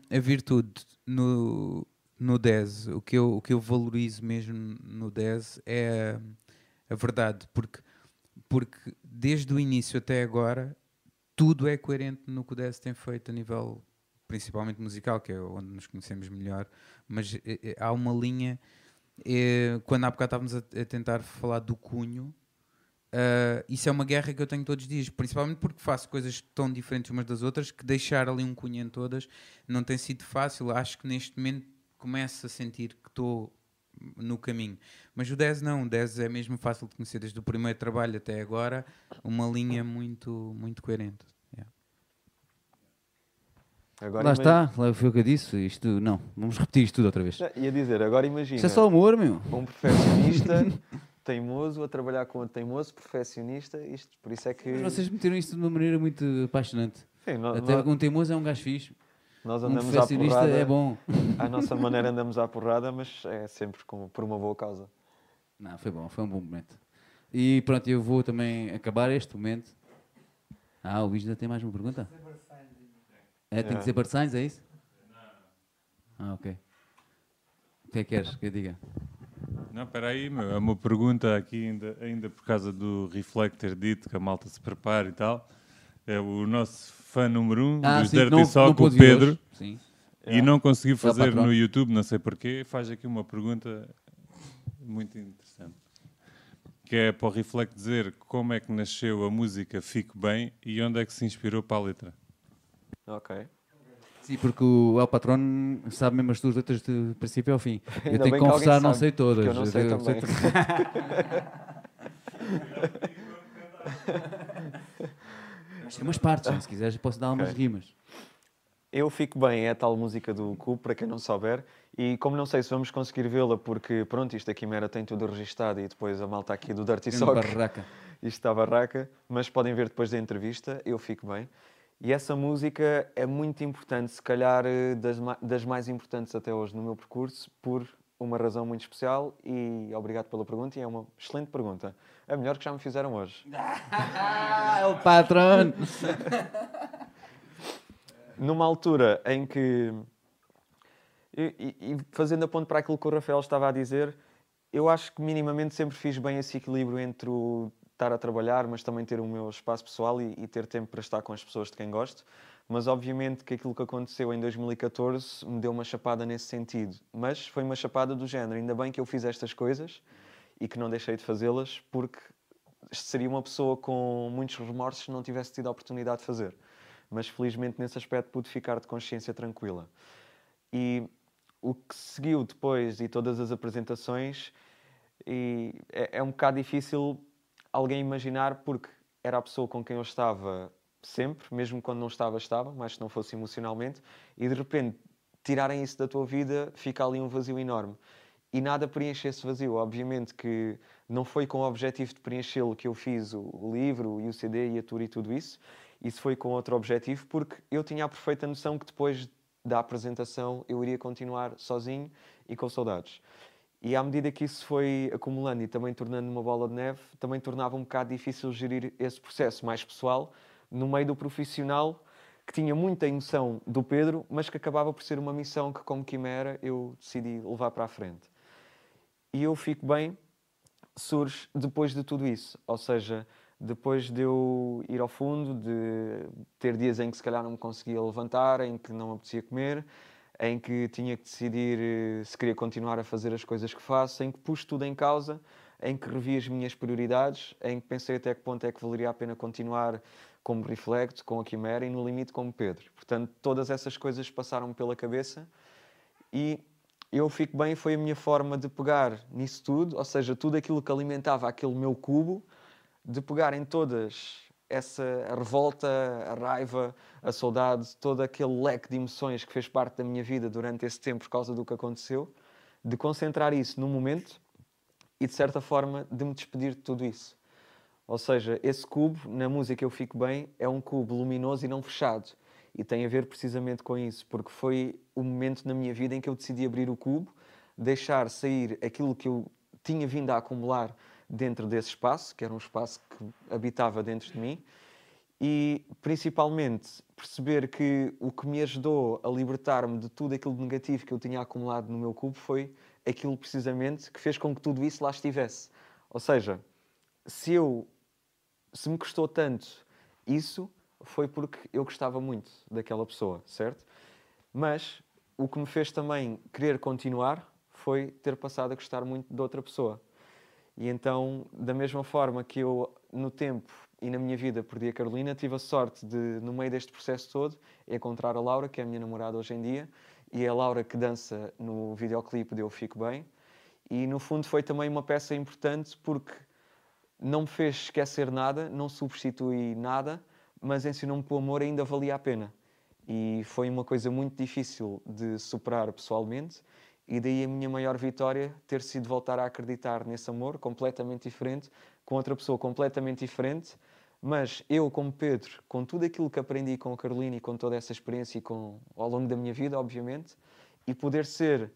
a virtude no, no 10, o que, eu, o que eu valorizo mesmo no 10 é a, a verdade, porque, porque desde o início até agora tudo é coerente no que o 10 tem feito a nível principalmente musical, que é onde nos conhecemos melhor, mas é, é, há uma linha é, quando há bocado estávamos a, a, tentar falar do cunho, uh, isso é uma guerra que eu tenho todos os dias, principalmente porque faço coisas tão diferentes umas das outras que deixar ali um cunho em todas não tem sido fácil. Acho que neste momento começo a sentir que estou no caminho. Mas o 10 não, o 10 é mesmo fácil de conhecer desde o primeiro trabalho até agora, uma linha muito, muito coerente. Agora Lá está, lá foi o que eu disse. Isto, não, vamos repetir isto tudo outra vez. Ia dizer, agora imagina. Isto é só humor, meu. Um perfeccionista teimoso a trabalhar com outro teimoso, perfeccionista, isto, por isso é que. Mas vocês meteram isto de uma maneira muito apaixonante. Sim, nós, Até nós... um teimoso é um gajo fixe. Nós andamos um perfeccionista à porrada, é bom. À nossa maneira andamos à porrada, mas é sempre com, por uma boa causa. Não, foi bom, foi um bom momento. E pronto, eu vou também acabar este momento. Ah, o Luís ainda tem mais uma pergunta? É, tem que dizer Bart Sainz, é isso? Ah, ok. O que é que queres que eu diga? Não, espera aí, meu. É uma pergunta aqui, ainda, ainda por causa do Reflector dito, que a malta se prepara e tal. É o nosso fã número um, ah, dos sim, Dirty não, Sock, não o Pedro. Sim. E não conseguiu fazer no YouTube, não sei porquê. Faz aqui uma pergunta muito interessante. Que é para o Reflect dizer como é que nasceu a música Fico Bem e onde é que se inspirou para a letra. Ok. Sim, porque o El Patron sabe mesmo as tuas letras de princípio ao fim. eu tenho que confessar, não sei todas. Eu não sei eu também. Sei Mas tem umas partes, se quiseres posso dar umas okay. rimas. Eu Fico Bem é a tal música do Cubo, para quem não souber, e como não sei se vamos conseguir vê-la, porque pronto, isto aqui Quimera tem tudo registado e depois a malta aqui do Dirty Sock. Barraca. Isto está barraca, mas podem ver depois da entrevista, Eu Fico Bem. E essa música é muito importante, se calhar eh, das, das mais importantes até hoje no meu percurso, por uma razão muito especial e obrigado pela pergunta e é uma excelente pergunta. A melhor que já me fizeram hoje. é o patrão! Numa altura em que, e, e, fazendo a ponto para aquilo que o Rafael estava a dizer, eu acho que minimamente sempre fiz bem esse equilíbrio entre o estar a trabalhar, mas também ter o meu espaço pessoal e, e, ter tempo para estar com as pessoas de quem gosto. Mas obviamente que aquilo que aconteceu em 2014 me deu uma chapada nesse sentido. Mas foi uma chapada do género. Ainda bem que eu fiz estas coisas e que não deixei de fazê-las, porque seria uma pessoa com muitos remorsos se não tivesse tido a oportunidade de fazer. Mas felizmente nesse aspecto pude ficar de consciência tranquila. E o que seguiu depois e todas as apresentações e é, é um bocado difícil alguém imaginar, porque era a pessoa com quem eu estava sempre, mesmo quando não estava, estava, mas se não fosse emocionalmente, e de repente tirarem isso da tua vida, fica ali um vazio enorme. E nada preenche esse vazio. Obviamente que não foi com o objetivo de preenchê-lo que eu fiz o, livro e o CD e a tour e tudo isso. Isso foi com outro objetivo, porque eu tinha a perfeita noção que depois da apresentação eu iria continuar sozinho e com saudades. E à medida que isso foi acumulando e também tornando uma bola de neve, também tornava um bocado difícil gerir esse processo mais pessoal no meio do profissional que tinha muita emoção do Pedro, mas que acabava por ser uma missão que, como quimera, eu decidi levar para a frente. E eu fico bem, surge depois de tudo isso. Ou seja, depois de eu ir ao fundo, de ter dias em que se calhar não me conseguia levantar, em que não me apetecia comer, em que tinha que decidir eh, se queria continuar a fazer as coisas que faço, em que pus tudo em causa, em que revi as minhas prioridades, em que pensei até que ponto é que valeria a pena continuar como Reflect, com a Quimera e no limite como Pedro. Portanto, todas essas coisas passaram pela cabeça e eu fico bem, foi a minha forma de pegar nisso tudo, ou seja, tudo aquilo que alimentava aquele meu cubo, de pegar em todas essa revolta, a raiva, a saudade, todo aquele leque de emoções que fez parte da minha vida durante esse tempo por causa do que aconteceu, de concentrar isso num momento e de certa forma de me despedir de tudo isso. Ou seja, esse cubo, na música Eu Fico Bem, é um cubo luminoso e não fechado. E tem a ver precisamente com isso, porque foi o momento na minha vida em que eu decidi abrir o cubo, deixar sair aquilo que eu tinha vindo a acumular dentro desse espaço, que era um espaço que habitava dentro de mim, e principalmente perceber que o que me ajudou a libertar-me de tudo aquilo negativo que eu tinha acumulado no meu cubo foi aquilo precisamente que fez com que tudo isso lá estivesse. Ou seja, se eu se me custou tanto isso, foi porque eu gostava muito daquela pessoa, certo? Mas o que me fez também querer continuar foi ter passado a gostar muito de outra pessoa. E então, da mesma forma que eu, no tempo e na minha vida, perdi a Carolina, tive a sorte de, no meio deste processo todo, encontrar a Laura, que é a minha namorada hoje em dia, e é a Laura que dança no videoclipe de Eu Fico Bem. E, no fundo, foi também uma peça importante porque não me fez esquecer nada, não substitui nada, mas ensinou-me que o amor ainda valia a pena. E foi uma coisa muito difícil de superar pessoalmente, e daí a minha maior vitória ter sido voltar a acreditar nesse amor completamente diferente, com outra pessoa completamente diferente, mas eu, como Pedro, com tudo aquilo que aprendi com a Carolina e com toda essa experiência e com, ao longo da minha vida, obviamente, e poder ser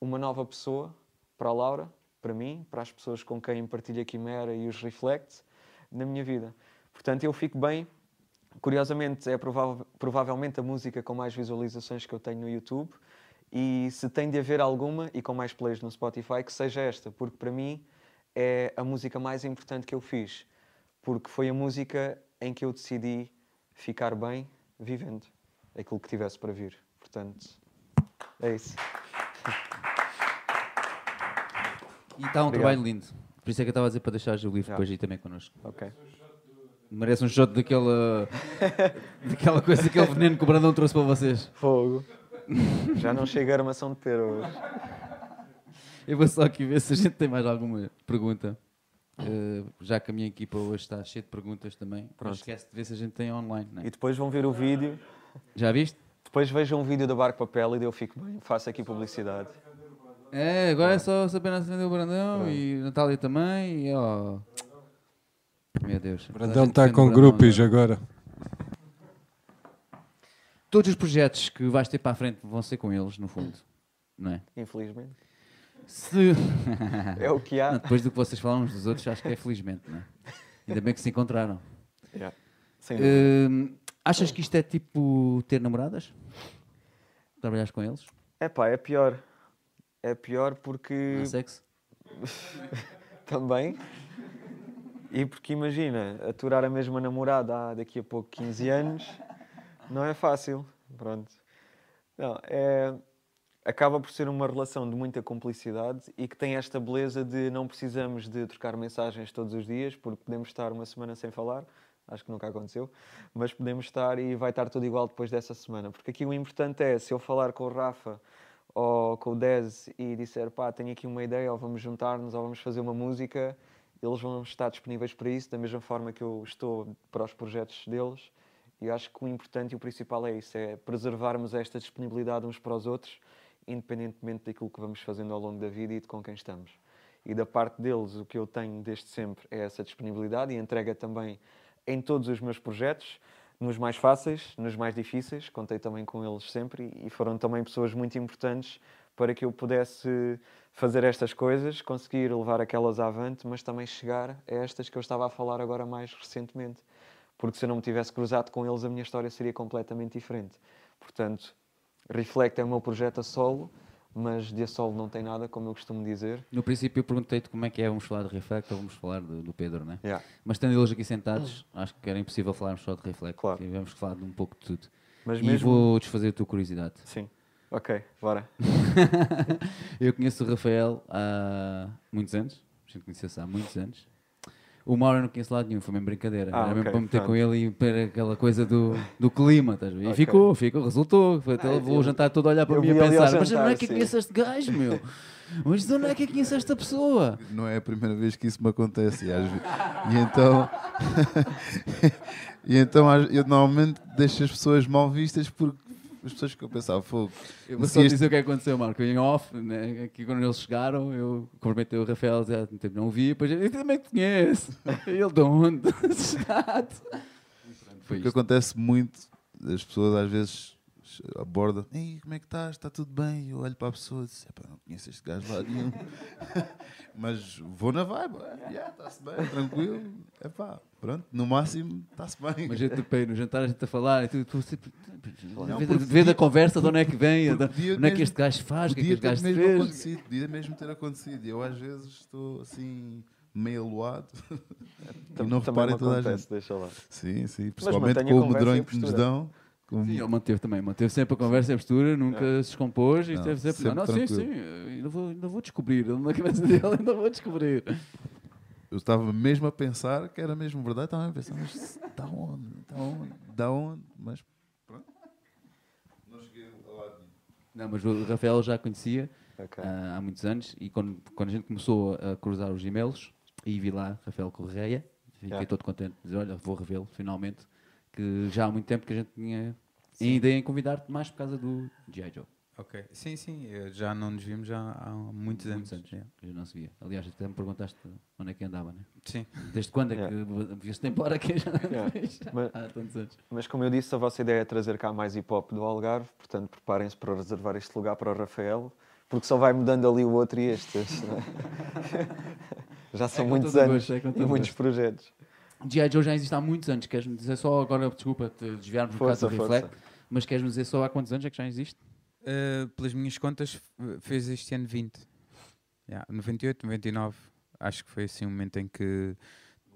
uma nova pessoa para a Laura, para mim, para as pessoas com quem partilho a Quimera e os Reflect na minha vida. Portanto, eu fico bem. Curiosamente, é provavelmente a música com mais visualizações que eu tenho no YouTube. E se tem de haver alguma, e com mais plays no Spotify, que seja esta, porque para mim é a música mais importante que eu fiz. Porque foi a música em que eu decidi ficar bem vivendo aquilo que tivesse para vir. Portanto, é isso. E está um trabalho lindo. Por isso é que eu estava a dizer para deixares o livro Yeah. depois aí também connosco. Ok. Merece um shot daquela, daquela coisa, daquele veneno que o Brandão trouxe para vocês. Fogo. Já não chega a armação de pera hoje. Eu vou só aqui ver se a gente tem mais alguma pergunta. Eh, já que a minha equipa hoje está cheia de perguntas também. Não Pronto. esquece de ver se a gente tem online. não é? E depois vão ver o vídeo. Já viste? Depois vejam um vídeo do Barco Papel e eu fico bem. Faço aqui publicidade. É, agora é só saber defender o Brandão e Natália também. E, ó. Meu Deus. O Brandão está com grupos agora. Todos os projetos que vais ter para a frente vão ser com eles, no fundo. Não é? Infelizmente. Se... É o que há. Não, depois do que vocês falaram uns dos outros, acho que é felizmente, não é? Ainda bem que se encontraram. Yeah. Hum, achas que isto é tipo ter namoradas? Trabalhas com eles? É pá, é pior. É pior porque. Não há sexo? Também. E porque imagina, aturar a mesma namorada há daqui a pouco 15 anos não é fácil. Pronto. Não, é, acaba por ser uma relação de muita cumplicidade e que tem esta beleza de não precisamos de trocar mensagens todos os dias, porque podemos estar uma semana sem falar, acho que nunca aconteceu, mas podemos estar e vai estar tudo igual depois dessa semana. Porque aqui o importante é, se eu falar com o Rafa ou com o Dez e disser, pá, tenho aqui uma ideia, ou vamos juntar-nos, ou vamos fazer uma música, eles vão estar disponíveis para isso, da mesma forma que eu estou para os projetos deles. E acho que o importante e o principal é isso, é preservarmos esta disponibilidade uns para os outros, independentemente daquilo que vamos fazendo ao longo da vida e de com quem estamos. E da parte deles, o que eu tenho desde sempre é essa disponibilidade e entrega também em todos os meus projetos, nos mais fáceis, nos mais difíceis. Contei também com eles sempre e foram também pessoas muito importantes para que eu pudesse fazer estas coisas, conseguir levar aquelas avante, mas também chegar a estas que eu estava a falar agora mais recentemente. Porque se eu não me tivesse cruzado com eles, a minha história seria completamente diferente. Portanto, Reflect é o meu projeto a solo, mas de a solo não tem nada, como eu costumo dizer. No princípio eu perguntei-te como é que é, vamos falar de Reflect ou vamos falar do, do Pedro, né? Yeah. Mas tendo eles aqui sentados, acho que era impossível falarmos só de Reflect. Claro. Tivemos que falar de um pouco de tudo. Mas e mesmo... vou desfazer a tua curiosidade. Sim. Ok, bora. eu conheço o Rafael há muitos anos. A gente conheceu-se há muitos anos. O Mauro não conheço lado nenhum, foi mesmo brincadeira. Ah, Era mesmo para meter pronto. com ele e para aquela coisa do, do clima, estás a ver? E Ok. ficou, ficou, resultou. Foi até Ah, levou eu- o jantar todo a olhar para mim ao pensar: Mas jantar, onde é que eu sim." conheço este gajo, meu? Mas de onde é que eu conheço esta pessoa? Não é a primeira vez que isso me acontece. E, às ve- e então, e então eu normalmente deixo as pessoas mal vistas porque as pessoas que eu pensava, fogo. Eu vou só este- dizer o que que aconteceu, Marco. Em off, né, aqui quando eles chegaram, eu cumprimentei o Rafael, já tipo, não vi, depois eu também te conheço. E ele de onde? Foi O que acontece muito, as pessoas às vezes abordam, Ei, como é que estás? Está tudo bem? Eu olho para a pessoa e digo, "Epá, não conheço este gajo lá nenhum. Mas vou na vibe, "Ah, yeah, está-se bem, tranquilo. Epá, pronto, no máximo está-se bem. Mas topei no jantar, a gente a falar e tu, tu sempre. Não, vê, da conversa de onde é que vem, onde é que este gajo faz, o que é que este ter gajo mesmo fez. acontecido, podia mesmo ter acontecido. Eu às vezes estou assim, meio aluado. e não reparem toda a gente. deixa lá. Sim, sim, principalmente com o medronho que nos dão. Com- Sim, ele manteve também, manteve sempre a conversa e a postura, nunca se descompôs e Não, esteve sempre. sempre não, não, sim, sim, ainda vou, ainda vou descobrir, na cabeça dele ainda vou descobrir. Eu estava mesmo a pensar que era mesmo verdade, estava a pensar, mas da onde? Da onde? Da onde? Mas pronto. Não cheguei a lado nenhum. Não, mas o Rafael já conhecia Ok. ah, há muitos anos e quando, quando a gente começou a cruzar os e-mails e vi lá Rafael Correia, fiquei Yeah. todo contente dizer, olha, vou revê-lo finalmente, que já há muito tempo que a gente tinha ainda em convidar-te mais por causa do G.I. Joe. Ok. Sim, sim, eh, já não nos vimos já há muitos anos. Muitos anos, yeah. que já não se via. Aliás, até me perguntaste onde é que andava, né? Sim. Desde quando é Yeah. que vias tempo embora aqui já não Yeah. Mas- há tantos anos. Mas como eu disse, a vossa ideia é trazer cá mais hip hop do Algarve, portanto preparem-se para reservar este lugar para o Rafael, porque só vai mudando ali o outro e este. este, não é? Já são com muitos anos gosto, é e muitos gosto. projetos. G.I. Joe já existe há muitos anos. Queres-me dizer só agora, desculpa, te desviarmos um bocado do. Reflect, mas queres-me dizer só há quantos anos é que já existe? Uh, pelas minhas contas, fez este ano 20. Yeah, 98, 99. Acho que foi assim um momento em que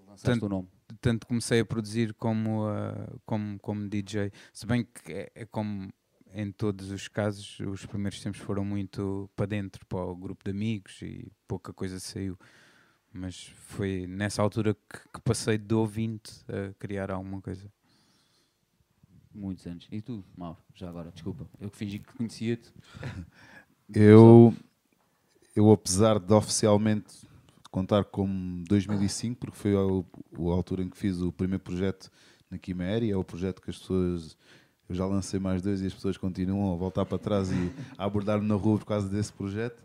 Lançaste Tanto- o nome. tanto comecei a produzir como, uh, como, como DJ. Se bem que é, é como em todos os casos, os primeiros tempos foram muito para dentro, para o grupo de amigos e pouca coisa saiu. Mas foi nessa altura que, que passei de ouvinte a criar alguma coisa. Muitos anos. E tu, Mauro? Já agora, desculpa. Eu que fingi que conhecia-te. Eu, eu, apesar de oficialmente contar como 2005, porque foi a, a altura em que fiz o primeiro projeto na Quimera, e é o projeto que as pessoas. Eu já lancei mais dois e as pessoas continuam a voltar para trás e a abordar-me na rua por causa desse projeto.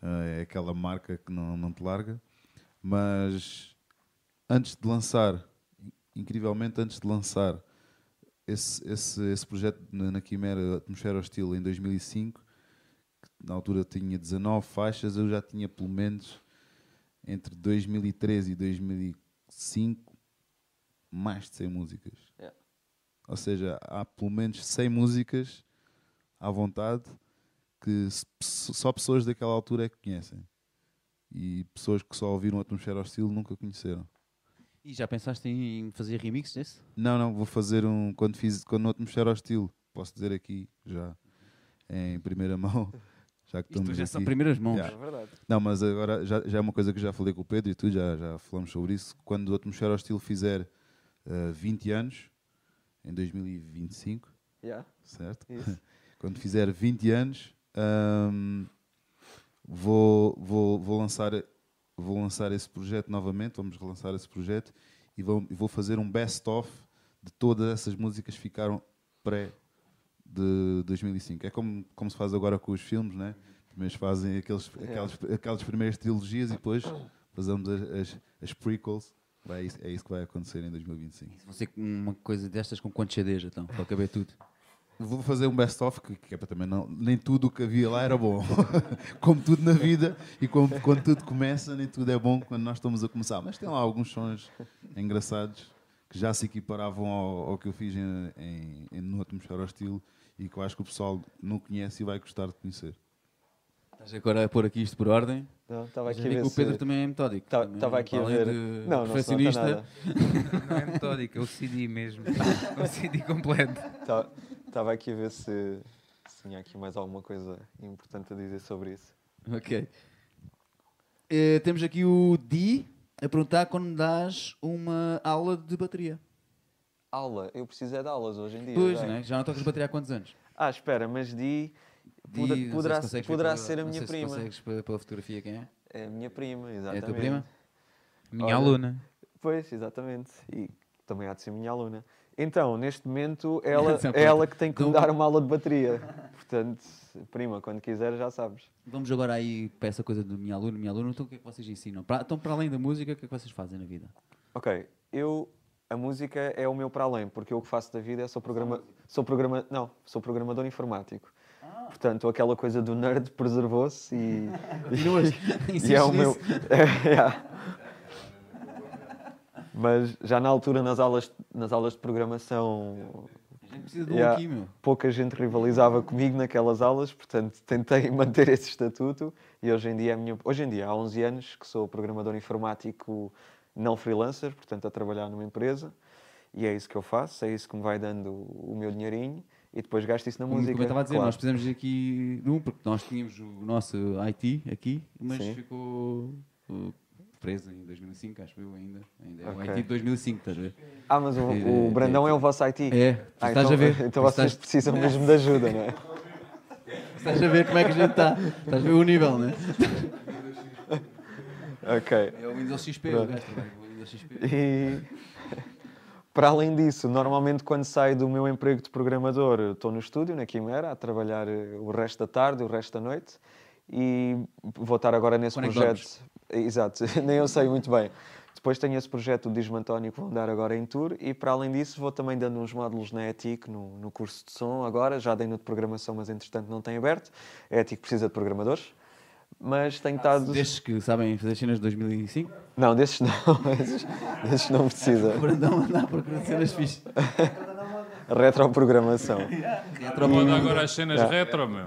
Ah, é aquela marca que não, não te larga. Mas antes de lançar, incrivelmente antes de lançar esse, esse, esse projeto na, Quimera Atmosfera Hostil em 2005, que na altura tinha 19 faixas, eu já tinha pelo menos entre 2013 e 2005 mais de 100 músicas. Yeah. Ou seja, há pelo menos 100 músicas à vontade que só pessoas daquela altura é que conhecem. E pessoas que só ouviram Atmosfera Hostil nunca conheceram. E já pensaste em fazer remix desse? Não, não, vou fazer um. Quando fiz quando no Atmosfera Hostil, posso dizer aqui já em primeira mão, já que Isto estamos já são aqui. primeiras mãos. Yeah. É verdade. Não, mas agora já, já é uma coisa que já falei com o Pedro e tu já, já falamos sobre isso. Quando o Atmosfera Hostil fizer eh, 20 anos, em 2025, Yeah, certo? isso. Quando fizer 20 anos, ahm, vou, vou, vou, lançar, vou lançar esse projeto novamente, vamos relançar esse projeto e vou, vou fazer um best-of de todas essas músicas que ficaram pré de 2005. É como, como se faz agora com os filmes, né? Primeiro fazem aqueles, aquelas, aquelas primeiras trilogias e depois fazemos as, as, as prequels. É isso, é isso que vai acontecer em 2025. Você com uma coisa destas com quantos CDs então? Para caber tudo. Vou fazer um best-of, que, que é para também não. Nem tudo o que havia lá era bom. como tudo na vida, e como, quando tudo começa, nem tudo é bom quando nós estamos a começar. Mas tem lá alguns sons engraçados que já se equiparavam ao, ao que eu fiz em, em, em No Atmosfera Hostil e que eu acho que o pessoal não conhece e vai gostar de conhecer. Estás agora a pôr aqui isto por ordem? Não, estava aqui a ver que o Pedro se... também é metódico. Tava- Também, tava aqui a ver. de Não, não nota perfeccionista. nada. Não é metódico, é o CD mesmo. o CD completo. Estava aqui a ver se, se tinha aqui mais alguma coisa importante a dizer sobre isso. Ok. Eh, temos aqui o Di a perguntar quando dás uma aula de bateria. Aula, eu preciso é de aulas hoje em dia. Pois, já. né? já não tocas bateria há quantos anos? Ah, espera, mas Di, poder- Di, poderá, se poderá pela- ser a minha sei se prima. consegues pela, pela fotografia quem é? É a minha prima, É exatamente. a tua prima? Minha Olha, aluna. Pois, exatamente. E também há de ser minha aluna. Então, neste momento, ela, Então, é ela que tem que me dar uma aula de bateria. Portanto, prima, quando quiser já sabes. Vamos agora aí para essa coisa do minha aluno, minha aluna. Então o que é que vocês ensinam? Para, então, para além da música, o que é que vocês fazem na vida? Ok, eu a música é o meu para além, porque eu o que faço da vida é sou programa, sou programa, não, sou programador informático. Portanto, aquela coisa do nerd preservou-se e, e, e é o meu. é, é. Mas já na altura, nas aulas, nas aulas de programação, A gente precisa de um Yeah. aqui, meu. pouca gente rivalizava comigo naquelas aulas, portanto tentei manter esse estatuto e hoje em dia, minha... hoje em dia há 11 anos que sou programador informático não freelancer, portanto a trabalhar numa empresa e é isso que eu faço, é isso que me vai dando o meu dinheirinho e depois gasto isso na música. como eu estava a dizer, claro. nós precisamos de aqui de um, porque nós tínhamos o nosso IT aqui, mas Sim. ficou preso em 2005, acho eu ainda. ainda é o. IT de 2005, estás a ver? Ah, mas o, É, o Brandão é o vosso IT? É, Ah, estás então, a ver. Então vocês estás- precisam mesmo de ajuda, não é? Estás a ver como é que a gente está. Estás a ver o nível, né? Ok. É o Windows XP, o gajo o Windows XP. E para além disso, normalmente quando saio do meu emprego de programador, estou no estúdio, na Quimera, a trabalhar eh, o resto da tarde, o resto da noite, e vou estar agora nesse Quando é que projeto. Exato, nem eu sei muito bem. Depois tenho esse projeto do Disco António que vão dar agora em tour e para além disso vou também dando uns módulos na ETIC, no, no curso de som agora, já dei no de programação, mas entretanto não tem aberto. A ETIC precisa de programadores, mas tenho estado... Destes que sabem fazer cenas de 2005, Não, desses não, esses, desses não precisa. Brandão anda a procurar cenas fixes. Retroprogramação. Pode agora as cenas Yeah. retro, meu.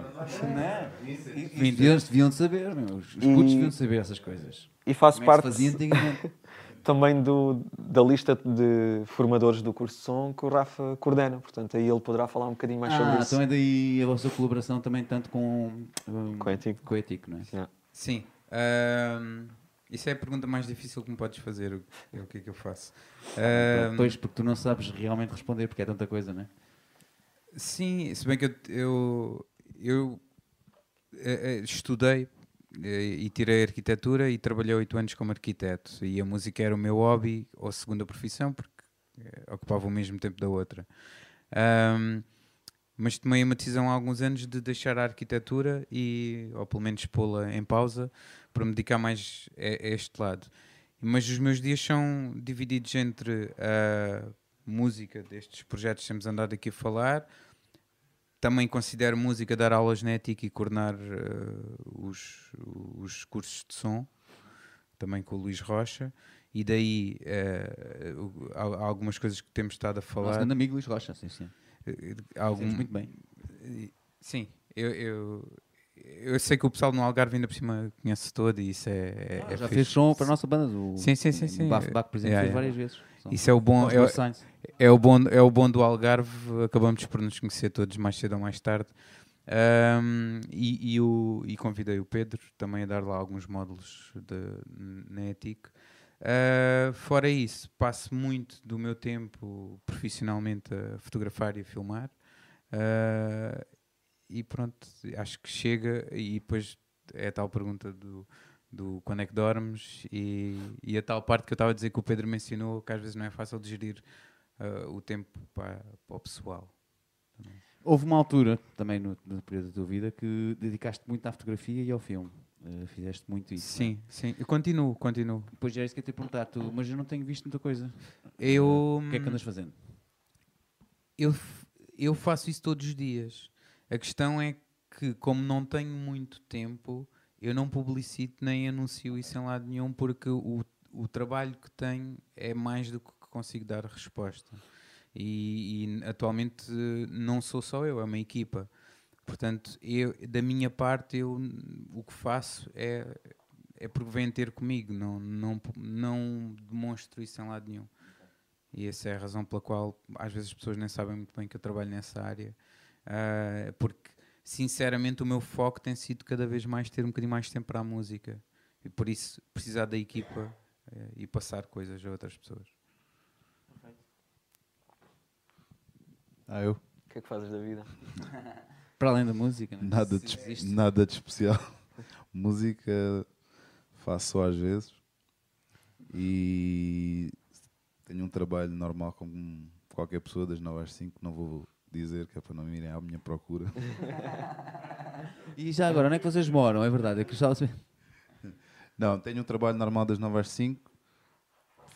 Deviam, deviam de saber, meu. Os putos E- deviam de saber essas coisas. E faço Como é parte fazia antigamente? também do, da lista de formadores do curso de som que o Rafa coordena. Portanto, aí ele poderá falar um bocadinho mais Ah, sobre isso. então é daí a vossa colaboração também tanto com, um, Com a ETIC. com a ETIC, não é? Yeah. Sim. Ahm, isso é a pergunta mais difícil que me podes fazer. o- É o que é que eu faço. Pois, porque tu não sabes realmente responder, porque é tanta coisa, não é? Sim, se bem que eu, eu, eu, eh, eh, estudei eh, e tirei arquitetura e trabalhei oito anos como arquiteto. E a música era o meu hobby ou segunda profissão, porque ocupava o mesmo tempo da outra. Ahm, mas tomei uma decisão há alguns anos de deixar a arquitetura e, ou pelo menos pô-la em pausa, para me dedicar mais a, a este lado. Mas os meus dias são divididos entre a música destes projetos que temos andado aqui a falar. Também considero música dar aulas na ética e coordenar eh, os, os cursos de som, também com o Luís Rocha. E daí eh, o- há, há algumas coisas que temos estado a Nosso falar. grande amigo Luís Rocha, sim, sim. Eh, algum- muito bem. Sim, eu, eu, eu sei que o pessoal no Algarve ainda por cima conhece todo e isso é, é, é Já fixe. fez som para a nossa banda, do Sim, sim, sim, sim. Baf por exemplo, Yeah, fez yeah. várias vezes. São- Isso é o bom, é, é o bom, é o bom do Algarve, acabamos por nos conhecer todos mais cedo ou mais tarde. Ahm, e, e, o, e convidei o Pedro também a dar lá alguns módulos de, na ETIC. Ah, fora isso, passo muito do meu tempo profissionalmente a fotografar e a filmar. Ah, e pronto, acho que chega. E depois é a tal pergunta do, do quando é que dormes e, e a tal parte que eu estava a dizer que o Pedro mencionou, que às vezes não é fácil de gerir ah, o tempo para, para o pessoal. Houve uma altura, também no, no período da tua vida, que dedicaste muito à fotografia e ao filme. Eh, fizeste muito isso. Sim, sim. Eu continuo, continuo. não é? É isso que eu te perguntar, tu, mas eu não tenho visto muita coisa. Eu, O que é que andas fazendo? eu, f- eu faço isso todos os dias. A questão é que, como não tenho muito tempo, eu não publicito nem anuncio isso em lado nenhum, porque o, o trabalho que tenho é mais do que consigo dar resposta. E, e atualmente não sou só eu, é uma equipa. Portanto, eu, da minha parte, eu, o que faço é, é porque vêm ter comigo, não, não, não demonstro isso em lado nenhum. E essa é a razão pela qual às vezes as pessoas nem sabem muito bem que eu trabalho nessa área. Uh, porque, sinceramente, o meu foco tem sido cada vez mais ter um bocadinho mais tempo para a música. E por isso, precisar da equipa uh, e passar coisas a outras pessoas. Ah, eu? O que é que fazes da vida? Para além da música, né? Nada de, Existe. nada de especial. música faço só às vezes. E tenho um trabalho normal como qualquer pessoa das 9 às 5. Não vou dizer que é para não irem à minha procura. E já agora, onde é que vocês moram? É verdade, é que já Não, tenho um trabalho normal das 9 às 5.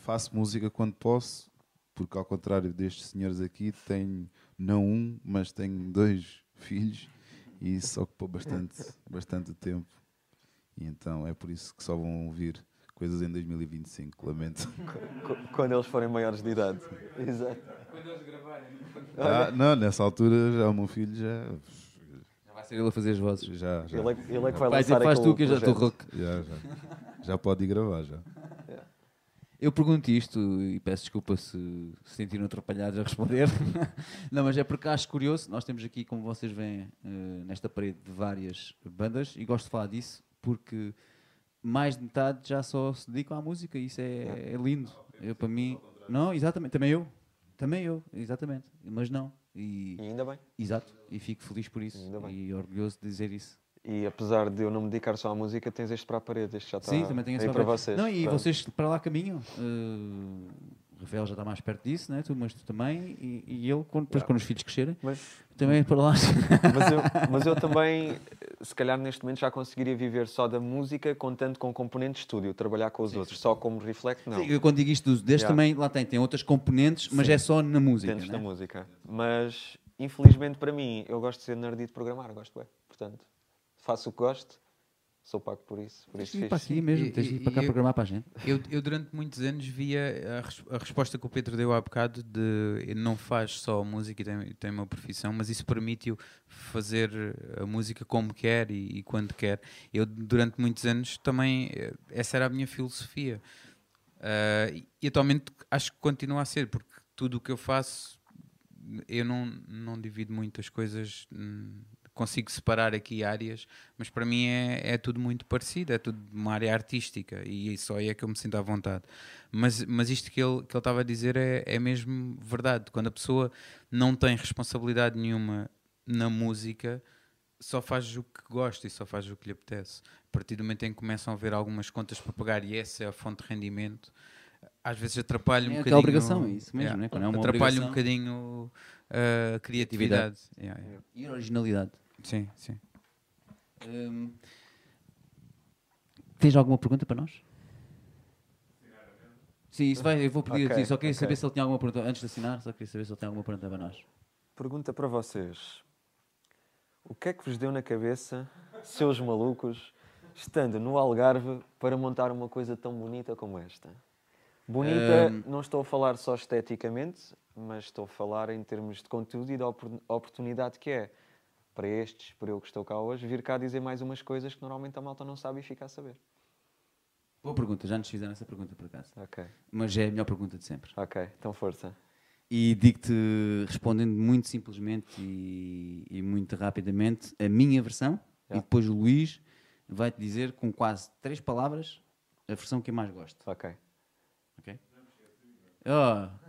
Faço música quando posso, porque ao contrário destes senhores aqui, tenho não um, mas tenho dois filhos e isso ocupa bastante, bastante tempo. E então é por isso que só vão ouvir coisas em 2025, lamento. Qu- Quando eles forem maiores de idade. Exato. Ah, não, nessa altura já o meu filho já. Já vai ser ele a fazer as vozes. Já, já, Ele é, que- ele é que vai dizer, lançar faz tu que eu já estou rock. já, já, já pode ir gravar já. Eu pergunto isto e peço desculpa se se sentiram atrapalhados a responder. não, mas é porque acho curioso. Nós temos aqui, como vocês veem, eh, nesta parede várias bandas e gosto de falar disso porque mais de metade já só se dedicam à música isso é, é lindo. Eu, para mim, não, exatamente, também eu. Também eu, exatamente. Mas não. E, E ainda bem. exato. E fico feliz por isso e orgulhoso de dizer isso. E apesar de eu não me dedicar só à música, tens este para a parede. Este já está Sim, também tenho aí para vocês. Não, e Pronto. vocês para lá caminham. Uh, o Rafael já está mais perto disso, né? tu, mas tu também. E, e ele, quando, depois, quando os filhos crescerem, Mas, também é para lá. mas, eu, mas eu também, se calhar neste momento, já conseguiria viver só da música, contando com componentes de estúdio, trabalhar com os outros. Só como reflect, não. Sim, eu quando digo isto, deste Yeah. também, lá tem, tem outras componentes, mas Sim. é só na música. Dentro né? da música. Mas, infelizmente para mim, eu gosto de ser nerd e de programar, gosto bem. Portanto, faço o que gosto, sou pago por isso. Por isso Sim, fiz. para aqui mesmo, E- tens de ir para cá eu- programar para a gente. Eu, eu durante muitos anos via a, res- a resposta que o Pedro deu há bocado de ele não faz só música e tem, tem uma profissão, mas isso permite-o fazer a música como quer e, e quando quer. Eu durante muitos anos também eh, essa era a minha filosofia. Ah, e- atualmente acho que continua a ser, porque tudo o que eu faço eu não, não divido muito as coisas, hum, consigo separar aqui áreas, mas para mim é, é tudo muito parecido, é tudo uma área artística e só aí é que eu me sinto à vontade. Mas, mas isto que ele, que ele estava a dizer é, é mesmo verdade. Quando a pessoa não tem responsabilidade nenhuma na música, só faz o que gosta e só faz o que lhe apetece. A partir do momento em que começam a haver algumas contas para pagar e essa é a fonte de rendimento, às vezes atrapalha um É bocadinho. aquela obrigação, é isso mesmo, né? Quando é uma atrapalha um bocadinho uh, a criatividade. Yeah, yeah. E originalidade. Sim, sim. Hum, tens alguma pergunta para nós? Sim, isso vai, eu vou pedir Ok, a ti. Só queria ok. saber se ele tinha alguma pergunta. Antes de assinar, só queria saber se ele tem alguma pergunta para nós. Pergunta para vocês. O que é que vos deu na cabeça, seus malucos, estando no Algarve para montar uma coisa tão bonita como esta? Bonita, Ahm. não estou a falar só esteticamente, mas estou a falar em termos de conteúdo e da opor- oportunidade que é para estes, para eu que estou cá hoje, vir cá dizer mais umas coisas que normalmente a malta não sabe e fica a saber. Boa pergunta, já nos fizeram essa pergunta por acaso. Ok, Mas é a melhor pergunta de sempre. ok, então força. E digo-te, respondendo muito simplesmente e, e muito rapidamente, a minha versão, e Já. depois o Luís vai-te dizer com quase três palavras a versão que eu mais gosto. Ok. Ok? Oh.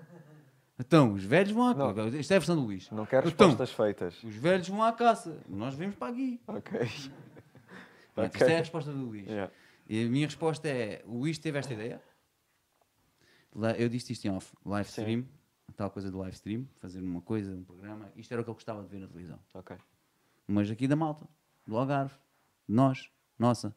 Então, os velhos vão à Não. caça. Isto é a versão do Luís. Não quero Então, respostas feitas. Os velhos vão à caça. Nós vemos para aqui. Ok. Pronto, Ok. Isto é a resposta do Luís. Yeah. E a minha resposta é: o Luís teve esta ideia. Eu disse isto em off, live Sim. stream, tal coisa do live stream, fazer uma coisa, um programa. Isto era o que ele gostava de ver na televisão. Ok. Mas aqui da malta, do Algarve, de nós, nossa.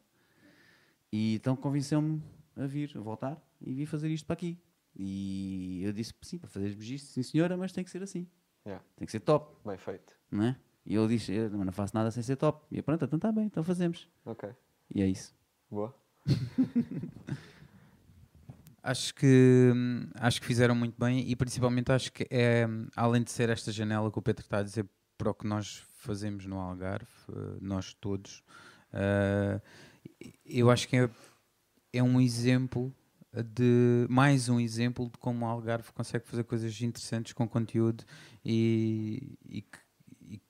E então convenceu-me a vir, a voltar e vir fazer isto para aqui. E eu disse, sim, para fazeres isto, sim senhora, mas tem que ser assim. Yeah. Tem que ser top, Bem feito. não é? E ele diz, eu não faço nada sem ser top. E eu, pronto, então está bem, então fazemos. Ok. E é isso. Boa. Acho que, acho que fizeram muito bem e principalmente acho que é, além de ser esta janela que o Pedro está a dizer para o que nós fazemos no Algarve, eh, nós todos, eh, eu acho que é, é um exemplo de mais um exemplo de como o Algarve consegue fazer coisas interessantes com conteúdo e, e, que, e,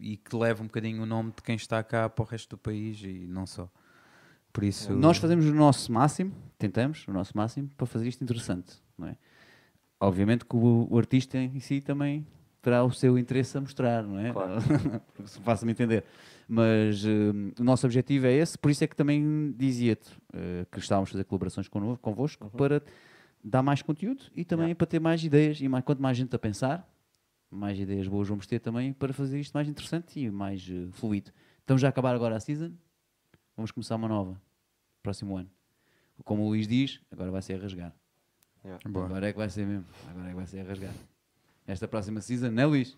e que leva um bocadinho o nome de quem está cá para o resto do país e não só. Por isso, Nós fazemos o nosso máximo, tentamos o nosso máximo para fazer isto interessante, não é? Obviamente que o, o artista em si também terá o seu interesse a mostrar, não é? Claro. Se Faça-me entender. Mas eh, o nosso objetivo é esse, por isso é que também dizia-te eh, que estávamos a fazer colaborações convo- convosco para dar mais conteúdo e também para ter mais ideias e mais, quanto mais gente a pensar, mais ideias boas vamos ter também para fazer isto mais interessante e mais eh, fluido. Estamos já a acabar agora a season, vamos começar uma nova, próximo ano. Como o Luís diz, agora vai ser a rasgar. Yeah. Boa. Agora é que vai ser mesmo, agora é que vai ser a rasgar. Esta próxima season, não é Luís?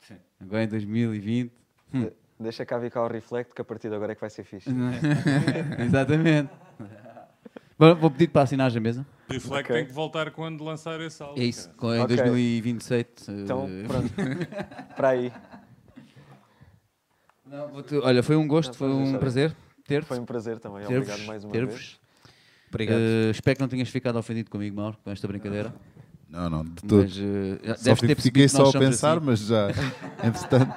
Sim. Agora em 2020. De- Deixa cá vir cá o Reflect, que a partir de agora é que vai ser fixe. Exatamente. Bom, vou pedir para assinar a mesa. Reflect Ok. tem que voltar quando lançar esse álbum. É isso, em Ok. 2027. Então, eh, pronto. Para aí. não, olha, foi um gosto, Não, foi um prazer ter-te. Foi um prazer também. Obrigado mais uma vez. obrigado. Eh, espero que não tenhas ficado ofendido comigo, Mauro, com esta brincadeira. Não, não, de todo. Mas eh, já Só ter fiquei só a pensar, assim. mas já, entretanto,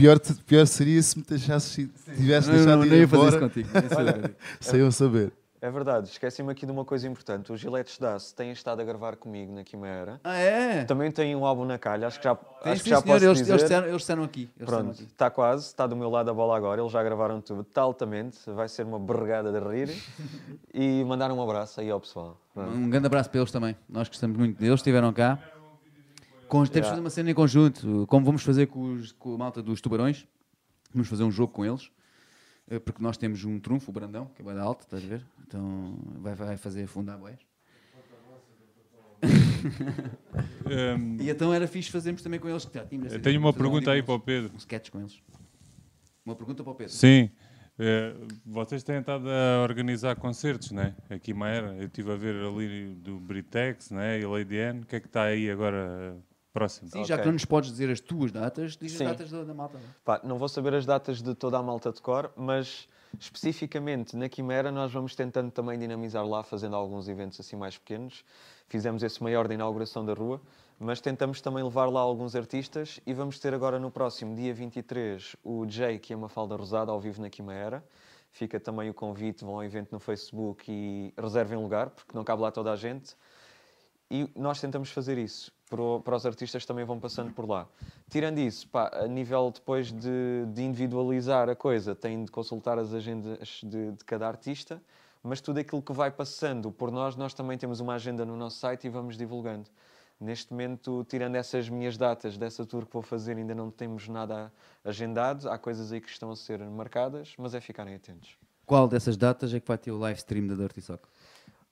pior, pior seria se me deixasses, se tivesse Não, não, deixado não de ir ia fazer isso embora contigo. não ia fazer contigo. sem eu saber. É verdade, esqueci-me aqui de uma coisa importante. Os Giletes Dace têm estado a gravar comigo na Quimera. Ah, é? Também têm um álbum na calha, acho que já, acho que sim, já senhor, posso eles, dizer. eles, disseram, eles disseram aqui. Eles Pronto, aqui. está quase, está do meu lado a bola agora, eles já gravaram tudo, está altamente, vai ser uma berregada de rir e mandar um abraço aí ao pessoal. Pronto. Um grande abraço para eles também. Nós gostamos muito deles, estiveram cá. Com, temos de fazer uma cena em conjunto, como vamos fazer com, os- com a malta dos tubarões. Vamos fazer um jogo com eles, eh, porque nós temos um trunfo, o Brandão, que é bem da alta, estás a ver? Então vai, vai fazer fundar boés. Hum, E então era fixe fazermos também com eles. que já tínhamos tenho uma fazer um pergunta aí para o Pedro. Um sketch com eles. Uma pergunta para o Pedro. Sim. eh, vocês têm estado a organizar concertos, né? Aqui em Maera. Eu estive a ver ali do Britex, né? E Lady Anne. O que é que está aí agora próximo? Sim, já Ok. que não nos podes dizer as tuas datas, diz Sim. as datas da, da malta. Pá, não vou saber as datas de toda a malta de cor, mas especificamente na Quimera nós vamos tentando também dinamizar lá, fazendo alguns eventos assim mais pequenos. Fizemos esse maior da inauguração da rua, mas tentamos também levar lá alguns artistas e vamos ter agora no próximo dia 23 o Jake e a Mafalda Rosada ao vivo na Quimera. Fica também o convite, vão ao evento no Facebook e reservem lugar, porque não cabe lá toda a gente. E nós tentamos fazer isso. Para, o- para os artistas que também vão passando por lá. Tirando isso, pá, a nível depois de, de individualizar a coisa, têm de consultar as agendas de, de cada artista, mas tudo aquilo que vai passando por nós, nós também temos uma agenda no nosso site e vamos divulgando. Neste momento, tirando essas minhas datas dessa tour que vou fazer, ainda não temos nada agendado. Há coisas aí que estão a ser marcadas, mas é ficarem atentos. Qual dessas datas é que vai ter o live stream da Dirty Sock?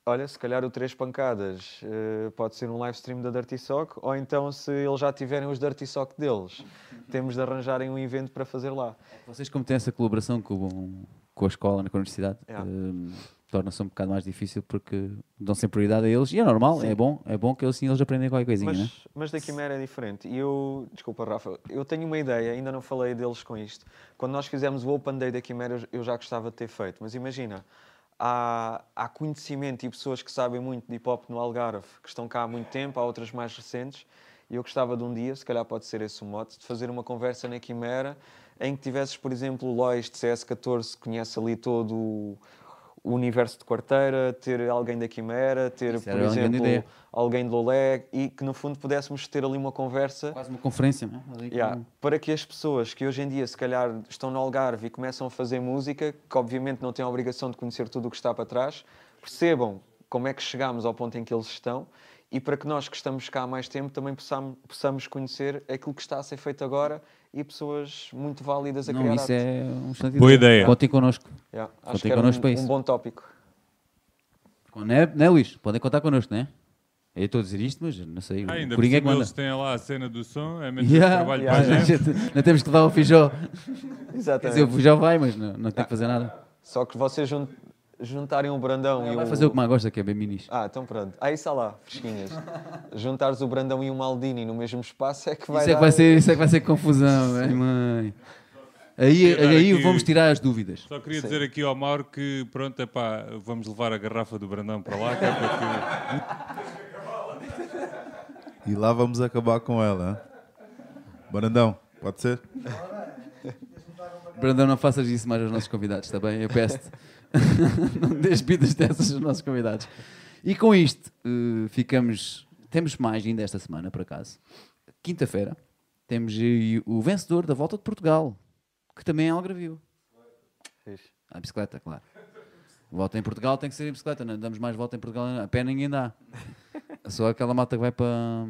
Olha, se calhar o Três Pancadas eh, pode ser um live stream da Dirty Sock, ou então, se eles já tiverem os Dirty Sock deles, temos de arranjarem um evento para fazer lá. Vocês, como têm essa colaboração com, com a escola, com a universidade, É. hum, torna-se um bocado mais difícil porque dão sempre prioridade a eles. E é normal, é bom, é bom que assim eles aprendem qualquer coisinha, né? Mas, mas da Quimera é diferente. E eu, desculpa, Rafa, eu tenho uma ideia, ainda não falei deles com isto. Quando nós fizemos o Open Day da Quimera, eu já gostava de ter feito. Mas imagina, há, há conhecimento e pessoas que sabem muito de hip hop no Algarve, que estão cá há muito tempo, há outras mais recentes. E eu gostava de um dia, se calhar pode ser esse o mote, de fazer uma conversa na Quimera em que tivesses, por exemplo, o Lois de CS14, que conhece ali todo o, o universo de quarteira, ter alguém da Quimera, ter, Isso por exemplo, alguém de Lolé e que no fundo pudéssemos ter ali uma conversa. Quase uma conferência, não é? Yeah, para que as pessoas que hoje em dia se calhar estão no Algarve e começam a fazer música, que obviamente não têm a obrigação de conhecer tudo o que está para trás, percebam como é que chegámos ao ponto em que eles estão e para que nós que estamos cá há mais tempo também possamos, possamos conhecer aquilo que está a ser feito agora e pessoas muito válidas a Não, criar isso arte. é um excelente Boa ideia. Contem connosco. Yeah, Contem acho que era connosco para um, isso. um bom tópico. Não é, não é, Luís? Podem contar connosco, não é? Eu estou a dizer isto, mas não sei. Ah, ainda por Coringa é manda. eles têm lá a cena do som, é menos Yeah, trabalho yeah, para a A gente. gente- Não temos que levar o Fijó. Quer dizer, o Exatamente. Fijó vai, mas não, não tem que fazer nada. Só que vocês juntarem o Brandão e Vai o... fazer o que mais gosta, que é bem minis. Ah, então pronto. Aí está lá, fresquinhas. Juntares o Brandão e o Maldini no mesmo espaço é que vai Isso é que dar- vai ser, isso é que vai ser confusão, ai, mãe. Aí, aí aqui- vamos tirar as dúvidas. Só queria Sim. dizer aqui ao Mauro que, pronto, é pá, vamos levar a garrafa do Brandão para lá, que é para E lá vamos acabar com ela. hein? Barandão, pode ser? Brandão, não faças isso mais aos nossos convidados, está bem? Eu peço-te. não dês vidas dessas aos nossos convidados. E com isto, eh, ficamos. Temos mais ainda esta semana, por acaso. Quinta-feira, temos o vencedor da Volta de Portugal, que também é Algravio. A bicicleta, claro. Volta em Portugal tem que ser em bicicleta, não damos mais volta em Portugal, a pé ninguém dá. Só aquela malta que vai para,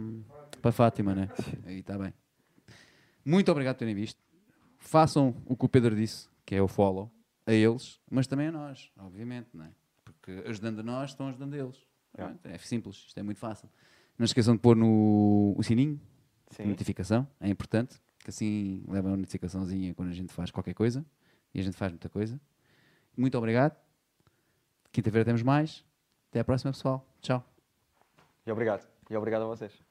para Fátima, né? Aí está bem. Muito obrigado por terem visto. Façam o que o Pedro disse, que é o follow, a eles, mas também a nós, obviamente, não é? Porque ajudando a nós, estão ajudando a eles. É simples, isto é muito fácil. Não esqueçam de pôr no o sininho de Sim. notificação, é importante, que assim leva uma notificaçãozinha quando a gente faz qualquer coisa, e a gente faz muita coisa. Muito obrigado. Quinta-feira temos mais. Até à próxima, pessoal. Tchau. E obrigado. E obrigado a vocês.